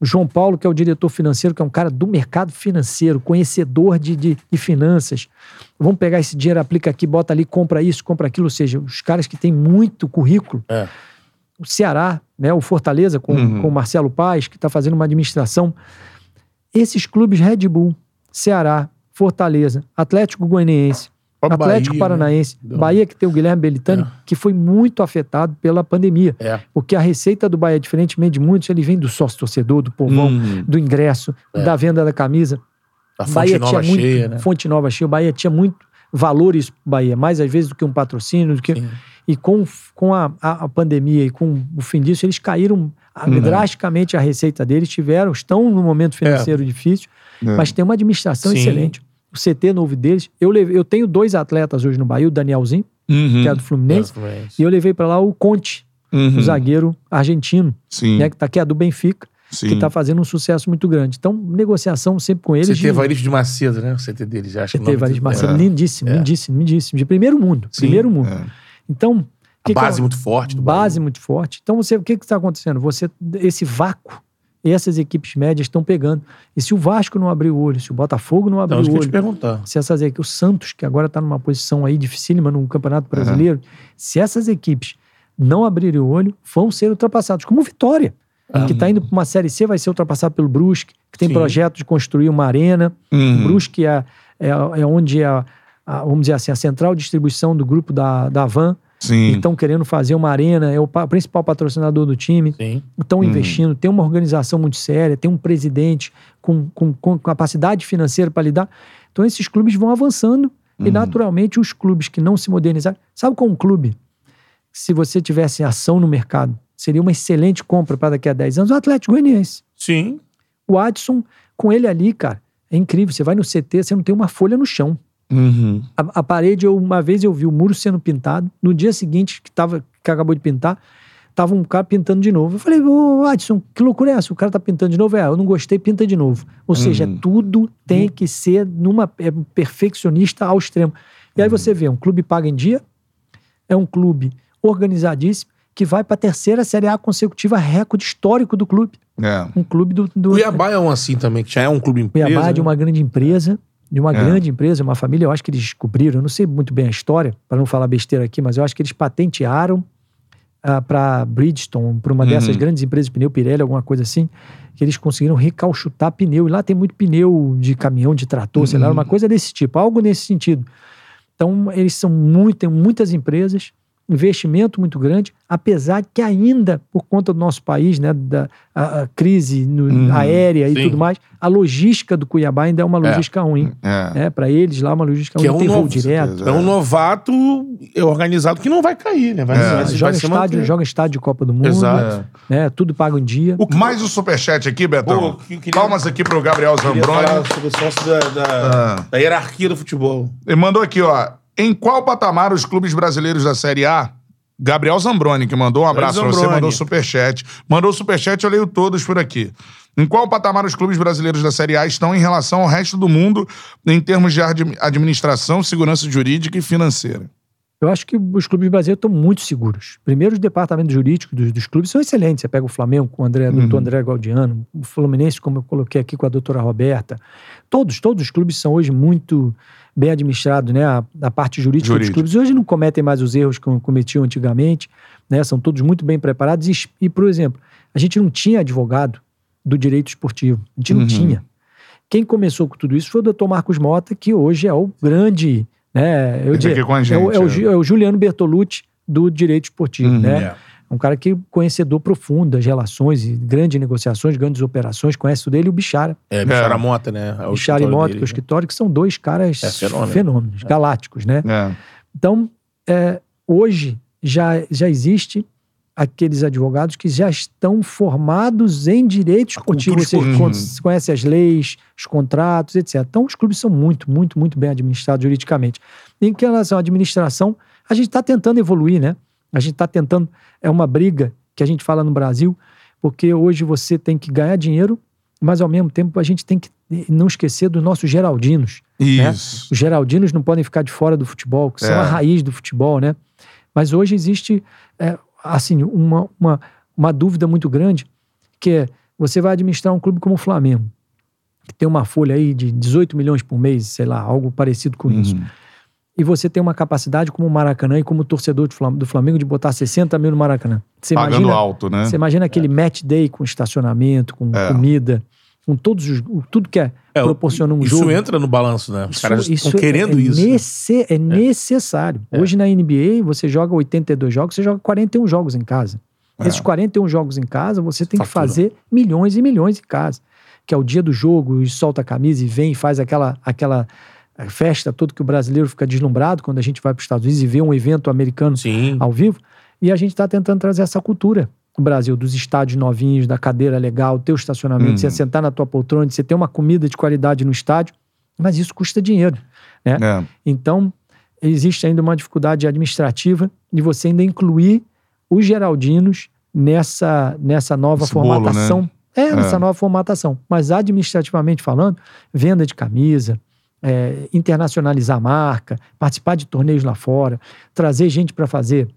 o João Paulo, que é o diretor financeiro, que é um cara do mercado financeiro, conhecedor de, de, de finanças. Vamos pegar esse dinheiro, aplica aqui, bota ali, compra isso, compra aquilo. Ou seja, os caras que têm muito currículo. É. O Ceará, né, o Fortaleza, com, Uhum. com o Marcelo Paz, que está fazendo uma administração. Esses clubes, Red Bull, Ceará, Fortaleza, Atlético Goianiense, Atlético Bahia, Paranaense, né? Bahia que tem o Guilherme Belitani, que foi muito afetado pela pandemia. É. Porque a receita do Bahia, diferentemente de muitos, ele vem do sócio torcedor, do povão, Hum. do ingresso, É. da venda da camisa. A fonte Bahia nova tinha muito, cheia, né? Fonte Nova cheia. O Bahia tinha muito valor isso pro Bahia, mais às vezes do que um patrocínio, do que Sim. e com, com a, a, a pandemia e com o fim disso, eles caíram a- Uhum. drasticamente a receita deles, tiveram, estão num momento financeiro difícil, É. mas tem uma administração Sim. excelente. O CT novo deles, eu, levei, eu tenho dois atletas hoje no Bahia, o Danielzinho, Uhum. que é do Fluminense, e eu levei para lá o Conte, Uhum. o zagueiro argentino, Sim. né, que, tá, que é do Benfica, Sim. que está fazendo um sucesso muito grande. Então, negociação sempre com eles. CT de- Evaristo de Macedo, né? O CT deles, acho que o CT nome Evaristo dele- Marcelo, É. lindíssimo, É. lindíssimo, lindíssimo. De primeiro mundo, Sim, primeiro mundo. É. Então, A que que base é- muito forte do base Bahia. muito forte. Então, você, o que está acontecendo? Você, esse vácuo, essas equipes médias estão pegando. E se o Vasco não abrir o olho, se o Botafogo não abrir isso o ia te olho, perguntar. se essas equipes, o Santos, que agora está numa posição aí dificílima no Campeonato Brasileiro, se essas equipes não abrirem o olho, vão ser ultrapassados, como o Vitória, que está indo para uma Série C, vai ser ultrapassado pelo Brusque, que tem Sim. projeto de construir uma arena. Uhum. O Brusque é, é, é onde é, a, a- vamos dizer assim, a central distribuição do grupo da, da Van. Sim. Estão querendo fazer uma arena, é o pa- principal patrocinador do time. Sim. Estão Uhum. investindo, tem uma organização muito séria, tem um presidente com, com, com capacidade financeira para lidar. Então, esses clubes vão avançando Uhum. e, naturalmente, os clubes que não se modernizaram. Sabe qual é um clube? Se você tivesse ação no mercado, seria uma excelente compra para daqui a 10 anos? O Atlético Goianiense. Sim. O Adson, com ele ali, cara, é incrível. Você vai no CT, você não tem uma folha no chão. Uhum. A, a parede, eu- uma vez eu vi o muro sendo pintado. No dia seguinte, que, tava, que acabou de pintar, tava um cara pintando de novo. Eu falei, ô Adson, que loucura é essa? O cara tá pintando de novo? É, eu não gostei, pinta de novo. Ou seja, Uhum. tudo tem que ser numa é, perfeccionista ao extremo. E aí você vê, um clube paga em dia, é um clube organizadíssimo, que vai para a terceira Série A consecutiva, recorde histórico do clube. É. Um clube do... do Cuiabá é um assim também, que já é um clube empresa. Cuiabá é de né? uma grande empresa, de uma É. grande empresa, uma família, eu acho que eles descobriram, eu não sei muito bem a história, para não falar besteira aqui, mas eu acho que eles patentearam para Bridgestone, para uma Uhum. dessas grandes empresas de pneu, Pirelli, alguma coisa assim, que eles conseguiram recalchutar pneu. E lá tem muito pneu de caminhão, de trator, sei lá, Uhum. uma coisa desse tipo, algo nesse sentido. Então, eles são muito, tem muitas empresas, investimento muito grande, apesar que ainda, por conta do nosso país, né, da a- a crise no- Uhum, aérea e sim. tudo mais, a logística do Cuiabá ainda é uma logística ruim. É. né? Para eles lá, uma logística Que ruim, é um tem voo novo, direto. É um novato organizado que não vai cair, né? Vai, É. vai- vai joga, se estádio, joga estádio de Copa do Mundo, Exato. né? Tudo paga um dia. O que- Mais o superchat aqui, Betão. Pô, queria- Palmas aqui pro Gabriel Zambroni. sobre o sócio da, da, Ah. da hierarquia do futebol. Ele mandou aqui, ó. Em qual patamar os clubes brasileiros da Série A? Gabriel Zambroni, que mandou um abraço pra você, mandou superchat. Mandou superchat, eu leio todos por aqui. Em qual patamar os clubes brasileiros da Série A estão em relação ao resto do mundo em termos de admi- administração, segurança jurídica e financeira? Eu acho que os clubes brasileiros estão muito seguros. Primeiro, os departamentos jurídicos dos, dos clubes são excelentes. Você pega o Flamengo com o André, Uhum. doutor André Gaudiano, o Fluminense, como eu coloquei aqui com a doutora Roberta. Todos, todos os clubes são hoje muito bem administrados, né? A, a parte jurídica, Jurídica. dos clubes hoje não cometem mais os erros que cometiam antigamente, né? São todos muito bem preparados. E, e, por exemplo, a gente não tinha advogado do direito esportivo. A gente não Uhum. tinha. Quem começou com tudo isso foi o doutor Marcos Mota, que hoje é o grande. Né, eu tá diria- aqui com a gente, é o, é o é. É o Juliano Bertolucci do direito esportivo, Uhum. né? É. Um cara que conhecedor profundo das relações e grandes negociações, grandes operações, conhece tudo ele e o Bichara. É, Bichara Mota, né? É o Bichara e Mota, dele, que é o né? escritório, que são dois caras É, fenômeno. fenômenos, galácticos, né? É. Então, é, hoje já, já existe aqueles advogados que já estão formados em direito A cultura esportivo, ou seja, esportiva. con- conhecem as leis, os contratos, etc. Então, os clubes são muito, muito, muito bem administrados juridicamente. Em que relação à administração, a gente está tentando evoluir, né? A gente está tentando. É uma briga que a gente fala no Brasil, porque hoje você tem que ganhar dinheiro, mas ao mesmo tempo a gente tem que não esquecer dos nossos geraldinos. né? Os geraldinos não podem ficar de fora do futebol, que são É. a raiz do futebol, né? Mas hoje existe, é, assim, uma, uma, uma dúvida muito grande, que é, você vai administrar um clube como o Flamengo, que tem uma folha aí de 18 milhões por mês, sei lá, algo parecido com isso. E você tem uma capacidade como o Maracanã e como torcedor do Flam- do Flamengo de botar 60 mil no Maracanã. Você Pagando imagina, alto, né? você imagina aquele match day com estacionamento, com É. comida, com todos os, tudo que é, É, proporciona um isso jogo. entra no balanço, né? Os Isso- caras isso estão querendo é isso. né? nece- é necessário. Hoje na NBA, você joga 82 jogos, você joga 41 jogos em casa. Esses 41 jogos em casa, você tem que Fatura. fazer milhões e milhões em casa. Que é o dia do jogo, e solta a camisa e vem e faz aquela, aquela eh, festa toda que o brasileiro fica deslumbrado quando a gente vai para os Estados Unidos e vê um evento americano Sim. ao vivo. E a gente está tentando trazer essa cultura no Brasil, dos estádios novinhos, da cadeira legal, teu estacionamento, Uhum. você sentar na tua poltrona, você ter uma comida de qualidade no estádio, mas isso custa dinheiro. É. Então, existe ainda uma dificuldade administrativa de você ainda incluir os geraldinos nessa, nessa nova Esse bolo, formatação. É, nessa É. nova formatação. Mas administrativamente falando, venda de camisa, é, internacionalizar a marca, participar de torneios lá fora, trazer gente para fazer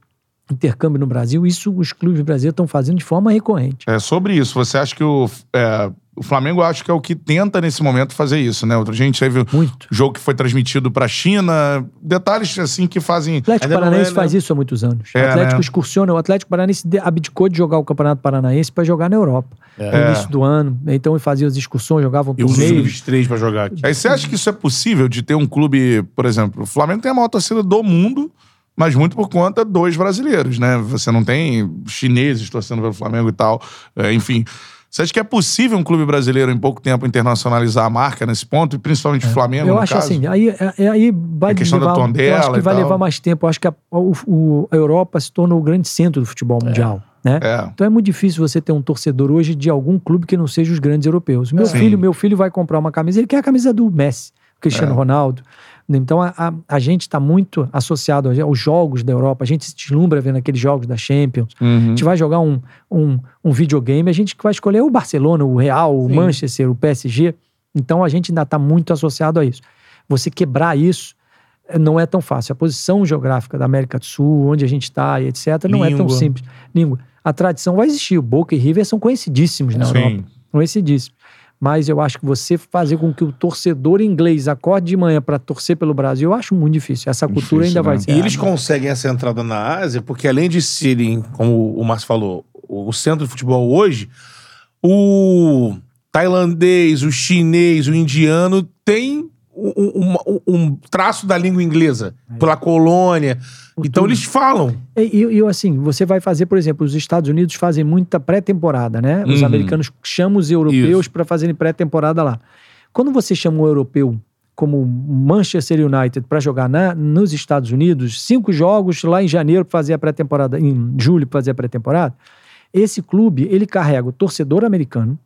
intercâmbio no Brasil, isso os clubes brasileiros estão fazendo de forma recorrente. É sobre isso. Você acha que o, é, o Flamengo acho que é o que tenta nesse momento fazer isso, né? Outra gente teve o Muito. jogo que foi transmitido pra China, detalhes assim que fazem O Atlético Paranaense é, né? faz isso há muitos anos. É, o Atlético né? excursiona. O Atlético Paranaense abdicou de jogar o Campeonato Paranaense para jogar na Europa. No É. início do ano. Então, fazia as excursões, jogavam E usa os sub-23 pra jogar aqui. Aí você acha que isso é possível de ter um clube, por exemplo, o Flamengo tem a maior torcida do mundo, mas muito por conta dos brasileiros, né? Você não tem chineses torcendo pelo Flamengo e tal. É, enfim. Você acha que é possível um clube brasileiro em pouco tempo internacionalizar a marca nesse ponto, e principalmente o Flamengo, Eu no acho caso? assim, aí, é- aí vai A questão da levar, eu tondela acho que vai tal. levar mais tempo. Eu acho que a, o- a Europa se tornou o grande centro do futebol mundial. Né? É. Então é muito difícil você ter um torcedor hoje de algum clube que não seja os grandes europeus. Meu Sim. filho, meu filho vai comprar uma camisa, ele quer a camisa do Messi, Cristiano É. Ronaldo. Então a, a, a gente está muito associado aos jogos da Europa. A gente se deslumbra vendo aqueles jogos da Champions. A Uhum. gente vai jogar um, um, um videogame, a gente vai escolher o Barcelona, o Real, o Sim. Manchester, o PSG. Então a gente ainda está muito associado a isso. Você quebrar isso eh, não é tão fácil. A posição geográfica da América do Sul, onde a gente está e etc., não é tão Língua. simples. Língua. A tradição vai existir. O Boca e River são conhecidíssimos na Sim. Europa. Conhecidíssimos. Mas eu acho que você fazer com que o torcedor inglês acorde de manhã para torcer pelo Brasil, eu acho muito difícil. Essa cultura Difícil, ainda vai né? ser. E eles conseguem essa entrada na Ásia, porque além de serem, como o Márcio falou, o centro do futebol hoje, o tailandês, o chinês, o indiano tem um, um- um- traço da língua inglesa pela colônia. Então tudo. eles falam. E, e, e, assim, você vai fazer, por exemplo, os Estados Unidos fazem muita pré-temporada, né? Os Uhum. americanos chamam os europeus para fazerem pré-temporada lá. Quando você chama um europeu como Manchester United para jogar na, nos Estados Unidos, cinco jogos lá em janeiro para fazer a pré-temporada, em julho para fazer a pré-temporada, esse clube, ele carrega o torcedor americano,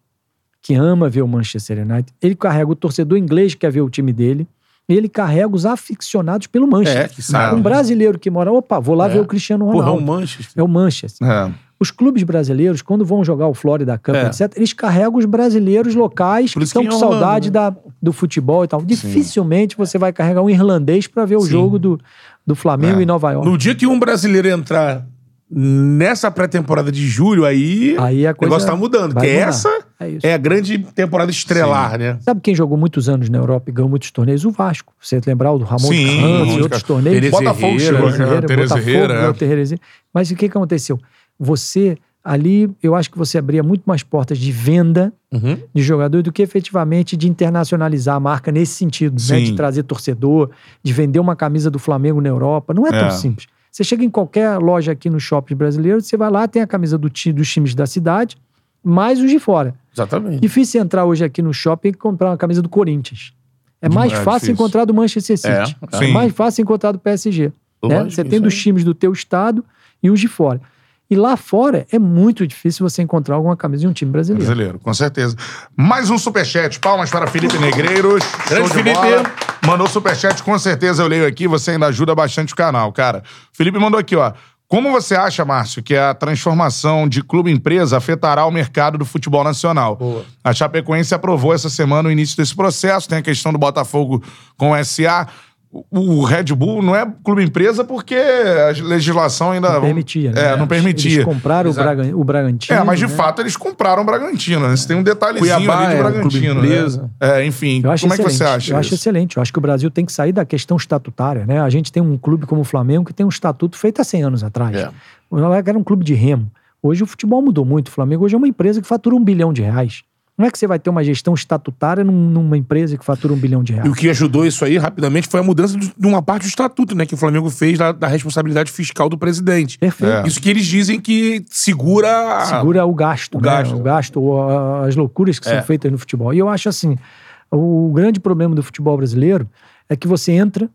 que ama ver o Manchester United, ele carrega o torcedor inglês que quer ver o time dele, e ele carrega os aficionados pelo Manchester. É, que sabe. Um brasileiro que mora, opa, vou lá É. ver o Cristiano Porra, é Ronaldo. um Manchester. É o Manchester. É. Os clubes brasileiros, quando vão jogar o Florida Cup, É. etc., eles carregam os brasileiros locais que que estão com saudade né? da, do futebol e tal. Dificilmente você vai carregar um irlandês para ver o Sim. jogo do, do Flamengo É. em Nova York. No dia que um brasileiro entrar nessa pré-temporada de julho, aí, Aí a o coisa negócio tá mudando. vai Porque mudar. essa É isso. é a grande temporada estrelar, né? Sabe quem jogou muitos anos na Europa e ganhou muitos torneios? O Vasco. Você lembrar o do Ramon Sim, Ramon e outros torneios? Tereza Botafogo chegou, né? Botafogo, é. Tereza- Mas o que, que aconteceu? Você, ali, eu acho que você abria muito mais portas de venda Uhum. de jogador do que efetivamente de internacionalizar a marca nesse sentido, né? Sim. De trazer torcedor, de vender uma camisa do Flamengo na Europa. Não é, É. tão simples. Você chega em qualquer loja aqui no shopping brasileiro, você vai lá, tem a camisa do ti- dos times da cidade, mais os de fora. Exatamente. Difícil entrar hoje aqui no shopping e comprar uma camisa do Corinthians. É mais É fácil difícil. encontrar do Manchester City. É, É, mais fácil encontrar do PSG. né? Você tem dos times do teu estado e os de fora. E lá fora é muito difícil você encontrar alguma camisa de um time brasileiro. Brasileiro, com certeza. Mais um superchat. Palmas para Felipe Negreiros. Grande Felipe. bola. Mandou superchat, com certeza eu leio aqui. Você ainda ajuda bastante o canal, cara. Felipe mandou aqui, ó. Como você acha, Márcio, que a transformação de clube-empresa afetará o mercado do futebol nacional? A Chapecoense aprovou essa semana o início desse processo, tem a questão do Botafogo com o SA. O Red Bull não é clube-empresa porque a legislação ainda... Não permitia, né? É, não permitia. Eles compraram o, Braga, o Bragantino. É, mas de né? fato eles compraram o Bragantino, né? Você tem um detalhezinho Cuiabá ali do é um Bragantino, clube né? empresa. É, enfim, como é que excelente. você acha Eu acho isso? excelente. Eu acho que o Brasil tem que sair da questão estatutária, né? A gente tem um clube como o Flamengo que tem um estatuto feito há 100 anos atrás. É. O Flamengo era um clube de remo. Hoje o futebol mudou muito. O Flamengo hoje é uma empresa que fatura um bilhão de reais. Não é que você vai ter uma gestão estatutária num- numa empresa que fatura um bilhão de E reais. o que ajudou isso aí, rapidamente, foi a mudança de uma parte do estatuto, né? Que o Flamengo fez da, da responsabilidade fiscal do presidente. Perfeito. É. Isso que eles dizem que segura... Segura o gasto, o né? gasto. O gasto, ou as loucuras que É. são feitas no futebol. E eu acho assim, o grande problema do futebol brasileiro é que você entra,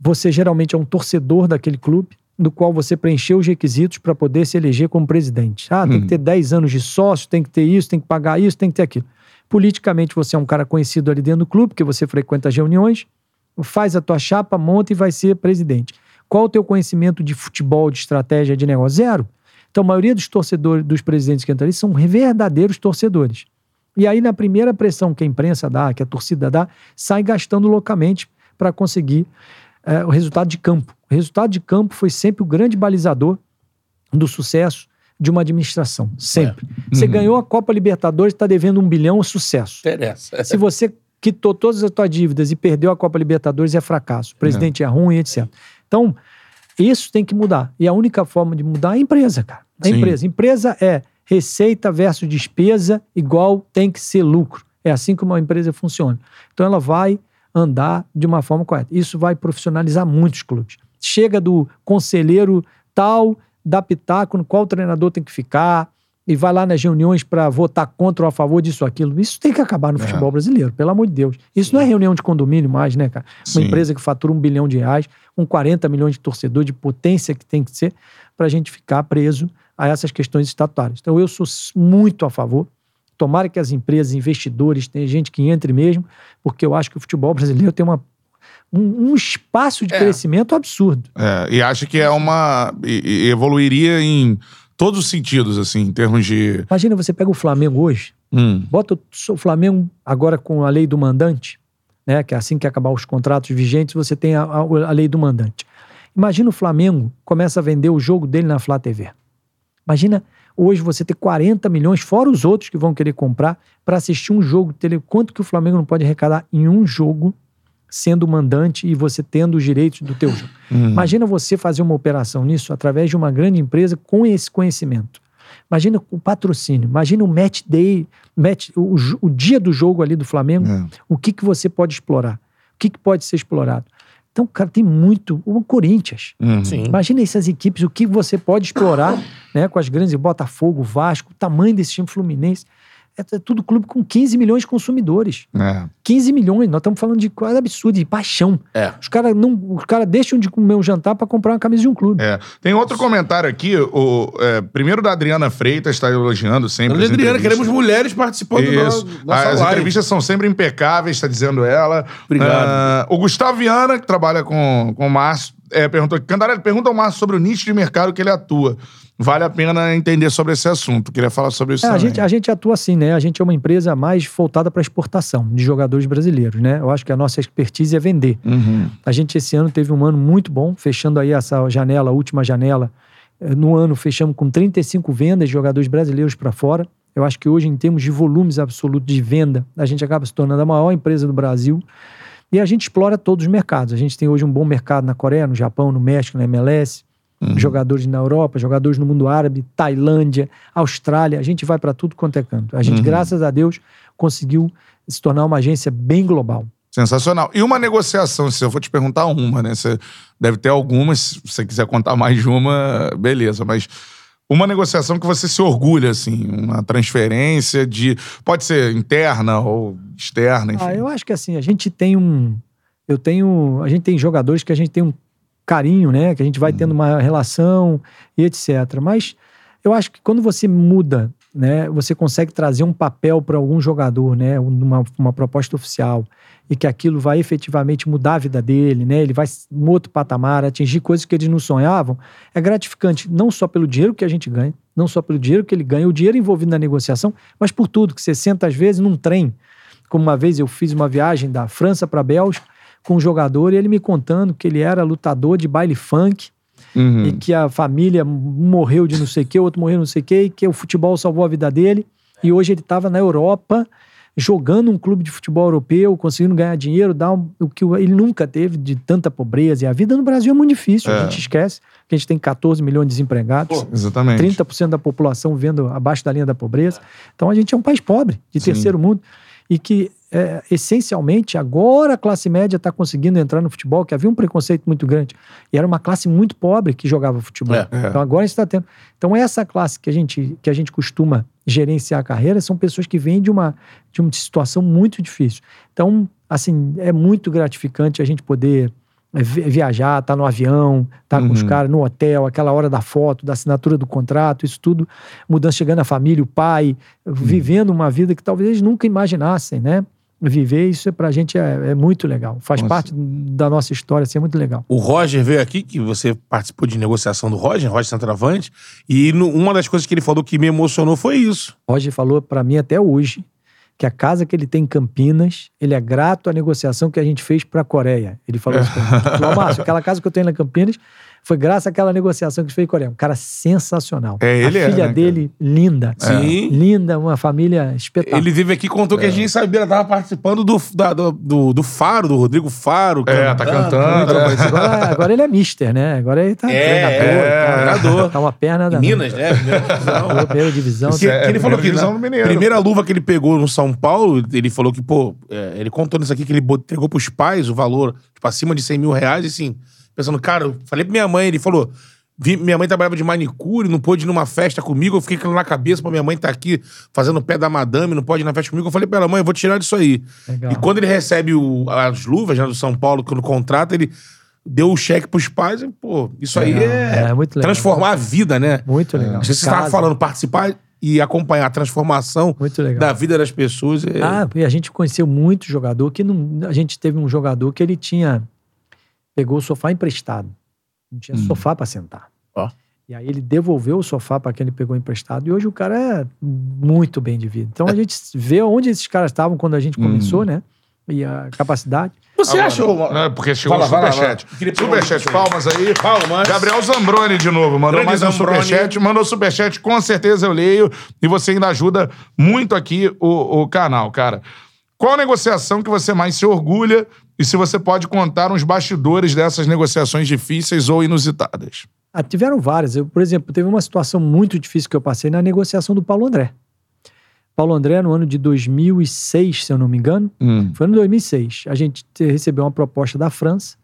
você geralmente é um torcedor daquele clube, do qual você preencheu os requisitos para poder se eleger como presidente. Ah, tem que ter 10 anos de sócio, tem que ter isso, tem que pagar isso, tem que ter aquilo. Politicamente, você é um cara conhecido ali dentro do clube, porque você frequenta as reuniões, faz a tua chapa, monta e vai ser presidente. Qual o teu conhecimento de futebol, de estratégia, de negócio? Zero. Então, a maioria dos torcedores, dos presidentes que entram ali, são verdadeiros torcedores. E aí, na primeira pressão que a imprensa dá, que a torcida dá, sai gastando loucamente para conseguir eh, o resultado de campo. O resultado de campo foi sempre o grande balizador do sucesso de uma administração. Sempre. Você ganhou a Copa Libertadores, está devendo um bilhão, é sucesso. Interessa. Se você quitou todas as suas dívidas e perdeu a Copa Libertadores, é fracasso. O presidente é, ruim, etc. Então, isso tem que mudar. E a única forma de mudar é a empresa, cara. A Sim. empresa. Empresa é receita versus despesa igual tem que ser lucro. É assim que uma empresa funciona. Então, ela vai andar de uma forma correta. Isso vai profissionalizar muitos clubes. Chega do conselheiro tal, dá pitaco no qual o treinador tem que ficar, e vai lá nas reuniões para votar contra ou a favor disso ou aquilo. Isso tem que acabar no futebol brasileiro, pelo amor de Deus. Isso não é reunião de condomínio mais, né, cara? Uma Sim. empresa que fatura um bilhão de reais, com 40 milhões de torcedores, de potência que tem que ser, para a gente ficar preso a essas questões estatutárias. Então, eu sou muito a favor. Tomara que as empresas, investidores, tenha gente que entre mesmo, porque eu acho que o futebol brasileiro tem uma, um, um espaço de É. crescimento absurdo. É, e acho que é uma. e- e evoluiria em todos os sentidos, assim, em termos de. Imagina você pega o Flamengo hoje, Hum, Bota o o Flamengo agora com a lei do mandante, né? Que é assim que acabar os contratos vigentes, você tem a, a- a lei do mandante. Imagina o Flamengo começa a vender o jogo dele na Flá TV. Imagina hoje você ter 40 milhões, fora os outros que vão querer comprar, para assistir um jogo dele. Quanto que o Flamengo não pode arrecadar em um jogo, sendo mandante e você tendo os direitos do teu jogo? hum. Imagina você fazer uma operação nisso através de uma grande empresa com esse conhecimento. Imagina o patrocínio, imagina o match day, match, o, o dia do jogo ali do Flamengo, É. o que, que você pode explorar, o que, que pode ser explorado. Então, cara, tem muito. O Corinthians. Hum. Sim. Imagina essas equipes, o que você pode explorar né, com as grandes, Botafogo, Vasco, o tamanho desse time Fluminense. É, é tudo clube com 15 milhões de consumidores. É. 15 milhões, nós estamos falando de coisa absurda, de paixão. É. Os caras não, os cara deixam de comer um jantar para comprar uma camisa de um clube. É. Tem outro comentário aqui, o, é, primeiro da Adriana Freitas, está elogiando sempre. as Adriana, entrevistas. queremos mulheres participando do Isso. nosso, nossa As live. entrevistas são sempre impecáveis, está dizendo ela. Obrigado. Ah, o Gustavo Viana, que trabalha com, com o Márcio, é, perguntou: Cantarelli, pergunta ao Márcio sobre o nicho de mercado que ele atua. Vale a pena entender sobre esse assunto. Queria falar sobre isso É, a, gente, a gente atua assim, né? A gente é uma empresa mais voltada para exportação de jogadores brasileiros, né? Eu acho que a nossa expertise é vender. Uhum. A gente esse ano teve um ano muito bom, fechando aí essa janela, a última janela. eh, No ano fechamos com 35 vendas de jogadores brasileiros para fora. Eu acho que hoje, em termos de volumes absolutos de venda, a gente acaba se tornando a maior empresa do Brasil. E a gente explora todos os mercados. A gente tem hoje um bom mercado na Coreia, no Japão, no México, na MLS. Jogadores na Europa, jogadores no mundo árabe, Tailândia, Austrália. A gente vai para tudo quanto é canto. A gente, graças a Deus, conseguiu se tornar uma agência bem global. Sensacional. E uma negociação, se eu for te perguntar uma, né? Você deve ter algumas, se você quiser contar mais de uma, beleza, mas uma negociação que você se orgulha, assim, uma transferência de. Pode ser interna ou externa, enfim. Ah, eu acho que assim, a gente tem um. Eu tenho. A gente tem jogadores que a gente tem um carinho, né? Que a gente vai tendo uma relação e etc. Mas eu acho que quando você muda né, você consegue trazer um papel para algum jogador, né, uma, uma proposta oficial, e que aquilo vai efetivamente mudar a vida dele, né, ele vai um outro patamar, atingir coisas que eles não sonhavam, é gratificante não só pelo dinheiro que a gente ganha, não só pelo dinheiro que ele ganha, o dinheiro envolvido na negociação, mas por tudo, que você senta às vezes num trem, como uma vez eu fiz uma viagem da França para Bélgica com um jogador e ele me contando que ele era lutador de baile funk, Uhum. e que a família morreu de não sei o que, o outro morreu de não sei o que, e que o futebol salvou a vida dele. E hoje ele estava na Europa jogando um clube de futebol europeu, conseguindo ganhar dinheiro, dar um- o que ele nunca teve de tanta pobreza. E a vida no Brasil é muito difícil. É. A gente esquece que a gente tem 14 milhões de desempregados. Exatamente. 30% da população vivendo abaixo da linha da pobreza. Então a gente é um país pobre, de Sim. terceiro mundo, e que é, essencialmente agora a classe média está conseguindo entrar no futebol, que havia um preconceito muito grande. E era uma classe muito pobre que jogava futebol. É, é. Então agora a gente está tendo. Então essa classe que a gente, que a gente costuma gerenciar a carreira são pessoas que vêm de uma, de uma situação muito difícil. Então, assim, é muito gratificante a gente poder viajar, estar no avião, estar com os Uhum. caras no hotel, aquela hora da foto, da assinatura do contrato, isso tudo, mudança chegando a família, o pai, vivendo uma vida que talvez eles nunca imaginassem, né? Viver isso pra gente é, é muito legal. Faz Nossa. parte da nossa história, assim, é muito legal. O Roger veio aqui, que você participou de negociação do Roger, Roger Centroavante, e no- uma das coisas que ele falou que me emocionou foi isso. Roger falou pra mim até hoje que a casa que ele tem em Campinas, ele é grato à negociação que a gente fez pra Coreia. Ele falou isso pra mim. Ele Falou, Márcio, aquela casa que eu tenho lá em Campinas foi graças àquela negociação que fez em Coreia. Um cara sensacional. É, ele a é, filha né, dele, linda. Sim. Linda, uma família espetacular. Ele veio aqui e contou É. que a gente sabia, ela tava participando do, da- do, do, do Faro, do Rodrigo Faro. É, tá cantando. Então, mas agora, agora ele é mister, né? Agora ele tá É, treinador. é, tá, treinador. Tá uma perna da Minas, né? Primeira divisão. Primeira divisão. Que, É, que ele falou que na primeira luva que ele pegou no São Paulo, ele falou que, pô, é, ele contou nisso aqui que ele entregou pros pais o valor, tipo, acima de 100 mil reais, e assim, pensando, cara, eu falei pra minha mãe, ele falou, minha mãe trabalhava de manicure, não pôde ir numa festa comigo, eu fiquei com na cabeça pra minha mãe estar aqui fazendo o pé da madame, não pode ir na festa comigo, eu falei pra ela, mãe, eu vou tirar disso aí. Legal. E quando ele recebe o- as luvas né, do São Paulo, quando contrata, ele deu o cheque pros pais, e, pô, isso aí Legal. é, É, muito legal. transformar a vida, né? Muito legal. Acho que você estava falando, participar e acompanhar a transformação Muito legal. da vida das pessoas. É... Ah, e a gente conheceu muito jogador que não. A gente teve um jogador que ele tinha. Pegou o sofá emprestado. Não tinha sofá para sentar. Ó. E aí ele devolveu o sofá para quem ele pegou emprestado. E hoje o cara é muito bem de vida. Então a gente vê onde esses caras estavam quando a gente começou, né? E a capacidade. Você Agora, acha, ô, né, porque chegou Vai o superchat. Superchat, um- palmas aí. Paulo, mas... Gabriel Zambroni de novo, mandou Grande mais um Zambroni. superchat, mandou superchat, com certeza eu leio, e você ainda ajuda muito aqui o, o canal, cara. Qual negociação que você mais se orgulha e se você pode contar uns bastidores dessas negociações difíceis ou inusitadas? Ah, tiveram várias. Eu, por exemplo, teve uma situação muito difícil que eu passei na negociação do Paulo André. Paulo André, no ano de 2006, se eu não me engano, foi no 2006. A gente te- recebeu uma proposta da França,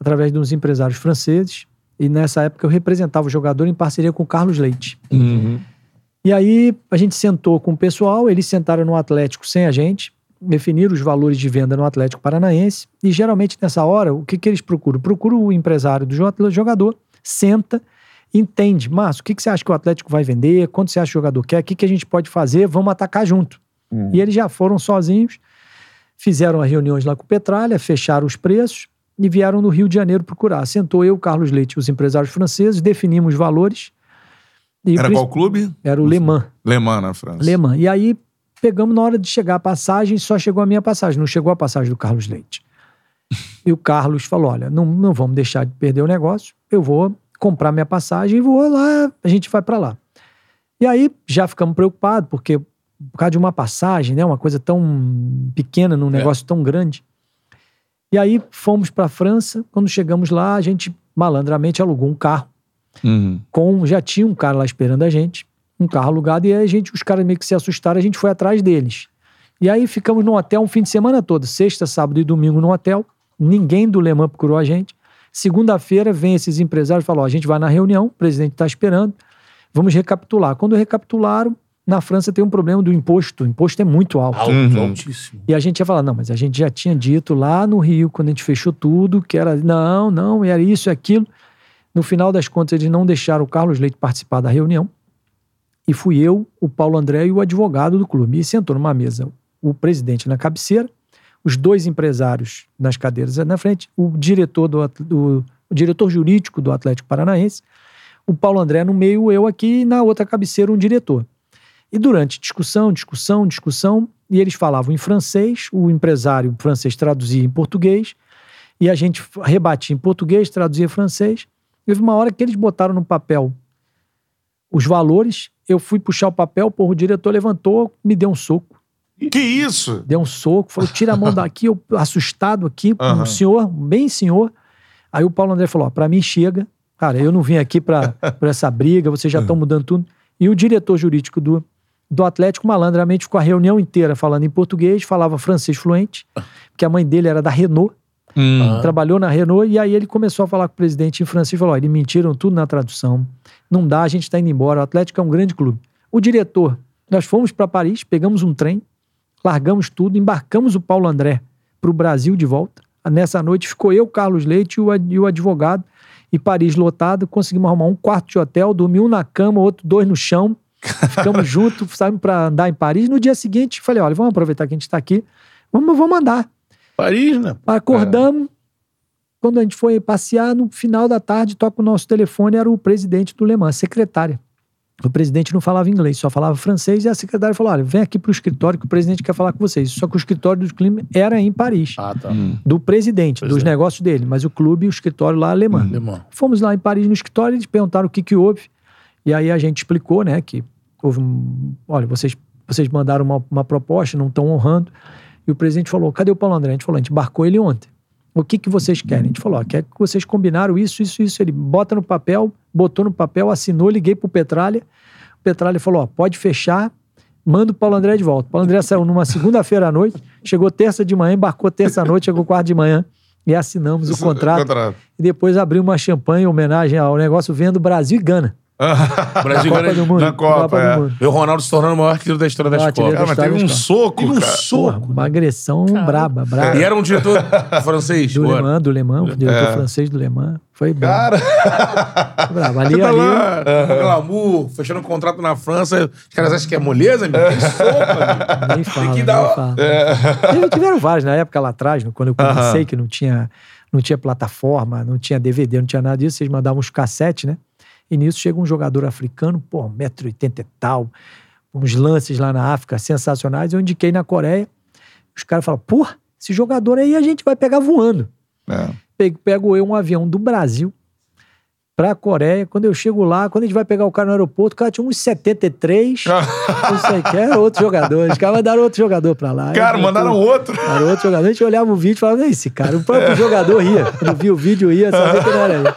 através de uns empresários franceses, e nessa época eu representava o jogador em parceria com o Carlos Leite. E aí a gente sentou com o pessoal, eles sentaram no Atlético sem a gente, definiram os valores de venda no Atlético Paranaense, e geralmente nessa hora, o que, que eles procuram? Procuram o empresário do jo- jogador, senta, entende, Márcio, o que, que você acha que o Atlético vai vender? Quanto você acha que o jogador quer? O que, que a gente pode fazer? Vamos atacar junto. E eles já foram sozinhos, fizeram as reuniões lá com o Petralha, fecharam os preços e vieram no Rio de Janeiro procurar. Sentou eu, Carlos Leite os empresários franceses, definimos os valores. E Era qual clube? Era o Le Mans. Le Mans, na França. Le Mans. E aí pegamos na hora de chegar a passagem, só chegou a minha passagem, não chegou a passagem do Carlos Leite. E o Carlos falou: olha, não, não vamos deixar de perder o negócio, eu vou comprar minha passagem e vou lá, a gente vai para lá. E aí já ficamos preocupados, porque por causa de uma passagem, né, uma coisa tão pequena num negócio tão grande. E aí fomos para a França, quando chegamos lá, a gente malandramente alugou um carro Uhum. com já tinha um cara lá esperando a gente, um carro alugado, e aí a gente, os caras meio que se assustaram, a gente foi atrás deles. E aí ficamos no hotel um fim de semana todo, sexta, sábado e domingo no hotel. Ninguém do Le Mans procurou a gente. Segunda-feira vem esses empresários e falam: ó, a gente vai na reunião, o presidente está esperando, vamos recapitular. Quando recapitularam, na França tem um problema do imposto. O imposto é muito alto. Alto, Uhum. altíssimo. E a gente ia falar, não, mas a gente já tinha dito lá no Rio, quando a gente fechou tudo, que era, não, não, era isso e aquilo. No final das contas, eles não deixaram o Carlos Leite participar da reunião. E fui eu, o Paulo André e o advogado do clube. E sentou numa mesa o presidente na cabeceira, os dois empresários nas cadeiras na frente, o diretor do, do- o diretor jurídico do Atlético Paranaense, o Paulo André no meio, eu aqui, e na outra cabeceira um diretor. E durante discussão, discussão, discussão, e eles falavam em francês, o empresário francês traduzia em português, e a gente rebatia em português, traduzia em francês. Teve uma hora que eles botaram no papel os valores, eu fui puxar o papel, porra, o diretor levantou, me deu um soco. Que isso? Deu um soco, falou: tira a mão daqui, eu assustado aqui, um Aham. senhor, bem senhor. Aí o Paulo André falou: ó, pra mim chega, cara, eu não vim aqui pra, pra essa briga, vocês já estão mudando tudo. E o diretor jurídico do, do Atlético, malandramente, ficou a reunião inteira falando em português, falava francês fluente, porque a mãe dele era da Renault, Hum. trabalhou na Renault, e aí ele começou a falar com o presidente em francês, falou, ó, eles mentiram tudo na tradução, não dá, a gente tá indo embora, o Atlético é um grande clube. O diretor, nós fomos para Paris, pegamos um trem, largamos tudo, embarcamos o Paulo André para o Brasil de volta. Nessa noite ficou eu, Carlos Leite e e o advogado, e Paris lotado, conseguimos arrumar um quarto de hotel, dormi um na cama, outro dois no chão, ficamos juntos, saímos para andar em Paris. No dia seguinte, falei, olha, vamos aproveitar que a gente está aqui, vamos, vamos andar. Paris, né? Acordamos. Quando a gente foi passear, no final da tarde, toca o nosso telefone, era o presidente do Le Mans, a secretária. O presidente não falava inglês, só falava francês, e a secretária falou: olha, vem aqui para o escritório que o presidente quer falar com vocês. Só que o escritório do clube era em Paris, Ah, tá. do presidente, Pois dos é. negócios dele, mas o clube, o escritório lá alemão. Alemão. Fomos lá em Paris no escritório, eles perguntaram o que que houve. E aí a gente explicou, né, que houve um... Olha, vocês, vocês mandaram uma, uma proposta, não estão honrando. E o presidente falou, cadê o Paulo André? A gente falou, a gente embarcou ele ontem. O que que vocês querem? A gente falou, ó, quer que vocês combinaram isso, isso, isso. Ele bota no papel, botou no papel, assinou, liguei pro Petralha. O Petralha falou, ó, pode fechar, manda o Paulo André de volta. O Paulo André saiu numa segunda-feira à noite, chegou terça de manhã, embarcou terça à noite, chegou quarta de manhã e assinamos o contrato. E depois abriu uma champanhe em homenagem ao negócio vendo Brasil e Gana. Brasil Copa ganha- do Mundo. na Copa, é. do Mundo. Vê o Ronaldo se tornando o maior artilheiro da história das Ah, artilheiro Copas. Cara, mas teve um soco, Teve um cara. Porra, soco. uma agressão braba, braba. E era um diretor francês. Do ou Le era? Mans, do Le Mans, o diretor francês do Le Mans. Foi brabo. Cara, Foi brabo. Você Ali, tá ali, lá, com glamour, fechando um contrato na França. Os caras acham que é moleza, amigo? Tem soco, amigo. nem fala, que nem dar- fala. Teve- Tiveram vários na época lá atrás, quando eu comecei, que não tinha, não tinha plataforma, não tinha DVD, não tinha nada disso, vocês mandavam os cassetes, né? E nisso chega um jogador africano, pô, 1,80m e tal, uns lances lá na África sensacionais. Eu indiquei na Coreia, os caras falam, pô, esse jogador aí a gente vai pegar voando. É. Pego, pego eu um avião do Brasil pra Coreia. Quando eu chego lá, quando a gente vai pegar o cara no aeroporto, o cara tinha uns 73. não sei o que, era outro jogador. Os caras mandaram outro jogador pra lá. cara, Eu- mandaram outro. Era outro jogador. A gente olhava o vídeo e falava, "Não é esse cara. O próprio jogador ria. Quando via o vídeo, ria, sabia que não era ele.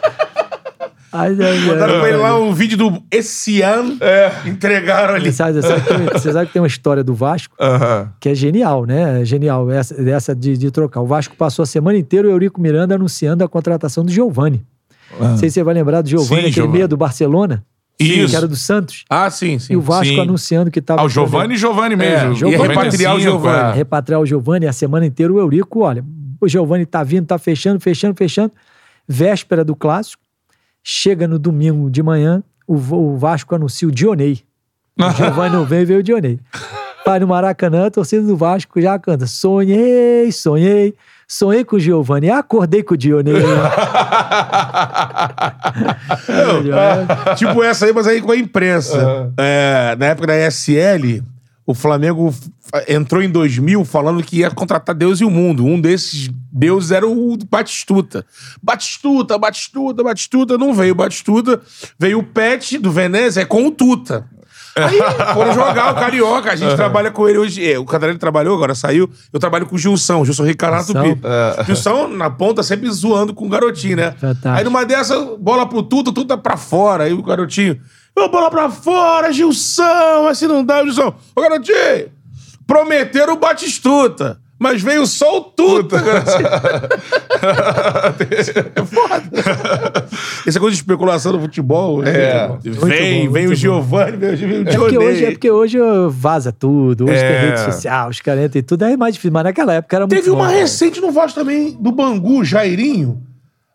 Aí, Mandaram pra ele lá um vídeo do esse ano. Entregaram ali. Você sabe, você sabe que tem- você sabe que tem uma história do Vasco Aham. que é genial, né? É Genial, essa, essa de, de trocar. O Vasco passou a semana inteira o Eurico Miranda anunciando a contratação do Giovani. Não sei se você vai lembrar do Giovani, Sim, aquele Giovani. meia do Barcelona, Isso. que era do Santos. Ah, sim, sim. E o Vasco sim. anunciando que estava. Ah, o Giovanni, Giovanni mesmo. É, Giovani. ia repatriar o Giovani. é. repatriar o Giovani a semana inteira. O Eurico, olha, o Giovani tá vindo, tá fechando, fechando, fechando. Véspera do clássico, chega no domingo de manhã, o, o Vasco anuncia o Dionei. O Giovani não veio, veio o Dionei. Vai no Maracanã, a torcida do Vasco já canta. Sonhei, sonhei, sonhei com o Giovani, acordei com o Dionei. tipo essa aí, mas aí com a imprensa. É, na época da ESL, o Flamengo entrou em 2000 falando que ia contratar Deus e o mundo. Um desses deuses era o Batistuta. Batistuta, Batistuta, Batistuta. Não veio Batistuta. Veio o Pet do Venezia é com o Tuta. Aí foram jogar o Carioca. A gente trabalha com ele hoje. é, O Catarina trabalhou, agora saiu. Eu trabalho com o Gilson, Gilson Ricardo. Tupi. Gilson na ponta sempre zoando com o garotinho, né? Fantástico. Aí numa dessa, bola pro Tuta, Tuta pra fora. Aí o garotinho, ô, bola pra fora, Gilson, assim não dá, Gilson. Ô, garotinho, prometeram o Batistuta, mas veio só o Tuta, é foda. Essa coisa de especulação no futebol, né? É. Vem, bom, vem o bom. Giovanni, vem, vem o É porque, hoje, é porque hoje vaza tudo, hoje É. tem rede social, os caras e tudo, é mais difícil. Mas naquela época era muito Teve bom, uma cara. recente no Vasco também, do Bangu, Jairinho.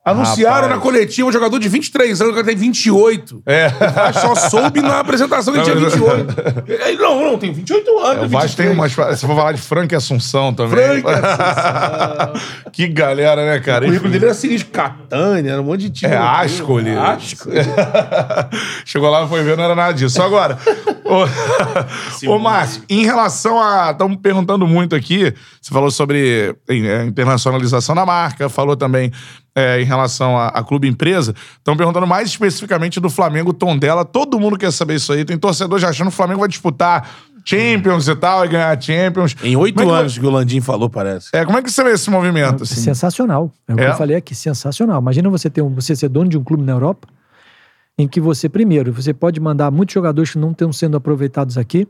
Anunciaram Rapaz. na coletiva um jogador de 23 anos, o cara tem 28. É. O Vasco só soube na apresentação que ele tinha 28. Ele, não, não, tem 28 anos. É, O Vasco tem 23. umas. Se for falar de Frank Assunção também. Frank Assunção. que galera, né, cara? O currículo dele era sinistro. Catânia, era um monte de time. É, Ascoli. Ascoli. Chegou lá, foi ver, não era nada disso. Agora, ô, ô Márcio, em relação a. Estamos perguntando muito aqui. Você falou sobre é, internacionalização da marca, falou também é, em relação a, a clube empresa. Estão perguntando mais especificamente do Flamengo Tondela. Todo mundo quer saber isso aí. Tem torcedor já achando que o Flamengo vai disputar Champions e tal, e ganhar Champions. Em oito Como é que- anos que o Landim falou, parece. É, como é que você vê esse movimento? Assim? Sensacional. É o que É? eu falei aqui, sensacional. Imagina você ter um, você ser dono de um clube na Europa, em que você, primeiro, você pode mandar muitos jogadores que não estão sendo aproveitados aqui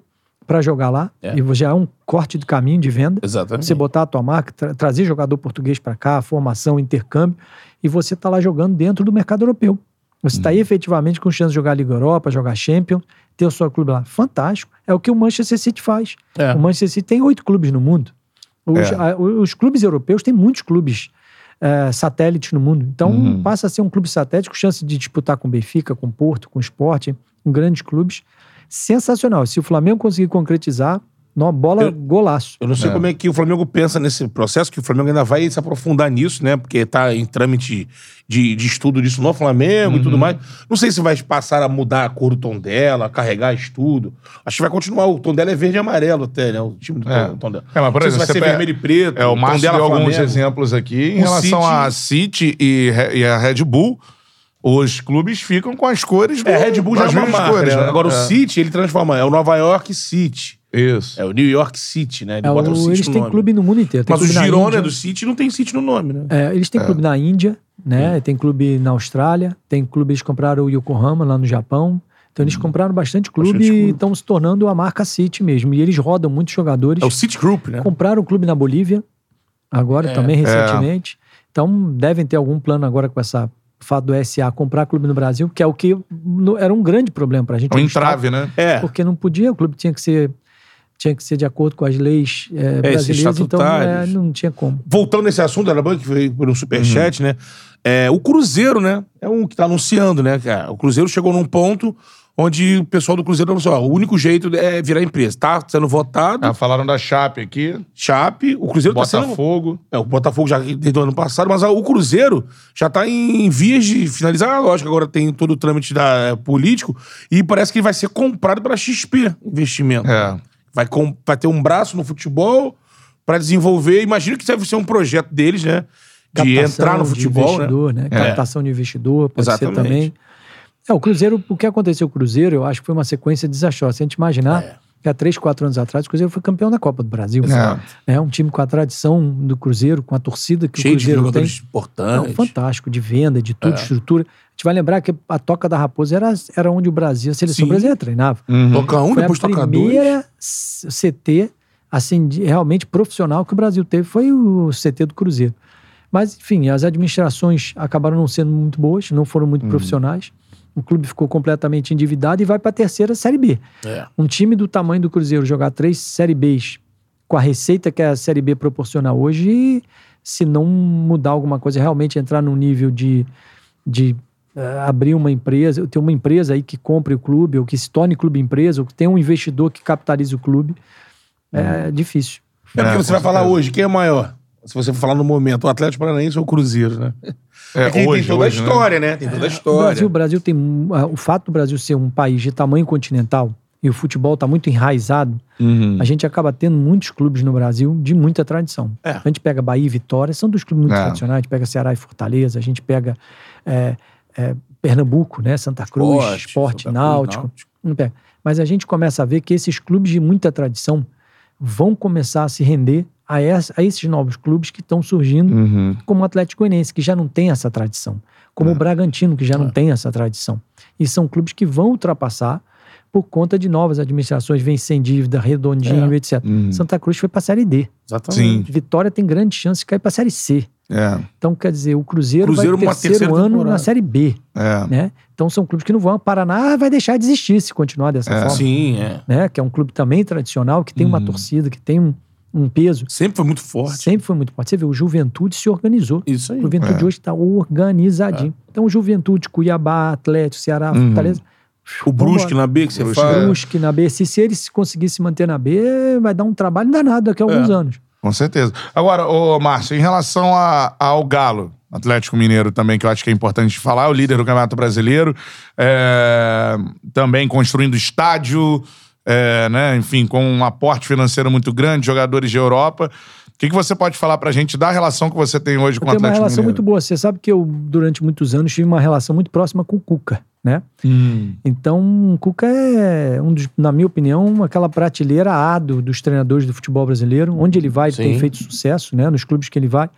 para jogar lá, É. e já é um corte de caminho de venda. Exatamente. Você botar a tua marca, tra- trazer jogador português para cá, formação, intercâmbio, e você tá lá jogando dentro do mercado europeu. Você está aí Uhum. efetivamente com chance de jogar Liga Europa, jogar Champions, ter o seu clube lá. Fantástico. É o que o Manchester City faz. É. O Manchester City tem oito clubes no mundo. Os, É. a- os clubes europeus têm muitos clubes eh, satélites no mundo. Então Uhum. passa a ser um clube satélite com chance de disputar com Benfica, com Porto, com Sport, com grandes clubes. Sensacional. Se o Flamengo conseguir concretizar, uma bola Eu- golaço. Eu não sei É. como é que o Flamengo pensa nesse processo, que o Flamengo ainda vai se aprofundar nisso, né? Porque tá em trâmite de, de estudo disso no Flamengo e tudo mais. Não sei se vai passar a mudar a cor do tom dela, carregar estudo. Acho que vai continuar. O tom dela é verde e amarelo até, né? O time do É. tom, dela. É, mas, por Não sei se exemplo, vai ser pega- vermelho e preto. É, o Márcio dela deu alguns Flamengo. exemplos aqui em O relação City- a City e, e a Red Bull. Os clubes ficam com as cores do, É, Red Bull já é das uma mesmas marca, cores, né? né? Agora o É. City, ele transforma. É o Nova York City. Isso. É o New York City, né? Ele É, bota o- o City eles no têm nome. clube no mundo inteiro. Tem Mas o Girona Índia. do City não tem City no nome, né? É, eles têm clube na Índia, né? Tem clube na Austrália, tem clube, eles compraram o Yokohama lá no Japão. Então eles compraram bastante clube Bastante e estão se tornando a marca City mesmo. E eles rodam muitos jogadores. É o City Group, né? Compraram o clube na Bolívia, agora É. também recentemente. Então devem ter algum plano agora com essa fato do SA comprar clube no Brasil, que é o que era um grande problema pra gente. É um entrave, né? É. Porque não podia, o clube tinha que ser tinha que ser de acordo com as leis é, brasileiras, então é, não tinha como. voltando nesse assunto, era bom que veio por um Uhum. superchat, né? É, o Cruzeiro, né? É um que tá anunciando, né? cara? O Cruzeiro chegou num ponto onde o pessoal do Cruzeiro falou assim: ó, o único jeito é virar empresa. Tá sendo votado, Ah, falaram da Chape aqui, Chape, o Cruzeiro tá sendo. Botafogo. É, o Botafogo já desde o ano passado, mas ah, o Cruzeiro já tá em vias de finalizar. Lógico, agora tem todo o trâmite da, é, político e parece que vai ser comprado pela XP Investimento. É. Vai, com- vai ter um braço no futebol pra desenvolver. Imagino que deve ser um projeto deles, né? De Captação entrar no de futebol, né? investidor, né? É. Captação de investidor, pode Exatamente. ser também. É, o Cruzeiro, o que aconteceu com o Cruzeiro, eu acho que foi uma sequência desastrosa. Se a gente imaginar É. que há três, quatro anos atrás, o Cruzeiro foi campeão da Copa do Brasil. É. É um time com a tradição do Cruzeiro, com a torcida que Cheio o de Cruzeiro tem. jogadores Não, importantes. fantástico, de venda, de tudo, É. estrutura. A gente vai lembrar que a Toca da Raposa era, era onde o Brasil, a seleção Sim. brasileira treinava. Uhum. Toca um, Foi depois a toca dois. primeira C- CT assim, realmente profissional que o Brasil teve, foi o CT do Cruzeiro. Mas, enfim, as administrações acabaram não sendo muito boas, não foram Uhum. muito profissionais. O clube ficou completamente endividado e vai para a terceira Série B. É. Um time do tamanho do Cruzeiro jogar três Série Bs com a receita que a Série B proporciona hoje, se não mudar alguma coisa, realmente entrar num nível de, de eh, abrir uma empresa, ter uma empresa aí que compre o clube, ou que se torne clube empresa, ou que tenha um investidor que capitalize o clube, é difícil. É porque É, você vai falar hoje, quem é maior? Se você for falar no momento, o Atlético Paranaense ou o Cruzeiro, né? É, É que hoje, tem toda hoje, a né? história, né? Tem toda a O história. Brasil, o Brasil tem o fato do Brasil ser um país de tamanho continental e o futebol está muito enraizado, Uhum. a gente acaba tendo muitos clubes no Brasil de muita tradição. É. A gente pega Bahia e Vitória, são dos clubes muito É. tradicionais, a gente pega Ceará e Fortaleza, a gente pega é, é, Pernambuco, né? Santa Cruz, Esporte, Esporte, Santa Cruz, Náutico. Náutico. Não pega. Mas a gente começa a ver que esses clubes de muita tradição vão começar a se render a, es- a esses novos clubes que estão surgindo Uhum. como o Atlético Goianiense, que já não tem essa tradição, como o Bragantino, que já não tem essa tradição. E são clubes que vão ultrapassar por conta de novas administrações, vem sem dívida, redondinho, etc. Uhum. Santa Cruz foi para a Série D. Exatamente. Sim. Vitória tem grande chance de cair para a Série C. É, Então, quer dizer, o Cruzeiro, Cruzeiro vai terceiro terceira ano temporada. na Série B, é. né? Então, são clubes que não vão. Paraná vai deixar de existir se continuar dessa É. forma Sim, é. né? Que é um clube também tradicional, que tem uma Uhum. torcida, que tem um, um peso. Sempre foi muito forte. Sempre foi muito forte. Você vê, o Juventude se organizou. Isso aí. O Juventude É. hoje está organizadinho. Então, o Juventude, Cuiabá, Atlético, Ceará, Uhum. Fortaleza. O Brusque na B que você fala. é. Brusque na B. Se, se eles conseguissem se manter na B, vai dar um trabalho danado daqui a alguns É. anos. Com certeza. Agora, ô Márcio, em relação a- ao Galo, Atlético Mineiro também, que eu acho que é importante falar, é o líder do Campeonato Brasileiro, é, também construindo estádio, é, né, enfim, com um aporte financeiro muito grande, jogadores de Europa. O que, que você pode falar pra gente da relação que você tem hoje Eu com o tenho uma Atlético relação muito Mineiro? boa. Você sabe que eu, durante muitos anos, tive uma relação muito próxima com o Cuca, né? Hum. Então, o Cuca é, um dos, na minha opinião, aquela prateleira A do, dos treinadores do futebol brasileiro. Onde ele vai, Sim. tem feito sucesso, né? Nos clubes que ele vai.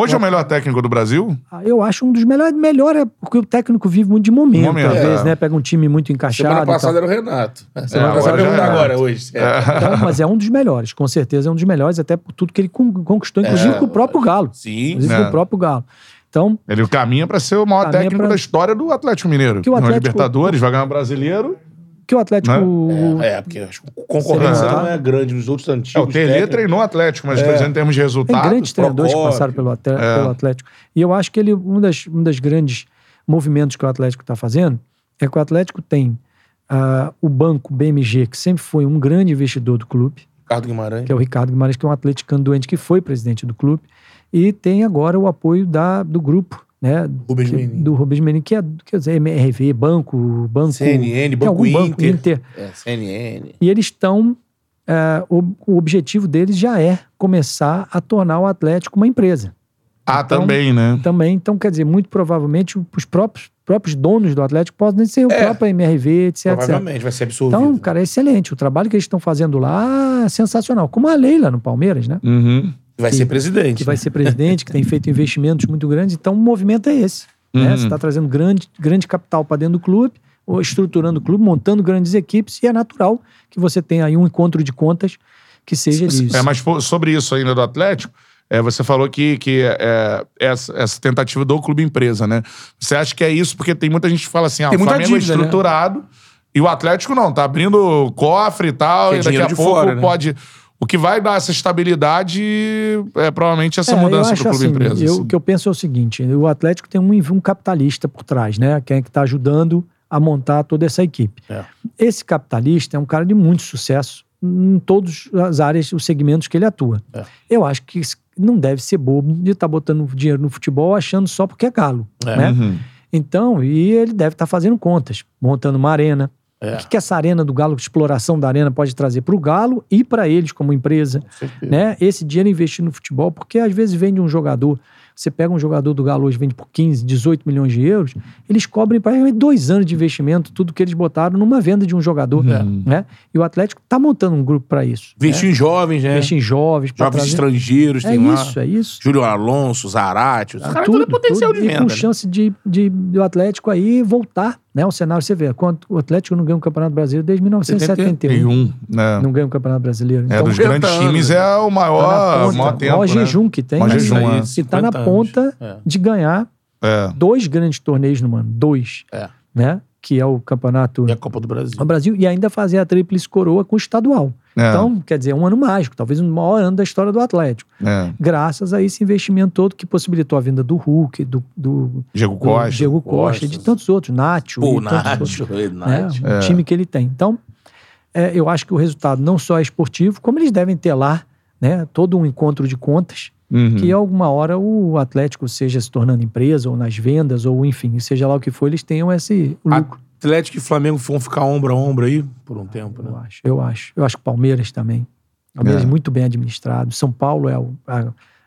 Hoje é o melhor técnico do Brasil? Ah, Eu acho um dos melhores. Melhor é porque o técnico vive muito de momento, Momento, às é. vezes, né? Pega um time muito encaixado. Semana passada era o Renato. Semana agora passada já era é. agora, hoje. É. Então, mas é um dos melhores, com certeza é um dos melhores, até por tudo que ele con- conquistou, inclusive É, com o próprio Galo. Sim. Inclusive É. com o próprio Galo. Então, Ele caminha pra ser o maior técnico pra- da história do Atlético Mineiro. Que o Atlético- Libertadores, vai ganhar o Brasileiro. Que o Atlético. É, é, porque acho que a concorrência não é grande nos outros antigos. É, o Tele treinou o Atlético, mas É. em termos de Tem resultado. grandes treinadores que passaram pelo, É. pelo Atlético. E eu acho que ele, um, das, um das grandes movimentos que o Atlético está fazendo é que o Atlético tem ah, o banco BMG, que sempre foi um grande investidor do clube, Ricardo Guimarães. que é o Ricardo Guimarães, que é um atleticano doente que foi presidente do clube, e tem agora o apoio da, do grupo, né? Rubens que- Menin. Do Rubens Menin, que é quer dizer, MRV, banco, banco. CNN, Banco algum banco Inter. Inter. É, CNN. E eles estão. é, o, o objetivo deles já é começar a tornar o Atlético uma empresa. Ah, Então, também, né? Também, então, quer dizer, muito provavelmente os próprios, próprios donos do Atlético podem ser o É. próprio MRV, etc, etc. Provavelmente vai ser absorvido. Então, cara, é excelente. O trabalho que eles estão fazendo lá é sensacional. Como a Leila no Palmeiras, né? Uhum. Vai que- ser presidente. Que vai né? ser presidente, que tem feito investimentos muito grandes. Então, o movimento é esse. né? Uhum. Você está trazendo grande, grande capital para dentro do clube, ou estruturando o clube, montando grandes equipes, e é natural que você tenha aí um encontro de contas que seja disso. É, mas sobre isso ainda do Atlético, é, você falou que, que é, essa, essa tentativa do clube empresa, né? Você acha que é isso? Porque tem muita gente que fala assim, ah, Tem o Flamengo dívida, é né? estruturado e o Atlético não, tá abrindo cofre e tal, é e daqui a pouco fora, né? pode... O que vai dar essa estabilidade é provavelmente essa É, mudança acho pro clube assim, empresa. eu- assim. O que eu penso é o seguinte: o Atlético tem um, um capitalista por trás, né? Quem é que está ajudando a montar toda essa equipe. É. Esse capitalista é um cara de muito sucesso em todas as áreas, os segmentos que ele atua. É. Eu acho que isso não deve ser bobo de estar botando dinheiro no futebol achando só porque é galo, É. né? Uhum. Então, e ele deve estar fazendo contas, montando uma arena. É. O que, que essa arena do Galo, exploração da arena, pode trazer para o Galo e para eles como empresa? né? Esse dinheiro investido no futebol, porque às vezes vende um jogador, você pega um jogador do Galo hoje, vende por 15, 18 milhões de euros, eles cobrem praticamente dois anos de investimento, tudo que eles botaram numa venda de um jogador, né? E o Atlético está montando um grupo para isso. Investir né? em jovens, né? Investir em jovens, Jovens trazer- estrangeiros, É tem lá. isso, é isso. Júlio Alonso, Zarate. Os caras Tudo, têm potencial tudo. de e venda. com né? chance de, de, do Atlético aí voltar, né? O cenário, você vê, quanto o Atlético não ganha o Campeonato Brasileiro desde 1971. Tem um, né? Não ganha o Campeonato Brasileiro. É, Então, dos 50 grandes anos, times né? é o tá maior, na ponta, maior tempo, maior né? jejum que tem. Maior né? jejum, é. E tá na 50 anos. ponta É. de ganhar É. dois grandes torneios no ano. Dois. É. Né? Que é o campeonato E a Copa do Brasil. do Brasil. E ainda fazer a tríplice coroa com o estadual. É. Então, quer dizer, um ano mágico. Talvez o maior ano da história do Atlético. É. Graças a esse investimento todo que possibilitou a vinda do Hulk, do, do, Diego do Costa. Diego Costa, Costa. e de tantos outros. Nacho. Pô, e tantos outros. Nacho. né? Nacho. O É. time que ele tem. Então, é, eu acho que o resultado não só é esportivo, como eles devem ter lá, né? Todo um encontro de contas Uhum. que alguma hora o Atlético seja se tornando empresa ou nas vendas ou enfim, seja lá o que for, eles tenham esse lucro. Atlético e Flamengo vão ficar ombro a ombro aí por um tempo, Eu né? acho, eu acho. Eu acho que Palmeiras também. Palmeiras É. muito bem administrado. São Paulo é o,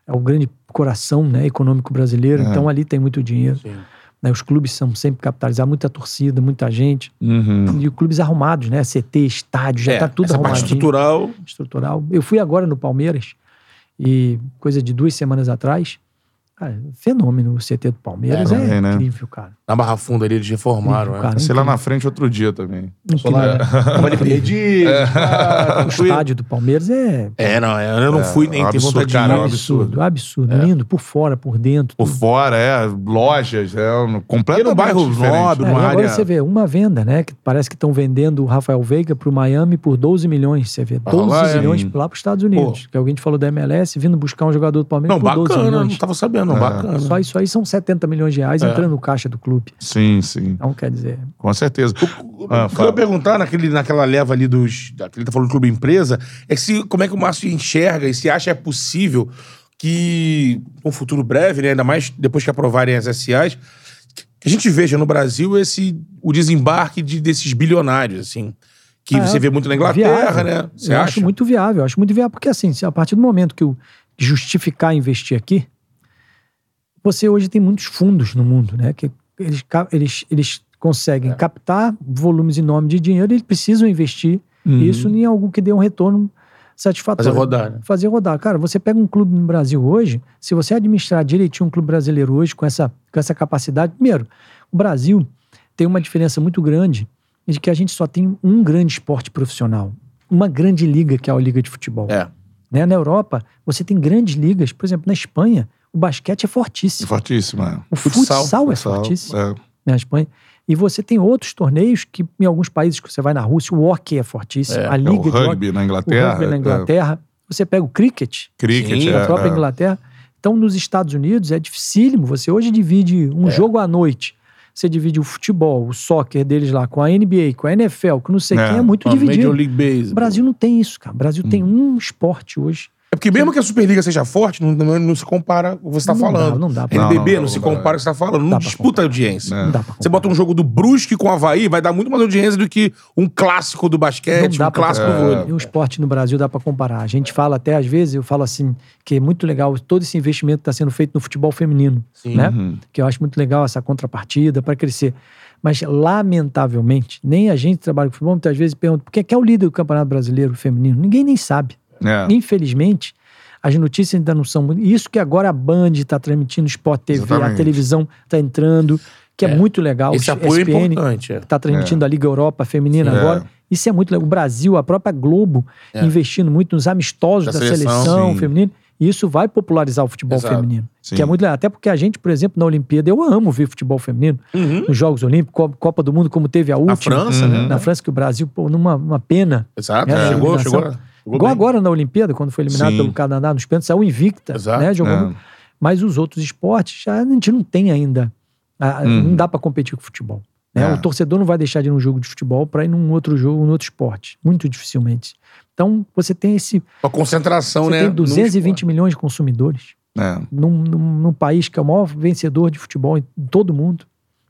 é o grande coração né, econômico brasileiro, É. então ali tem muito dinheiro. Sim. né? Os clubes são sempre capitalizados, muita torcida, muita gente. Uhum. E clubes arrumados, né? CT, estádio, já É, tá tudo essa parte estrutural. estrutural. Eu fui agora no Palmeiras e coisa de duas semanas atrás, cara, fenômeno o CT do Palmeiras É, é, né? incrível, cara. Na Barra Funda ali, eles reformaram. Cara, é. Sei lá na frente outro dia também. incrível. Tava ali perdido. O estádio do Palmeiras é É, não, é, eu não fui nem é tenho vontade de absurdo, cara, é um ir. absurdo. absurdo, absurdo. Lindo, por fora, por dentro. Por tudo. fora, é, lojas, é um- completamente E no bairro diferente. nobre, É, numa e agora área- você vê uma venda, né? Que parece que estão vendendo o Rafael Veiga pro Miami por 12 milhões. Você vê, 12 lá é- milhões lá pros Estados Unidos. Que alguém te falou da MLS, vindo buscar um jogador do Palmeiras Não, por 12 bacana, milhões. não tava sabendo, não, bacana. Só isso aí são 70 milhões de reais É. entrando no caixa do clube. Sim, sim. Então, quer dizer, Com certeza. Ah, O que eu ia perguntar naquele, naquela leva ali dos. Daquele que tá falando do clube empresa, é se, como é que o Márcio enxerga e se acha é possível que, um futuro breve, né, ainda mais depois que aprovarem as SAs, que a gente veja no Brasil esse, o desembarque de, desses bilionários, assim. Que Ah, você vê muito na Inglaterra, viável. né? Você eu acha? acho muito viável. Eu acho muito viável, porque assim, se a partir do momento que eu justificar investir aqui, você hoje tem muitos fundos no mundo, né? Que eles, eles, eles conseguem É. captar volumes enormes de dinheiro e eles precisam investir isso em algo que dê um retorno satisfatório. Fazer rodar, né? Fazer rodar. Cara, você pega um clube no Brasil hoje, se você administrar direitinho um clube brasileiro hoje com essa, com essa capacidade, primeiro, o Brasil tem uma diferença muito grande de que a gente só tem um grande esporte profissional, uma grande liga que é a liga de futebol. É. Né? Na Europa, você tem grandes ligas, por exemplo, na Espanha, o basquete é fortíssimo. Fortíssimo, é. O Futsal, futsal, é Futsal, fortíssimo é. na Espanha. E você tem outros torneios que, em alguns países que você vai na Rússia, o hockey é fortíssimo. É, a É, liga o de hockey, rugby na o Inglaterra. rugby na é. Inglaterra. Você pega o cricket, Cricket, Sim, é, na própria é. Inglaterra. Então, nos Estados Unidos, é dificílimo. Você hoje divide um jogo à noite. Você divide o futebol, o soccer deles lá, com a NBA, com a NFL, com não sei É, quem, é muito dividido. League Baseball. O Brasil não tem isso, cara. O Brasil tem um esporte hoje. É porque mesmo que a Superliga seja forte, não, não, não se compara com o que você tá Não dá, falando. não dá pra- NBB Não, não, se dá. compara com o que você tá falando. Não pra disputa a audiência. É. Não dá pra Você bota um jogo do Brusque com o Havaí, vai dar muito mais audiência do que um clássico do basquete, Não dá um pra- clássico do vôlei. E o esporte no Brasil dá para comparar. A gente fala até, às vezes, eu falo assim, que é muito legal todo esse investimento que está sendo feito no futebol feminino, Sim. né? Uhum. Que eu acho muito legal essa contrapartida para crescer. Mas, lamentavelmente, nem a gente que trabalha com futebol muitas vezes pergunta por que que é o líder do Campeonato Brasileiro feminino? Ninguém nem sabe. É. Infelizmente, as notícias ainda não são muito. Isso que agora a Band está transmitindo, o Sport TV, a Exatamente. televisão está entrando, que é, É. muito legal. Esse O apoio é SPN importante. é. está transmitindo a Liga Europa Feminina Sim. agora. É. Isso é muito legal. O Brasil, a própria Globo, É. investindo muito nos amistosos Da da, seleção, seleção, feminina. E isso vai popularizar o futebol Exato. feminino. Sim. Que é muito legal. Até porque a gente, por exemplo, na Olimpíada, eu amo ver futebol feminino. Uhum. Nos Jogos Olímpicos, Co- Copa do Mundo, como teve a última. França, né? Na França, que o Brasil, pô, numa uma pena. Exato. É, chegou, chegou. chegou Igual bem. agora na Olimpíada, quando foi eliminado Sim. pelo Canadá nos pênaltis, saiu invicta. Exato. Né, jogando. É. Mas os outros esportes, já a gente não tem ainda. a- Hum. Não dá para competir com o futebol. né? É. O torcedor não vai deixar de ir num jogo de futebol para ir num outro jogo, num outro esporte. Muito dificilmente. Então, você tem esse. Uma concentração, Você né? tem no 220 esporte. milhões de consumidores É. num, num, num país que é o maior vencedor de futebol em todo mundo.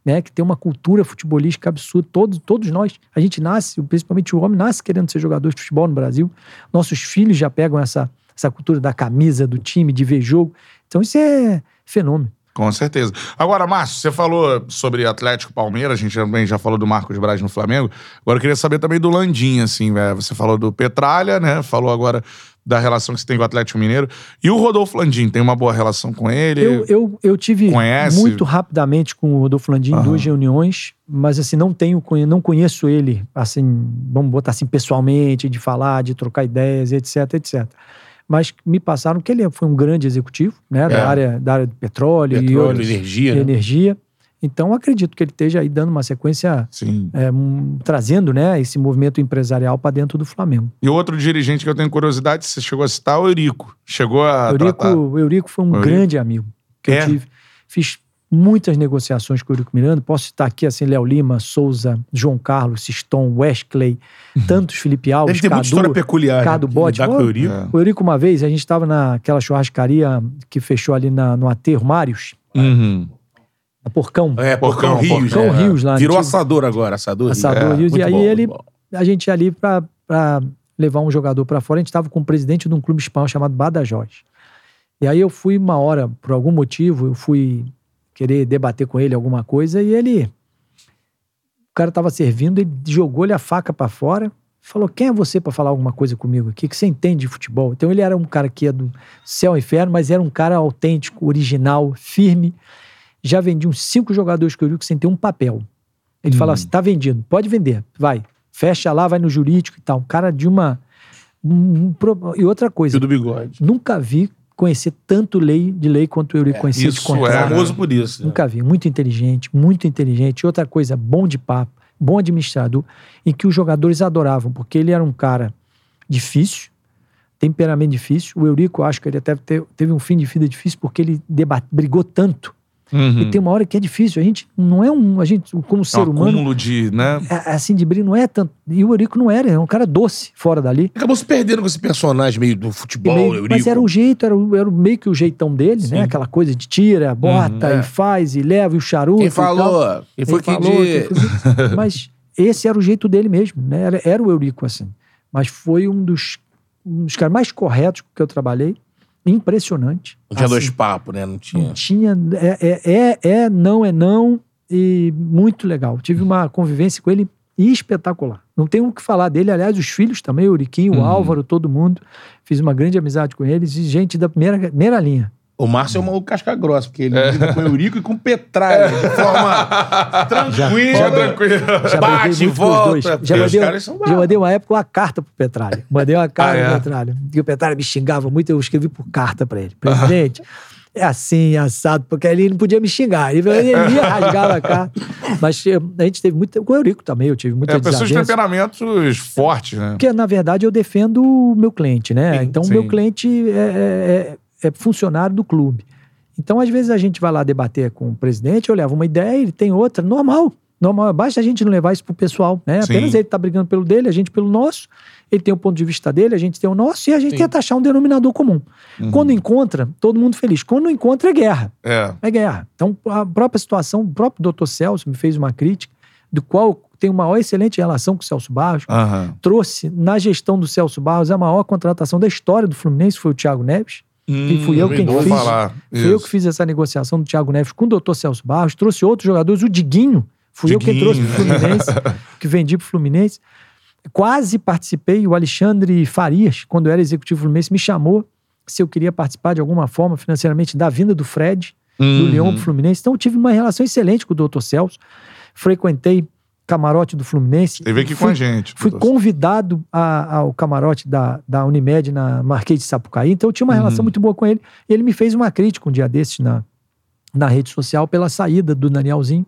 Né, que tem uma cultura futebolística absurda. Todos, todos nós, a gente nasce, principalmente o homem, nasce querendo ser jogador de futebol no Brasil. Nossos filhos já pegam essa, essa cultura da camisa, do time, de ver jogo. Então, isso é fenômeno. Com certeza. Agora, Márcio, você falou sobre Atlético Palmeiras, a gente também já falou do Marcos Braz no Flamengo. Agora eu queria saber também do Landim, assim, velho. Você falou do Petralha, né? Falou agora da relação que você tem com o Atlético Mineiro. E o Rodolfo Landim, tem uma boa relação com ele? Eu, eu, eu tive Conhece? muito rapidamente com o Rodolfo Landim em Aham. duas reuniões, mas assim, não tenho, não conheço ele, assim, vamos botar assim, pessoalmente, de falar, de trocar ideias, etc, etc. Mas me passaram que ele foi um grande executivo, né, É. da, área, da área do petróleo, e Petróleo, outros- energia, e né? energia. Então, acredito que ele esteja aí dando uma sequência, é, um, trazendo né, esse movimento empresarial para dentro do Flamengo. E outro dirigente que eu tenho curiosidade, você chegou a citar, o Eurico. Chegou a Eurico, tratar... Eurico foi um Eurico. grande amigo que É? eu tive. Fiz muitas negociações com o Eurico Miranda. Posso citar aqui assim, Léo Lima, Souza, João Carlos, Siston, Wesley, tantos Felipe Alves, Deve ter muita história Cadu. peculiar. Cadu né? Lidar com o Eurico. É. O Eurico, uma vez, a gente estava naquela churrascaria que fechou ali na, no aterro Mários, Uhum. na Porcão. É, Porcão, Porcão, Rios. Porcão né? Rios lá, Virou antigo. assador agora, assador. Rios. Assador É, Rios. E aí bom, ele-. A gente ali para levar um jogador para fora, a gente estava com o presidente de um clube espanhol chamado Badajoz. E aí eu fui uma hora, por algum motivo, eu fui querer debater com ele alguma coisa e ele. O cara estava servindo, ele jogou-lhe a faca para fora, falou: Quem é você para falar alguma coisa comigo aqui? Que você entende de futebol? Então ele era um cara que é do céu e inferno, mas era um cara autêntico, original, firme. já vendi uns cinco jogadores com o Eurico sem ter um papel. Ele falava assim: tá vendido, pode vender, vai. Fecha lá, vai no jurídico e tal. Um cara de uma. um- um e outra coisa, Fio do bigode. nunca vi conhecer tanto lei de lei quanto o Eurico conhecia de isso é? Famoso por isso. né? Nunca vi. Muito inteligente, muito inteligente. Outra coisa, bom de papo, bom administrador, e que os jogadores adoravam, porque ele era um cara difícil, temperamento difícil. O Eurico, eu acho que ele até te- teve um fim de vida difícil porque ele brigou tanto. Uhum. E tem uma hora que é difícil. A gente não é um. A gente, como É ser um humano, de, né? é- assim, de briga, não é tanto. E o Eurico não era, é um cara doce fora dali. Acabou se perdendo com esse personagem meio do E futebol, meio- Eurico. mas era um jeito, era, o- era o- meio que o jeitão dele, Sim. né? Aquela coisa de tira, bota Uhum, é. e faz e leva e o charuto. Quem e falou? Quem foi falou, quem fez- Mas esse era o jeito dele mesmo, né? Era, era o Eurico, assim. Mas foi um dos, um dos caras mais corretos que eu trabalhei. Impressionante. Não tinha Assim, dois papos, né? Não tinha. Não tinha. É, é, é, é, não é não. E muito legal. Tive uma convivência com ele espetacular. Não tenho o que falar dele. Aliás, os filhos também, o Euriquinho, o Uhum. Álvaro, todo mundo. Fiz uma grande amizade com eles e gente da primeira, primeira linha. O Márcio é um maluco casca grossa, porque ele lida com o Eurico e com o Petralha, de forma tranquila. Já tranquilo. Já Bate, volta. os dois. Já mandei, caras são já mandei uma época uma carta pro Petralha. Mandei uma carta Ah, é? pro Petralha. E o Petralha me xingava muito, eu escrevi por carta pra ele. Presidente, é assim, assado, porque ele não podia me xingar. Ele, ele ia rasgar a carta. Mas eh, a gente teve muito. Com o Eurico também, eu tive muita É, pessoas de temperamentos fortes, né? Porque, na verdade, eu defendo o meu cliente, né? Sim, então, o meu cliente é, é- é funcionário do clube. Então, às vezes, a gente vai lá debater com o presidente, eu levo uma ideia, ele tem outra, normal. Normal, basta a gente não levar isso pro pessoal, né? Sim. Apenas ele tá brigando pelo dele, a gente pelo nosso. Ele tem o ponto de vista dele, a gente tem o nosso, e a gente Sim. tenta achar um denominador comum. Uhum. Quando encontra, todo mundo feliz. Quando não encontra, é guerra. É. É guerra. Então, a própria situação, o próprio doutor Celso me fez uma crítica, do qual tenho uma excelente relação com o Celso Barros, Aham. trouxe na gestão do Celso Barros a maior contratação da história do Fluminense, foi o Thiago Neves. E fui eu quem Hum, Vou fiz. falar. Fui eu que fiz essa negociação do Thiago Neves com o doutor Celso Barros. Trouxe outros jogadores, o Diguinho. Fui eu quem Diguinho. trouxe pro Fluminense, que vendi pro Fluminense. Quase participei, o Alexandre Farias, quando era executivo do Fluminense, me chamou se eu queria participar de alguma forma financeiramente da vinda do Fred, do Uhum. Leão pro Fluminense. Então eu tive uma relação excelente com o doutor Celso. Frequentei camarote do Fluminense. Esteve aqui com Fui a gente. Fui convidado a- ao camarote da, da Unimed na Marquês de Sapucaí, então eu tinha uma relação Uhum. muito boa com ele. Ele me fez uma crítica um dia desses na, na rede social pela saída do Danielzinho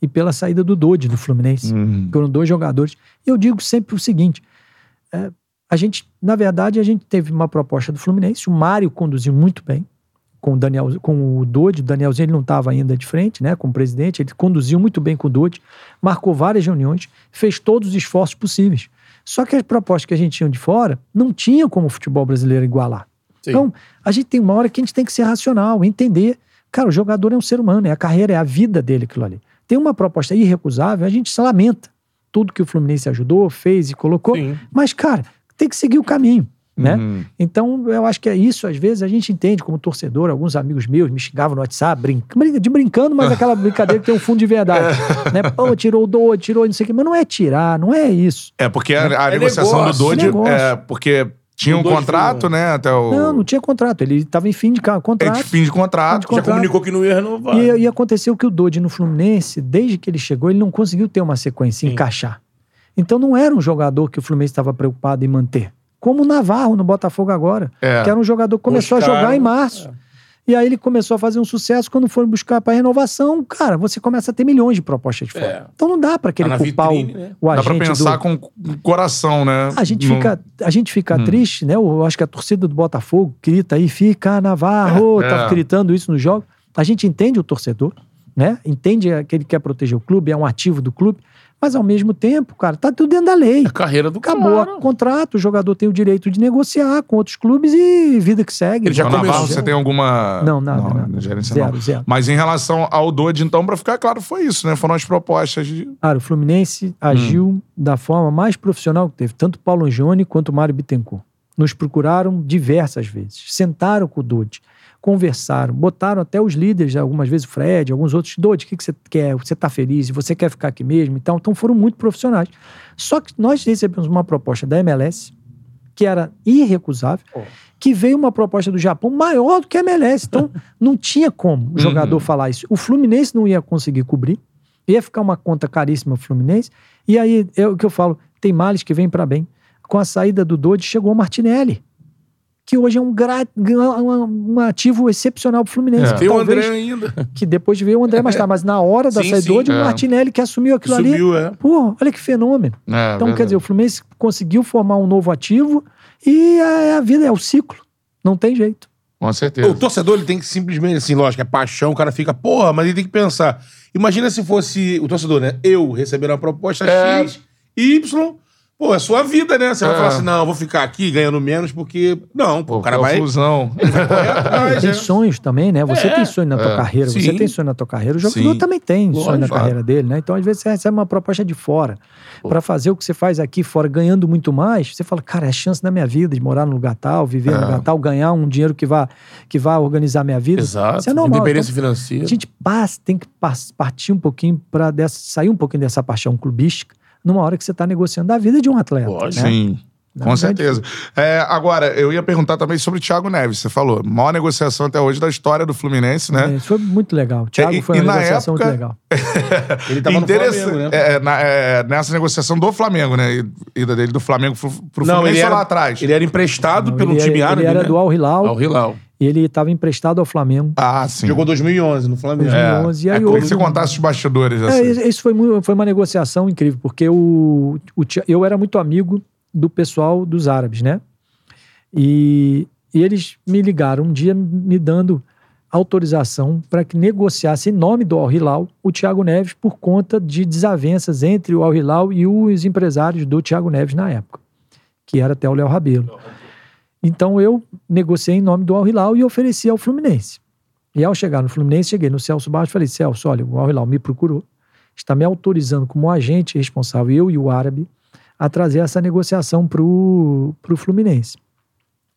e pela saída do Dodi do Fluminense. Uhum. Foram dois jogadores. E eu digo sempre o seguinte: é, a gente, na verdade, a gente teve uma proposta do Fluminense, o Mário conduziu muito bem com o Daniel, com o Dodi, o Danielzinho ele não estava ainda de frente, né, como presidente, ele conduziu muito bem com o Dodi, marcou várias reuniões, fez todos os esforços possíveis. Só que as propostas que a gente tinha de fora não tinha como o futebol brasileiro igualar. Sim. Então, a gente tem uma hora que a gente tem que ser racional, entender. Cara, o jogador é um ser humano, é a carreira, é a vida dele aquilo ali. Tem uma proposta irrecusável, a gente se lamenta. Tudo que o Fluminense ajudou, fez e colocou. Sim. Mas, cara, tem que seguir o caminho, né? Uhum. Então, eu acho que é isso, às vezes, a gente entende como torcedor, alguns amigos meus me xingavam no WhatsApp, brinca, de brincando, mas aquela brincadeira que tem um fundo de verdade. né? Pô, tirou o do, tirou não sei o quê. Mas não é tirar, não é isso. É, porque a, a É negociação negócio, do Dodge negócio. é porque tinha um Dodge contrato, né? Até o. Não, não tinha contrato. Ele estava em fim de ca- É contrato. de fim de contrato. Fim de Já contrato. comunicou que não ia renovar. E, e aconteceu que o Dodi no Fluminense, desde que ele chegou, ele não conseguiu ter uma sequência, Sim. encaixar. Então não era um jogador que o Fluminense estava preocupado em manter. Como o Navarro no Botafogo agora, É. que era um jogador que começou a Buscaram, jogar em março. E aí ele começou a fazer um sucesso. Quando foram buscar para renovação, cara, você começa a ter milhões de propostas de fora. É. Então não dá para Tá querer na culpar vitrine, o, né? o Dá agente pra pensar do... com o coração, né? A gente Não- fica, a gente fica Hum. triste, né? Eu acho que a torcida do Botafogo grita aí, fica Navarro, É, tá é. gritando isso no jogo. A gente entende o torcedor, né? Entende que ele quer proteger o clube, é um ativo do clube, mas ao mesmo tempo, cara, tá tudo dentro da lei. A carreira do Acabou cara. o contrato, o jogador tem o direito de negociar com outros clubes e vida que segue. Ele já O Navarro, começou. você tem alguma. Não, nada, não, nada. gerência Zero, não. zero. Mas em relação ao Dodge, então, pra ficar claro, foi isso, né? Foram as propostas de. Cara, o Fluminense agiu da forma mais profissional que teve, tanto Paulo Angione quanto o Mário Bittencourt. Nos procuraram diversas vezes, sentaram com o Dodi, conversaram, botaram até os líderes, algumas vezes o Fred, alguns outros, Dodi, o que, que você quer? Você tá feliz? Você quer ficar aqui mesmo? Então, então foram muito profissionais. Só que nós recebemos uma proposta da MLS, que era irrecusável, que veio uma proposta do Japão maior do que a MLS. Então, não tinha como o jogador falar isso. O Fluminense não ia conseguir cobrir, ia ficar uma conta caríssima Fluminense. E aí, é o que eu falo, tem males que vêm para bem. Com a saída do Dodge, chegou o Martinelli, que hoje é um, gra- um, um ativo excepcional pro Fluminense. É. que Tem o talvez- André ainda. que depois veio o André mais tarde, mas na hora da Sim, saída do Dodge, é. o Martinelli que assumiu aquilo ali. Subiu, é. Pô, olha que fenômeno. É, Então, verdade. quer dizer, o Fluminense conseguiu formar um novo ativo e a, a vida é o ciclo. Não tem jeito. Com certeza. O torcedor ele tem que simplesmente, assim, lógico, é paixão, o cara fica, porra, mas ele tem que pensar. Imagina se fosse o torcedor, né? Eu receber uma proposta É. X, Y, pô, é sua vida, né? Você vai É. falar assim, não, eu vou ficar aqui ganhando menos porque. Não, pô, o cara é vai. fusão. correr atrás, tem né? sonhos também, né? Você É, tem sonho na tua carreira, você sim. tem sonho na tua carreira. O jogador Sim. também tem sonho na Lógico. carreira dele, né? Então, às vezes, você recebe uma proposta de fora. Pra fazer o que você faz aqui fora, ganhando muito mais, você fala, cara, é a chance da minha vida de morar num lugar tal, viver num É. lugar tal, ganhar um dinheiro que vá, que vá organizar minha vida. Exato. Isso é normal. Independência Então, financeira. A gente passa, tem que partir um pouquinho para sair um pouquinho dessa paixão clubística numa hora que você está negociando a vida de um atleta. Lógico. né? Sim. Na Com certeza. É, agora, eu ia perguntar também sobre o Thiago Neves. Você falou, maior negociação até hoje da história do Fluminense, né? é, Isso foi muito legal. O Thiago E- foi uma na negociação época- muito legal. Ele tava no Interessante. Flamengo, né? É, na- é, nessa negociação do Flamengo, né? Ida dele do Flamengo pro, pro Não, Fluminense ele era, lá atrás. ele era emprestado Não, pelo ele, time era, árabe, ele era né? do Al Hilal Ao Hilal. e ele estava emprestado ao Flamengo. Ah, sim. Jogou 2011 no Flamengo. 2011. E aí é, queria que você contasse os bastidores, É, assim. isso foi, mu- foi uma negociação incrível, porque o, o eu era muito amigo do pessoal dos árabes, né? E, e eles me ligaram um dia me dando autorização para que negociasse em nome do Al Hilal o Thiago Neves por conta de desavenças entre o Al Hilal e os empresários do Thiago Neves na época, que era até o Léo Rabelo. Então eu negociei em nome do Al Hilal e ofereci ao Fluminense. E ao chegar no Fluminense, cheguei no Celso Barros e falei: Celso, olha, o Al Hilal me procurou, está me autorizando como agente responsável, eu e o árabe, a trazer essa negociação para o Fluminense.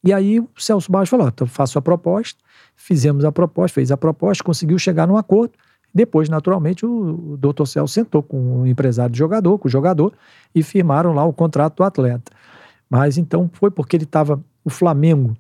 E aí o Celso Barros falou: então faço a proposta, fizemos a proposta, fez a proposta, conseguiu chegar num acordo. Depois, naturalmente, o, o doutor Celso sentou com o empresário do jogador, com o jogador, e firmaram lá o contrato do atleta. Mas então foi porque ele estava. O Flamengo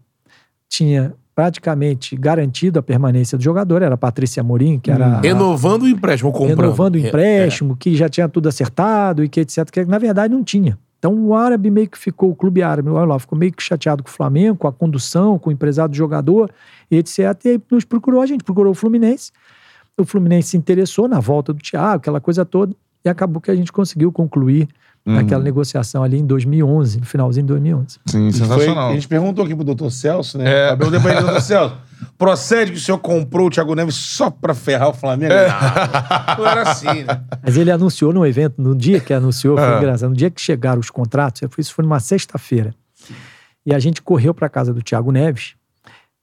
tinha praticamente garantido a permanência do jogador, era a Patrícia Amorim, que era. a- Renovando o empréstimo, comprando. renovando o É, empréstimo, que já tinha tudo acertado e que etc. Que na verdade não tinha. Então o árabe meio que ficou, o clube árabe, o Al-Hilal, ficou meio que chateado com o Flamengo, com a condução, com o empresário do jogador e etc. E aí nos procurou, a gente procurou o Fluminense. O Fluminense se interessou na volta do Thiago, aquela coisa toda, e acabou que a gente conseguiu concluir Uhum. aquela negociação ali em 2011, no finalzinho de 2011. Sim, E foi- sensacional. a gente perguntou aqui pro doutor Celso, né? É. Eu perguntei pra ele, doutor Celso, procede que o senhor comprou o Thiago Neves só pra ferrar o Flamengo? É. Não, não era assim, né? Mas ele anunciou no evento, no dia que anunciou, foi É. engraçado. No dia que chegaram os contratos, isso foi numa sexta-feira. E a gente correu para casa do Thiago Neves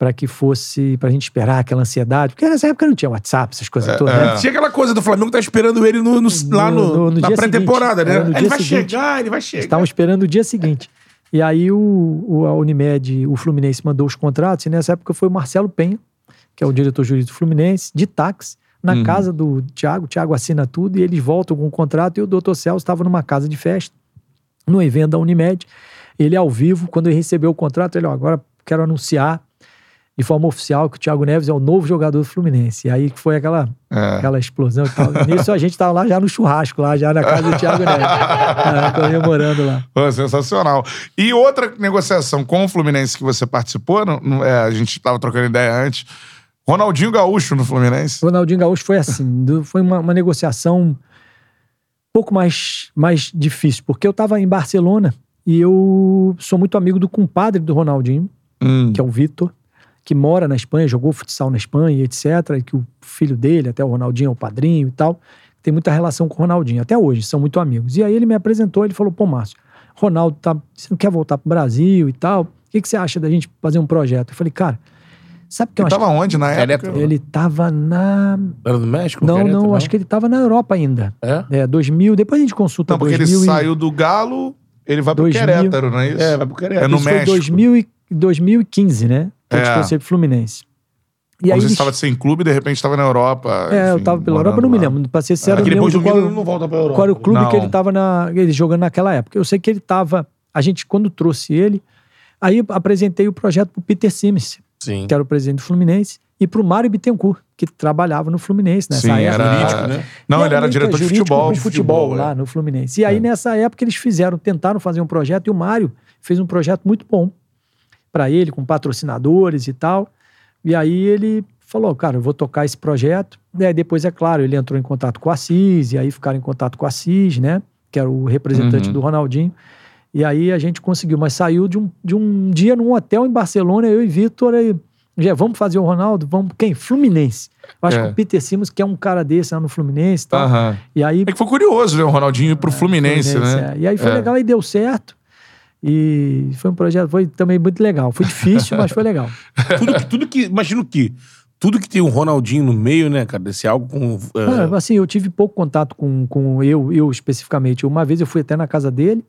para que fosse, para a gente esperar aquela ansiedade, porque nessa época não tinha WhatsApp, essas coisas todas, né? Tinha aquela coisa do Flamengo tá esperando ele no, no- lá no, No- no na dia pré-temporada, seguinte. né? É, no ele dia vai seguinte. chegar, ele vai chegar. Estavam esperando o dia seguinte. E aí o, o, a Unimed, o Fluminense mandou os contratos, e nessa época foi o Marcelo Penha, que é o diretor jurídico do Fluminense, de táxi, na Uhum. casa do Thiago. O Thiago assina tudo e eles voltam com o contrato. E o doutor Celso estava numa casa de festa, no evento da Unimed. Ele ao vivo, quando ele recebeu o contrato, ele, ó, agora quero anunciar de forma oficial que o Thiago Neves é o novo jogador do Fluminense. E aí foi aquela, É. aquela explosão e tal. Nisso a gente estava lá já no churrasco, lá já na casa do Thiago Neves, ah, comemorando lá. Pô, sensacional. E outra negociação com o Fluminense que você participou, não- não- é, a gente estava trocando ideia antes. Ronaldinho Gaúcho no Fluminense. Ronaldinho Gaúcho foi assim, do- foi uma, uma negociação um pouco mais, mais difícil, porque eu estava em Barcelona e eu sou muito amigo do compadre do Ronaldinho, Hum. que é o Vitor, que mora na Espanha, jogou futsal na Espanha, etc. E que o filho dele, até o Ronaldinho é o padrinho e tal, tem muita relação com o Ronaldinho, até hoje, são muito amigos. E aí ele me apresentou, ele falou, pô, Márcio, Ronaldo, tá, você não quer voltar pro Brasil e tal? O que, que você acha da gente fazer um projeto? Eu falei, cara, sabe o que eu Ele acho? tava onde na Eletro. época? Ele tava na... Era do México? Não, Querétaro, não, acho que ele tava na Europa ainda. É? É, 2000, depois a gente consulta Não, porque 2000 ele e- saiu do Galo, ele vai pro 2000. Querétaro, não é isso? É, vai pro Querétaro. É no Isso México. foi 2000 e, 2015, né? Que É. eu pro Fluminense. E Como aí você eles- estava sem clube e de repente estava na Europa. É, eu enfim, tava pela morando Europa, não me lembro. Pra ser Porque eu não lembro qual, ele não volta pra Europa. qual era o clube Não. que ele tava na, ele jogando naquela época. Eu sei que ele tava. A gente, quando trouxe ele, Aí apresentei o projeto pro Peter Simmons, Sim. que era o presidente do Fluminense, e pro Mário Bittencourt, que trabalhava no Fluminense nessa Sim, época. era... Jurídico, né? Não, E ele aí, era é diretor de futebol. de futebol futebol, lá é. no Fluminense. E aí, nessa época, eles fizeram, tentaram fazer um projeto, e o Mário fez um projeto muito bom para ele, com patrocinadores e tal. E aí ele falou, cara, eu vou tocar esse projeto. E aí depois, é claro, ele entrou em contato com o Assis, e aí ficaram em contato com o Assis, né? Que era o representante Uhum. do Ronaldinho. E aí a gente conseguiu, mas saiu de um, de um dia num hotel em Barcelona, eu e Vitor, aí, já vamos fazer o Ronaldo? Vamos, quem? Fluminense. Eu acho É. que o Peter Simmons, que é um cara desse lá no Fluminense e tal. Aham. E aí É que foi curioso ver o Ronaldinho ir pro Fluminense, né? é. E aí foi É. legal e deu certo. E foi um projeto, foi também muito legal. Foi difícil, mas foi legal. tudo, que, tudo que. Imagino que. Tudo que tem um Ronaldinho no meio, né, cara? Desse algo com. é, Ah, assim, eu tive pouco contato com, com eu, eu especificamente. Uma vez eu fui até na casa dele,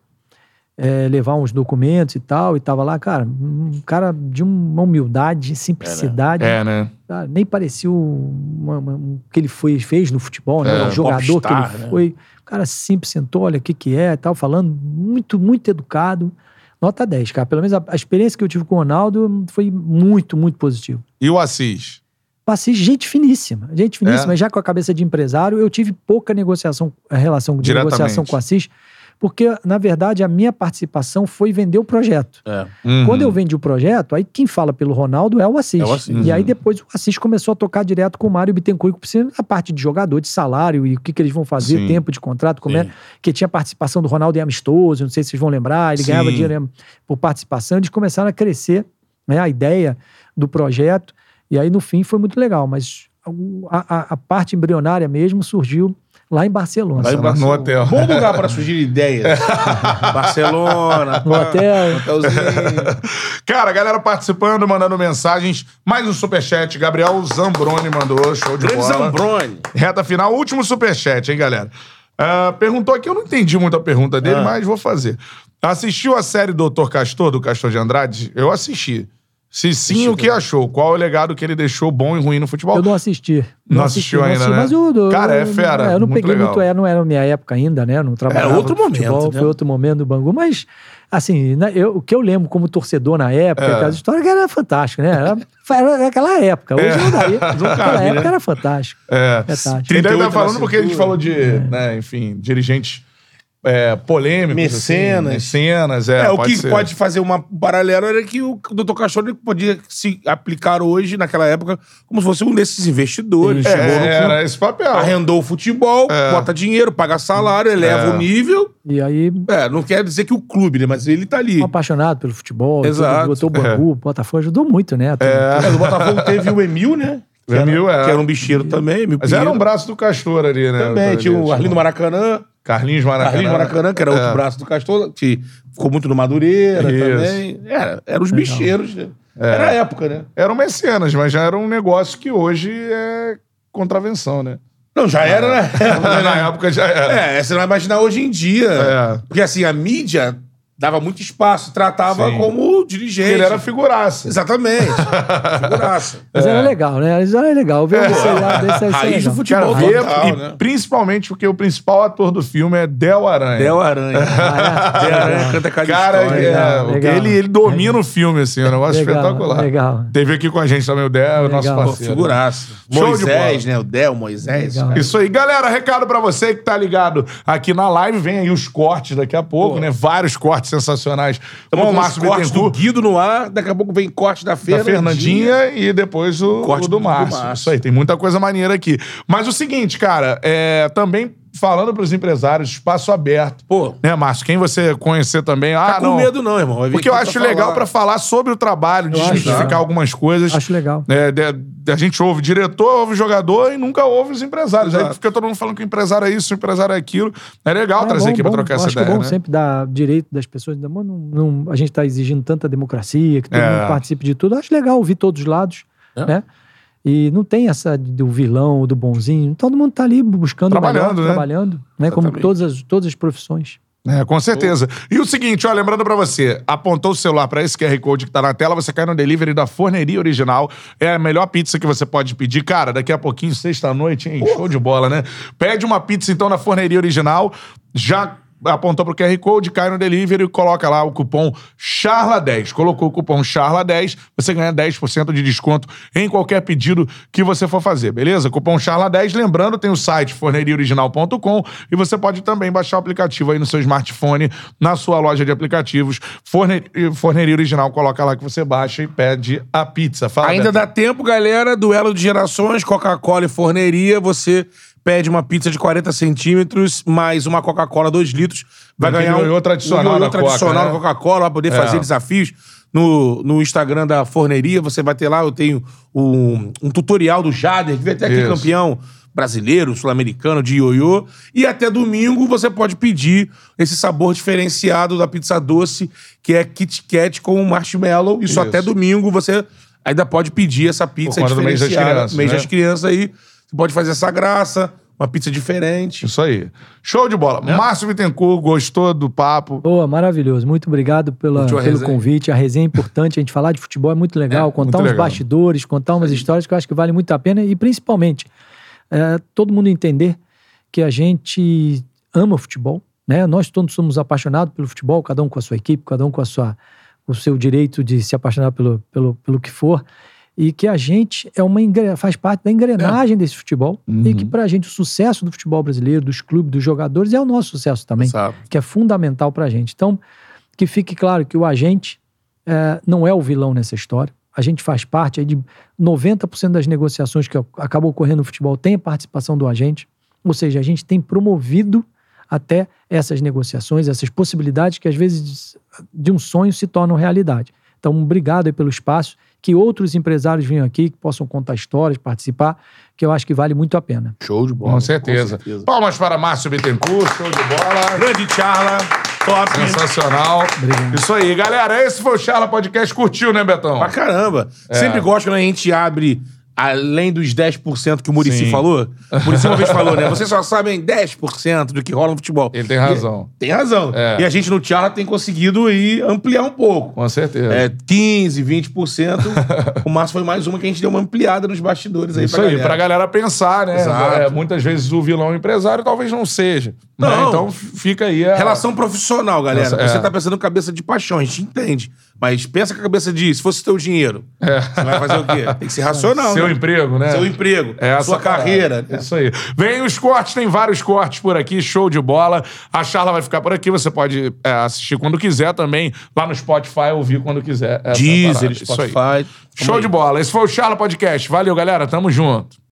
é, levar uns documentos e tal, e tava lá, cara, um cara de uma humildade, simplicidade. É, né? Cara, nem parecia o uma- uma- o que ele foi, fez no futebol, né? É, o jogador que popstar, ele né? foi. O cara simples sentou, olha o que que é, tal, falando muito, muito educado. Nota 10, cara. Pelo menos a, a experiência que eu tive com o Ronaldo foi muito, muito positiva. E o Assis? Passei gente finíssima, gente finíssima, É? já com a cabeça de empresário. Eu tive pouca negociação, relação de negociação com o Assis, porque, na verdade, a minha participação foi vender o projeto. é. Uhum. Quando eu vendi o projeto, aí quem fala pelo Ronaldo é o Assis. É o Assis. E aí Uhum. depois o Assis começou a tocar direto com o Mário Bittencourt, a parte de jogador, de salário e o que, que eles vão fazer, Sim. tempo de contrato, como é. Sim. Que tinha participação do Ronaldo em amistoso, não sei se vocês vão lembrar, ele Sim. ganhava dinheiro por participação, eles começaram a crescer, né, a ideia do projeto, e aí no fim foi muito legal, mas a, a- a parte embrionária mesmo surgiu lá em Barcelona. Lá em no hotel. Bom lugar para sugerir ideias. Barcelona. No hotel. Hotelzinho. Cara, galera participando, mandando mensagens. Mais um superchat. Gabriel Zambroni mandou. Show de Grande bola. Zambroni. Reta final, último superchat, hein, galera? Ah, perguntou aqui, eu não entendi muito a pergunta dele, Ah. mas vou fazer. Assistiu a série Doutor Castor, do Castor de Andrade? Eu assisti. Se sim, o que achou? Qual é o legado que ele deixou bom e ruim no futebol? Eu não assisti. Não assistiu ainda, né? Mas o, do- Cara, é fera, Eu não muito peguei legal. muito, é, não era a minha época ainda, né? Eu Não trabalhava Era outro com futebol, momento, né? Foi outro momento do Bangu, mas assim, né, eu- o que eu lembro como torcedor na época, É. aquelas histórias que era fantástico, né? Era, era aquela época. Hoje não daria. Naquela cabe, né? época era fantástico. É. Fantástico. 38 estar falando porque a gente cintura. falou de, né, enfim, dirigentes é, polêmicos. Mecenas. Assim, mecenas, é. É, o que ser. pode fazer uma paralelo era que o Dr. Cachorro podia se aplicar hoje, naquela época, como se fosse um desses investidores. É, Chegou no clube, era esse papel. arrendou o futebol, É. bota dinheiro, paga salário, eleva É. o nível. E aí, É, não quer dizer que o clube, né? Mas ele tá ali. um apaixonado pelo futebol, Exato. botou o Bangu, o Botafogo, ajudou muito, né? É, o Botafogo teve o Emil, né? Que Emil, era, é. que era um bicheiro também. Mas era um braço do Castor ali, né? Também, tinha o Arlindo Maracanã. Carlinhos Maracanã. Carlinhos Maracanã, que era outro É. braço do Castor, que ficou muito no Madureira Isso. também. Era, eram os bicheiros. né? É. Era a época, né? Eram mecenas, mas já era um negócio que hoje é contravenção, né? Não, já era, né? Mas na época já era. É, você não vai imaginar hoje em dia. É. Porque assim, a mídia dava muito espaço, tratava Sim. como dirigente. Ele era figuraça. Exatamente. Figuraça. Mas era legal, né? Isso era legal. Ver desse é Raiz do legal. futebol Cara, ver, total, e né? principalmente porque o principal ator do filme é Del Aranha. Del Aranha. Ah, é? Del Aranha canta cada Cara, história. é, Legal, legal. ele, ele domina o filme, assim, é um negócio Legal, espetacular. legal. Teve aqui com a gente também o Del, o nosso Legal. Pô, parceiro. figuraça. Show de Moisés, né? O Del, Moisés. Legal. Isso aí. Galera, recado pra você que tá ligado aqui na live. Vem aí os cortes daqui a pouco, Pô. né? Vários cortes sensacionais com Estamos o com Márcio os cortes do Bittencourt, Guido no ar, daqui a pouco vem corte da da Fernandinha. Fernandinha e depois o, Corte o do do Márcio. Márcio. Isso aí, tem muita coisa maneira aqui. Mas o seguinte, cara, é, também falando pros empresários, espaço aberto. Pô, Né, Márcio? Quem você conhecer também. Ah, tá com não. medo não, irmão. Vir Porque eu acho legal pra falar sobre o trabalho, acho desmistificar legal. algumas coisas. Acho legal. É, de- de- a gente ouve diretor, ouve jogador e nunca ouve os empresários. Aí Exato. fica todo mundo falando que o empresário é isso, o empresário é aquilo. É legal É trazer bom, aqui bom. trocar Eu essa acho ideia. é bom né? sempre dar direito das pessoas. Não, não- não- a gente está exigindo tanta democracia, que todo É. mundo participe de tudo. Eu acho legal ouvir todos os lados, É. né? E não tem essa do vilão, do bonzinho. Todo mundo tá ali buscando o Trabalhando, melhor, né? trabalhando, né? Como todas as, todas as profissões. É, com certeza. E o seguinte, ó, lembrando pra você, apontou o celular pra esse QR Code que tá na tela, você cai no delivery da Forneria Original. É a melhor pizza que você pode pedir. Cara, daqui a pouquinho, sexta-noite, hein? Show de bola, né? Pede uma pizza, então, na Forneria Original. Já apontou pro QR Code, cai no delivery e coloca lá o cupom CHARLA10. Colocou o cupom CHARLA10, você ganha 10% de desconto em qualquer pedido que você for fazer, beleza? Cupom CHARLA10. Lembrando, tem o site forneriaoriginal.com e você pode também baixar o aplicativo aí no seu smartphone, na sua loja de aplicativos. Forne... Forneria Original, coloca lá que você baixa e pede a pizza. Fala, Ainda Beto. dá tempo, galera. Duelo de gerações, Coca-Cola e forneria. Você pede uma pizza de 40 centímetros, mais uma Coca-Cola 2 litros. Vai Aquele ganhar um ioiô tradicional um ioiô tradicional né? da Coca-Cola, vai poder É. fazer desafios. No, no Instagram da forneria, você vai ter lá, eu tenho um, um tutorial do Jader, que veio até aqui Isso. campeão brasileiro, sul-americano de ioiô. E até domingo você pode pedir esse sabor diferenciado da pizza doce, que é Kit Kat com marshmallow. Isso, Isso. até domingo você ainda pode pedir essa pizza conta do mês das diferenciada. crianças, mês né? das crianças aí. Você pode fazer essa graça, uma pizza diferente. Isso aí. Show de bola. Né? Márcio Bittencourt, gostou do papo? Boa, maravilhoso. Muito obrigado pela, pelo resenha? convite. A resenha é importante. A gente falar de futebol é muito legal. É, contar muito uns legal. bastidores, contar umas histórias que eu acho que vale muito a pena. E principalmente, é, todo mundo entender que a gente ama o futebol. Né? Nós todos somos apaixonados pelo futebol, cada um com a sua equipe, cada um com a sua, o seu direito de se apaixonar pelo, pelo, pelo que for. E que a gente é uma faz parte da engrenagem desse futebol. E que, pra gente, o sucesso do futebol brasileiro, dos clubes, dos jogadores, é o nosso sucesso também Sabe? que é fundamental para a gente. Então, que fique claro que o agente eh, não é o vilão nessa história. A gente faz parte de 90% das negociações que acabam ocorrendo no futebol tem a participação do agente. Ou seja, a gente tem promovido até essas negociações, essas possibilidades que às vezes de um sonho se tornam realidade. Então, obrigado pelo espaço. Que outros empresários venham aqui, que possam contar histórias, participar, que eu acho que vale muito a pena. Show de bola. Com certeza. Palmas para Márcio Bittencourt, show de bola. Grande Charla, top. Sensacional. Obrigado. Isso aí, galera. Esse foi o Charla Podcast. Curtiu, né, Betão? Pra caramba. Sempre gosto quando a gente abre além dos 10% que o Murici Sim. falou. O Murici uma vez falou, né? Vocês só sabem 10% do que rola no futebol. Ele tem razão. E- tem razão. É. E a gente no Charla tem conseguido aí ampliar um pouco. Com certeza. É, 15, 20%. o Márcio foi mais uma que a gente deu uma ampliada nos bastidores aí Isso pra aí, galera. pra galera pensar, né? Exato. É, muitas vezes o vilão é empresário talvez não seja. né? Não. Então f- fica aí a... Relação profissional, galera. Nossa, é. Você tá pensando cabeça de paixão, a gente entende. Mas pensa com a cabeça de, se fosse teu dinheiro, você vai fazer o quê? Tem que ser racional, É. Seu né? emprego, né? Seu emprego, É essa sua carreira. Isso aí. Vem os cortes, tem vários cortes por aqui, show de bola. A Charla vai ficar por aqui, você pode é, assistir quando quiser também, lá no Spotify, ouvir quando quiser. Deezer, parada. Isso aí. Spotify. Show de bola. Esse foi o Charla Podcast. Valeu, galera. Tamo junto.